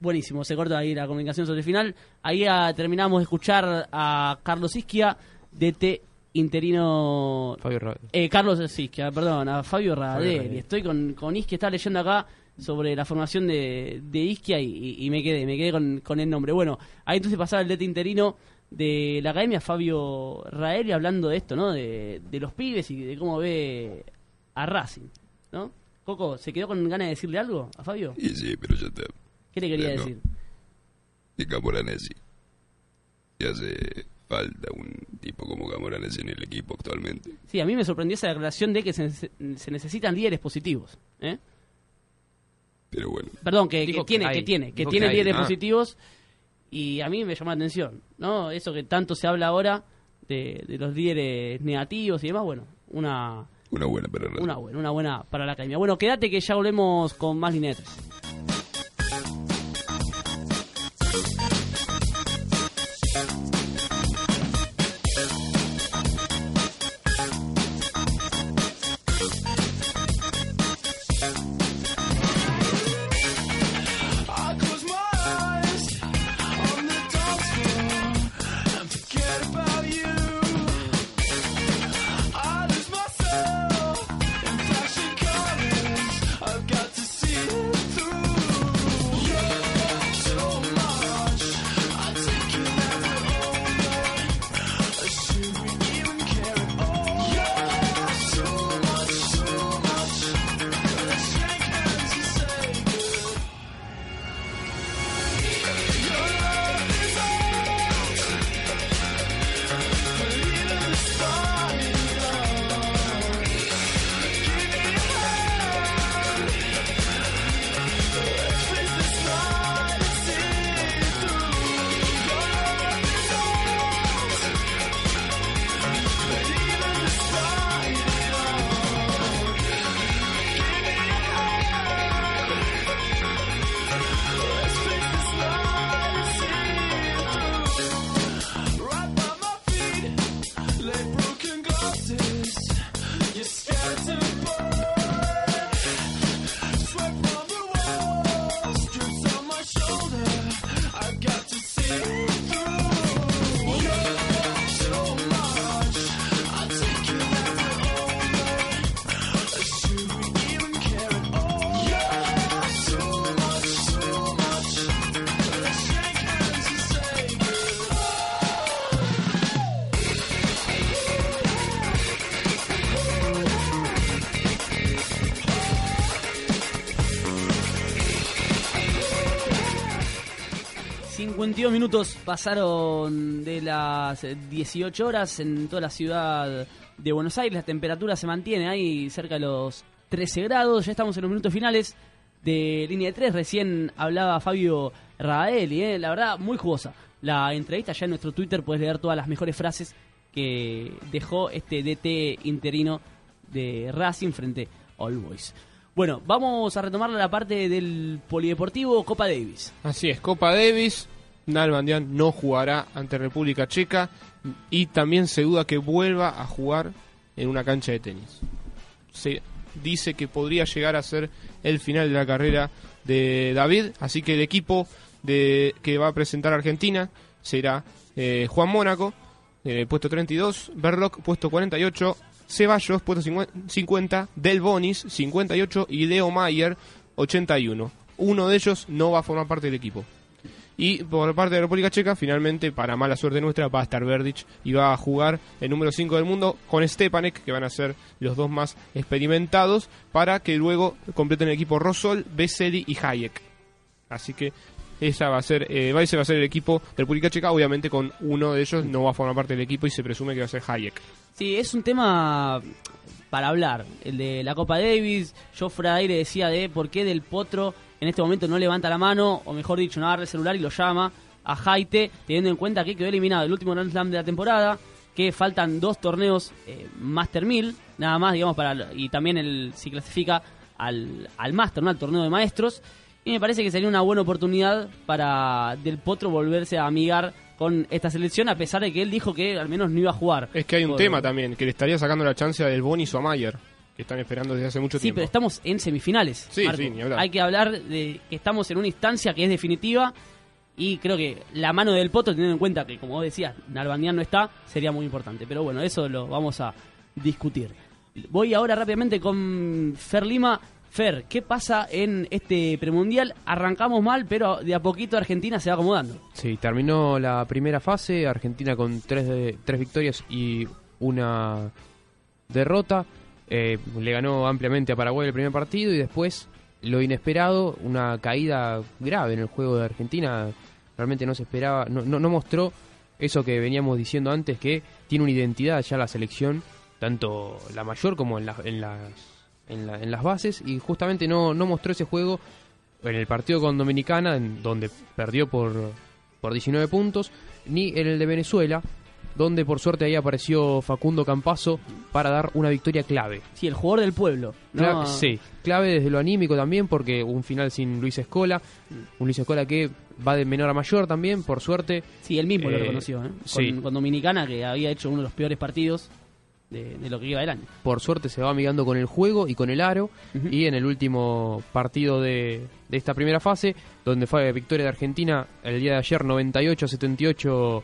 [SPEAKER 14] Buenísimo, se corta ahí la comunicación sobre el final. Ahí ah, terminamos de escuchar a Carlos Isquia, DT interino...
[SPEAKER 17] Fabio
[SPEAKER 14] Eh, Carlos Isquia, perdón, a Fabio Radel. Estoy con, con Isquia, estaba leyendo acá sobre la formación de, de Isquia y, me quedé, me quedé con, con el nombre. Bueno, ahí entonces pasaba el DT interino de la academia, Fabio Rael, y hablando de esto, ¿no? De, de los pibes y de cómo ve a Racing, ¿no? Coco, ¿se quedó con ganas de decirle algo a Fabio?
[SPEAKER 15] Y sí, pero ya está.
[SPEAKER 14] ¿Qué le quería
[SPEAKER 15] Ya no.
[SPEAKER 14] decir?
[SPEAKER 15] De Camoranesi. Y hace falta un tipo como Camoranesi en el equipo actualmente.
[SPEAKER 14] Sí, a mí me sorprendió esa declaración de que se, se necesitan líderes positivos. ¿eh?
[SPEAKER 15] Pero bueno.
[SPEAKER 14] Perdón, que, que
[SPEAKER 15] Dijo que
[SPEAKER 14] tiene,
[SPEAKER 15] hay.
[SPEAKER 14] que tiene, que
[SPEAKER 15] Dijo
[SPEAKER 14] tiene
[SPEAKER 15] que hay.
[SPEAKER 14] líderes
[SPEAKER 15] Ah.
[SPEAKER 14] positivos y a mí me llama la atención, ¿no? Eso que tanto se habla ahora de, de los líderes negativos y demás, bueno, una,
[SPEAKER 15] Una buena para Racing.
[SPEAKER 14] una buena, una buena para la academia. Bueno, quédate que ya volvemos con más linetes. 52 minutos pasaron de las 18 horas en toda la ciudad de Buenos Aires. La temperatura se mantiene ahí cerca de los 13 grados. Ya estamos en los minutos finales de línea de 3. Recién hablaba Fabio Raeli, ¿eh? la verdad, muy jugosa. La entrevista ya en nuestro Twitter puedes leer todas las mejores frases que dejó este DT interino de Racing frente a All Boys. Bueno, vamos a retomar la parte del polideportivo Copa Davis.
[SPEAKER 16] Así es, Copa Davis. Nalbandian no jugará ante República Checa y también se duda que vuelva a jugar en una cancha de tenis. Se dice que podría llegar a ser el final de la carrera de David, así que el equipo de, que va a presentar Argentina será eh, Juan Mónaco, eh, puesto 32, Berloc, puesto 48, Ceballos, puesto 50, Del Bonis, 58 y Leo Mayer, 81. Uno de ellos no va a formar parte del equipo. Y por parte de República Checa, finalmente, para mala suerte nuestra, va a estar Verdic y va a jugar el número 5 del mundo con Stepanek, que van a ser los dos más experimentados, para que luego completen el equipo Rosol, Veseli y Hayek. Así que esa va a ser, eh, va a ser el equipo de República Checa, obviamente con uno de ellos no va a formar parte del equipo y se presume que va a ser Hayek.
[SPEAKER 14] Sí, es un tema para hablar, el de la Copa Davis. Yo fuera de aire decía de por qué Del Potro en este momento no levanta la mano, o mejor dicho, no agarra el celular y lo llama a Haite, teniendo en cuenta que quedó eliminado el último Grand Slam de la temporada, que faltan dos torneos eh, Master 1000, nada más, digamos, para y también el si clasifica al, al Master, ¿no? al torneo de maestros. Y me parece que sería una buena oportunidad para Del Potro volverse a amigar con esta selección, a pesar de que él dijo que al menos no iba a jugar.
[SPEAKER 16] Es que hay un
[SPEAKER 14] Por-
[SPEAKER 16] tema también, que le estaría sacando la chance a Del Bonis o a Mayer, que están esperando desde hace mucho
[SPEAKER 14] Sí,
[SPEAKER 16] tiempo.
[SPEAKER 14] pero estamos en semifinales.
[SPEAKER 16] Sí,
[SPEAKER 14] Marco.
[SPEAKER 16] sí, ni hablar.
[SPEAKER 14] Hay que hablar de que estamos en una instancia que es definitiva y creo que la mano del Potro, teniendo en cuenta que, como vos decías, Nalbandián no está, sería muy importante. Pero bueno, eso lo vamos a discutir. Voy ahora rápidamente con Fer Lima. Fer, ¿qué pasa en este premundial? Arrancamos mal, pero de a poquito Argentina se va acomodando.
[SPEAKER 17] Sí, terminó la primera fase, Argentina con tres, de- tres victorias y una derrota. Eh, le ganó ampliamente a Paraguay el primer partido y después lo inesperado, una caída grave en el juego de Argentina. Realmente no se esperaba, no, no, no mostró eso que veníamos diciendo antes, que tiene una identidad ya la selección, tanto la mayor como en, la- en las, en, la- en las bases, y justamente no, no mostró ese juego en el partido con Dominicana, en donde perdió por, por 19 puntos, ni en el de Venezuela, donde por suerte ahí apareció Facundo Campazo para dar una victoria clave.
[SPEAKER 14] Sí, el jugador del pueblo.
[SPEAKER 17] Sí, clave desde lo anímico también, porque un final sin Luis Escola, un Luis Escola que va de menor a mayor también, por suerte.
[SPEAKER 14] Sí, él mismo lo
[SPEAKER 17] Eh,
[SPEAKER 14] reconoció, ¿eh? Con,
[SPEAKER 17] sí.
[SPEAKER 14] con Dominicana, que había hecho uno de los peores partidos de, de lo que iba del año.
[SPEAKER 17] por suerte se va amigando con el juego y con el aro. Y en el último partido de, de esta primera fase, donde fue victoria de Argentina el día de ayer 98 a 78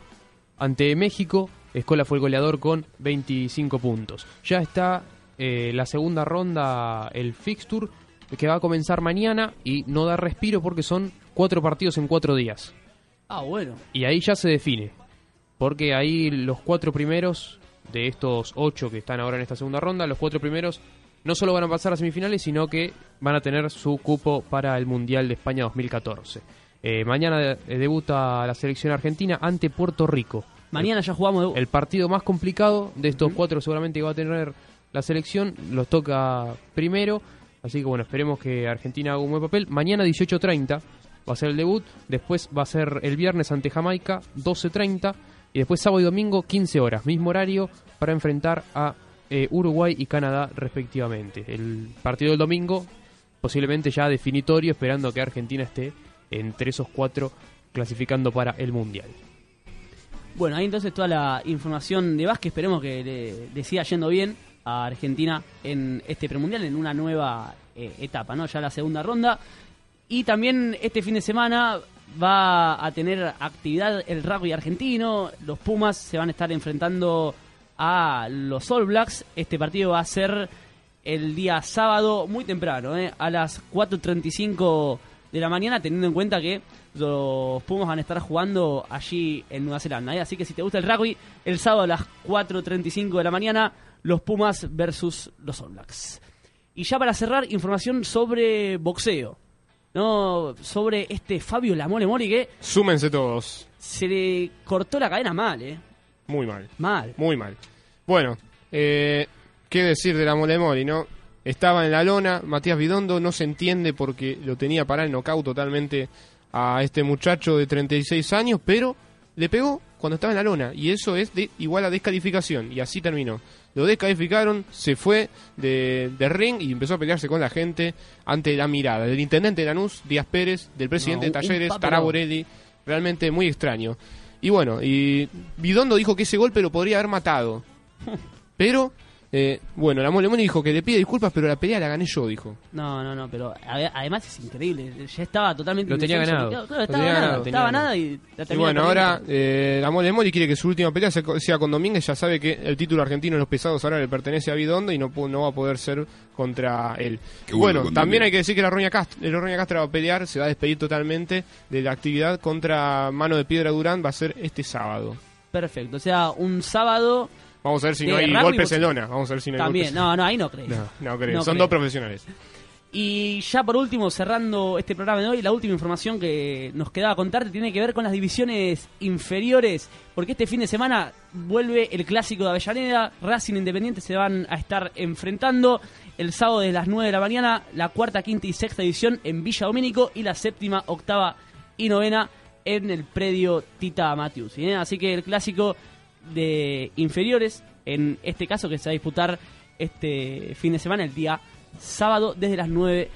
[SPEAKER 17] ante México, Escola fue el goleador con 25 puntos. Ya está eh, la segunda ronda, el fixture, que va a comenzar mañana y no da respiro porque son cuatro partidos en cuatro días.
[SPEAKER 14] Ah, bueno.
[SPEAKER 17] Y ahí ya se define. Porque ahí los cuatro primeros de estos ocho que están ahora en esta segunda ronda, los cuatro primeros no solo van a pasar a semifinales, sino que van a tener su cupo para el Mundial de España 2014. Eh, mañana de- eh, debuta la selección argentina ante Puerto Rico.
[SPEAKER 14] Mañana ya jugamos.
[SPEAKER 17] El partido más complicado de estos cuatro seguramente que va a tener la selección, los toca primero. Así que bueno, esperemos que Argentina haga un buen papel. Mañana 18.30 va a ser el debut. Después va a ser el viernes ante Jamaica 12.30. Y después sábado y domingo 15 horas. Mismo horario para enfrentar a eh, Uruguay y Canadá respectivamente. El partido del domingo posiblemente ya definitorio, esperando que Argentina esté entre esos cuatro clasificando para el Mundial.
[SPEAKER 14] Bueno, ahí entonces toda la información de básquet. Esperemos que le, le siga yendo bien a Argentina en este premundial, en una nueva eh, etapa, ¿no? Ya la segunda ronda. Y también este fin de semana va a tener actividad el rugby argentino. Los Pumas se van a estar enfrentando a los All Blacks. Este partido va a ser el día sábado muy temprano, ¿eh? a las 4.35 de la mañana, teniendo en cuenta que los Pumas van a estar jugando allí en Nueva Zelanda. ¿eh? Así que si te gusta el rugby, el sábado a las 4.35 de la mañana, los Pumas versus los All Blacks. Y ya para cerrar, información sobre boxeo. ¿no? Sobre este Fabio Lamole Mori que
[SPEAKER 16] Súmense todos.
[SPEAKER 14] se le cortó la cadena mal, ¿eh?
[SPEAKER 16] Muy mal.
[SPEAKER 14] Mal.
[SPEAKER 16] Muy mal. Bueno, eh, ¿qué decir de la Mole Mori, no? Estaba en la lona, Matías Bidondo no se entiende porque lo tenía para el knockout totalmente a este muchacho de 36 años, pero le pegó cuando estaba en la lona y eso es de, igual a descalificación y así terminó. Lo descalificaron, se fue de, de ring y empezó a pelearse con la gente ante la mirada del intendente de Lanús, Díaz Pérez, del presidente
[SPEAKER 14] No,
[SPEAKER 16] de Talleres,
[SPEAKER 14] papelón.
[SPEAKER 16] Tará Borelli, realmente muy extraño. Y bueno, y Bidondo dijo que ese golpe lo podría haber matado. Pero, eh, bueno, la Mole Mole dijo que le pide disculpas, pero la pelea la gané yo, dijo.
[SPEAKER 14] No, no, no, pero ade- además es increíble. Ya estaba totalmente
[SPEAKER 16] Lo tenía ganado.
[SPEAKER 14] Claro,
[SPEAKER 16] Lo
[SPEAKER 14] estaba
[SPEAKER 16] tenía
[SPEAKER 14] ganado,
[SPEAKER 16] ganado, tenía
[SPEAKER 14] estaba
[SPEAKER 16] ganado.
[SPEAKER 14] ganada y la
[SPEAKER 16] Y bueno,
[SPEAKER 14] perdiendo.
[SPEAKER 16] ahora eh, la Mole Mole quiere que su última pelea sea, sea con Domínguez. Ya sabe que el título argentino en los pesados ahora le pertenece a Bidondo y no, pu- no va a poder ser contra él.
[SPEAKER 15] Qué bueno
[SPEAKER 16] bueno,
[SPEAKER 15] con
[SPEAKER 16] también
[SPEAKER 15] Domínguez.
[SPEAKER 16] hay que decir que la Roña Castro, la Roña Castro va a pelear, se va a despedir totalmente de la actividad contra Mano de Piedra Durán. Va a ser este sábado.
[SPEAKER 14] Perfecto, o sea, un sábado.
[SPEAKER 16] Vamos a ver si no hay golpes en lona. Vamos a ver si no hay
[SPEAKER 14] También,
[SPEAKER 16] golpes.
[SPEAKER 14] no, no, ahí no creo.
[SPEAKER 16] No, no creo.
[SPEAKER 14] No
[SPEAKER 16] Son
[SPEAKER 14] creo.
[SPEAKER 16] dos profesionales.
[SPEAKER 14] Y ya por último, cerrando este programa de hoy, la última información que nos quedaba contarte tiene que ver con las divisiones inferiores, porque este fin de semana vuelve el clásico de Avellaneda, Racing e Independiente se van a estar enfrentando el sábado de las 9 de la mañana, la cuarta, quinta y sexta división en Villa Domínico y la séptima, octava y novena en el predio Tita Matius. ¿sí? Así que el clásico de inferiores, en este caso que se va a disputar este fin de semana, el día sábado, desde las 9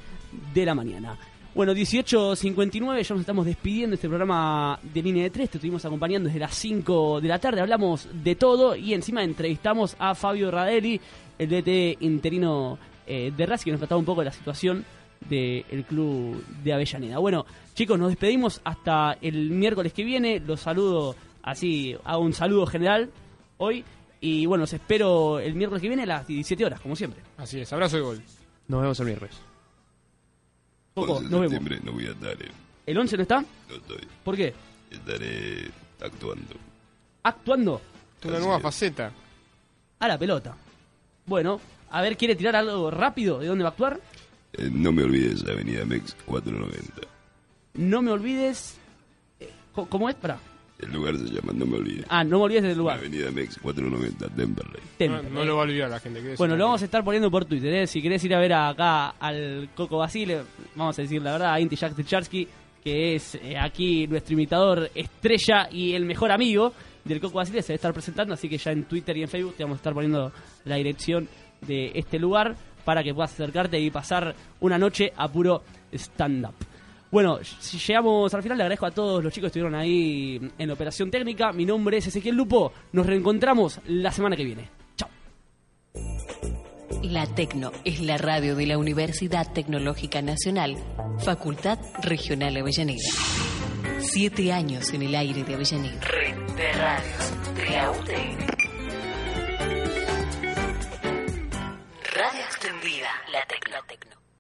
[SPEAKER 14] de la mañana. Bueno, 18.59, ya nos estamos despidiendo de este programa de línea de 3, te estuvimos acompañando desde las 5 de la tarde, hablamos de todo y encima entrevistamos a Fabio Radelli, el DT interino eh, de Racing, que nos trataba un poco de la situación del club de Avellaneda. Bueno, chicos, nos despedimos hasta el miércoles que viene, los saludo así, hago un saludo general hoy y bueno, los espero el miércoles que viene a las 17 horas, como siempre.
[SPEAKER 16] Así es, abrazo de gol.
[SPEAKER 17] Nos vemos el miércoles.
[SPEAKER 14] Coco,
[SPEAKER 15] 11 de
[SPEAKER 14] nos vemos.
[SPEAKER 15] no voy a estar, eh.
[SPEAKER 14] ¿El 11 no está?
[SPEAKER 15] No estoy.
[SPEAKER 14] ¿Por qué?
[SPEAKER 15] Estaré actuando.
[SPEAKER 14] Actuando.
[SPEAKER 16] Una nueva faceta.
[SPEAKER 14] A la pelota. Bueno, a ver, ¿quiere tirar algo rápido de dónde va a actuar?
[SPEAKER 15] Eh, no me olvides, Avenida Mex 490.
[SPEAKER 14] No me olvides. eh, ¿Cómo es? Para.
[SPEAKER 15] El lugar se llama No me olvides.
[SPEAKER 14] Ah, no me olvides del lugar.
[SPEAKER 15] Avenida Mex 490, Temperley.
[SPEAKER 14] Temple.
[SPEAKER 16] No, no lo va a olvidar la gente. quédese
[SPEAKER 14] Bueno, lo vamos a estar poniendo por Twitter. ¿eh? Si querés ir a ver acá al Coco Basile, vamos a decir la verdad, a Inti Jack Ticharski, que es eh, aquí nuestro imitador estrella y el mejor amigo del Coco Basile, se va a estar presentando. Así que ya en Twitter y en Facebook te vamos a estar poniendo la dirección de este lugar para que puedas acercarte y pasar una noche a puro stand-up. Bueno, si llegamos al final, le agradezco a todos los chicos que estuvieron ahí en la operación técnica. Mi nombre es Ezequiel Lupo. Nos reencontramos la semana que viene.
[SPEAKER 19] La Tecno es la radio de la Universidad Tecnológica Nacional, Facultad Regional Avellaneda. Siete años en el aire de Avellaneda. Red de radios de la. Radio extendida. La Tecno.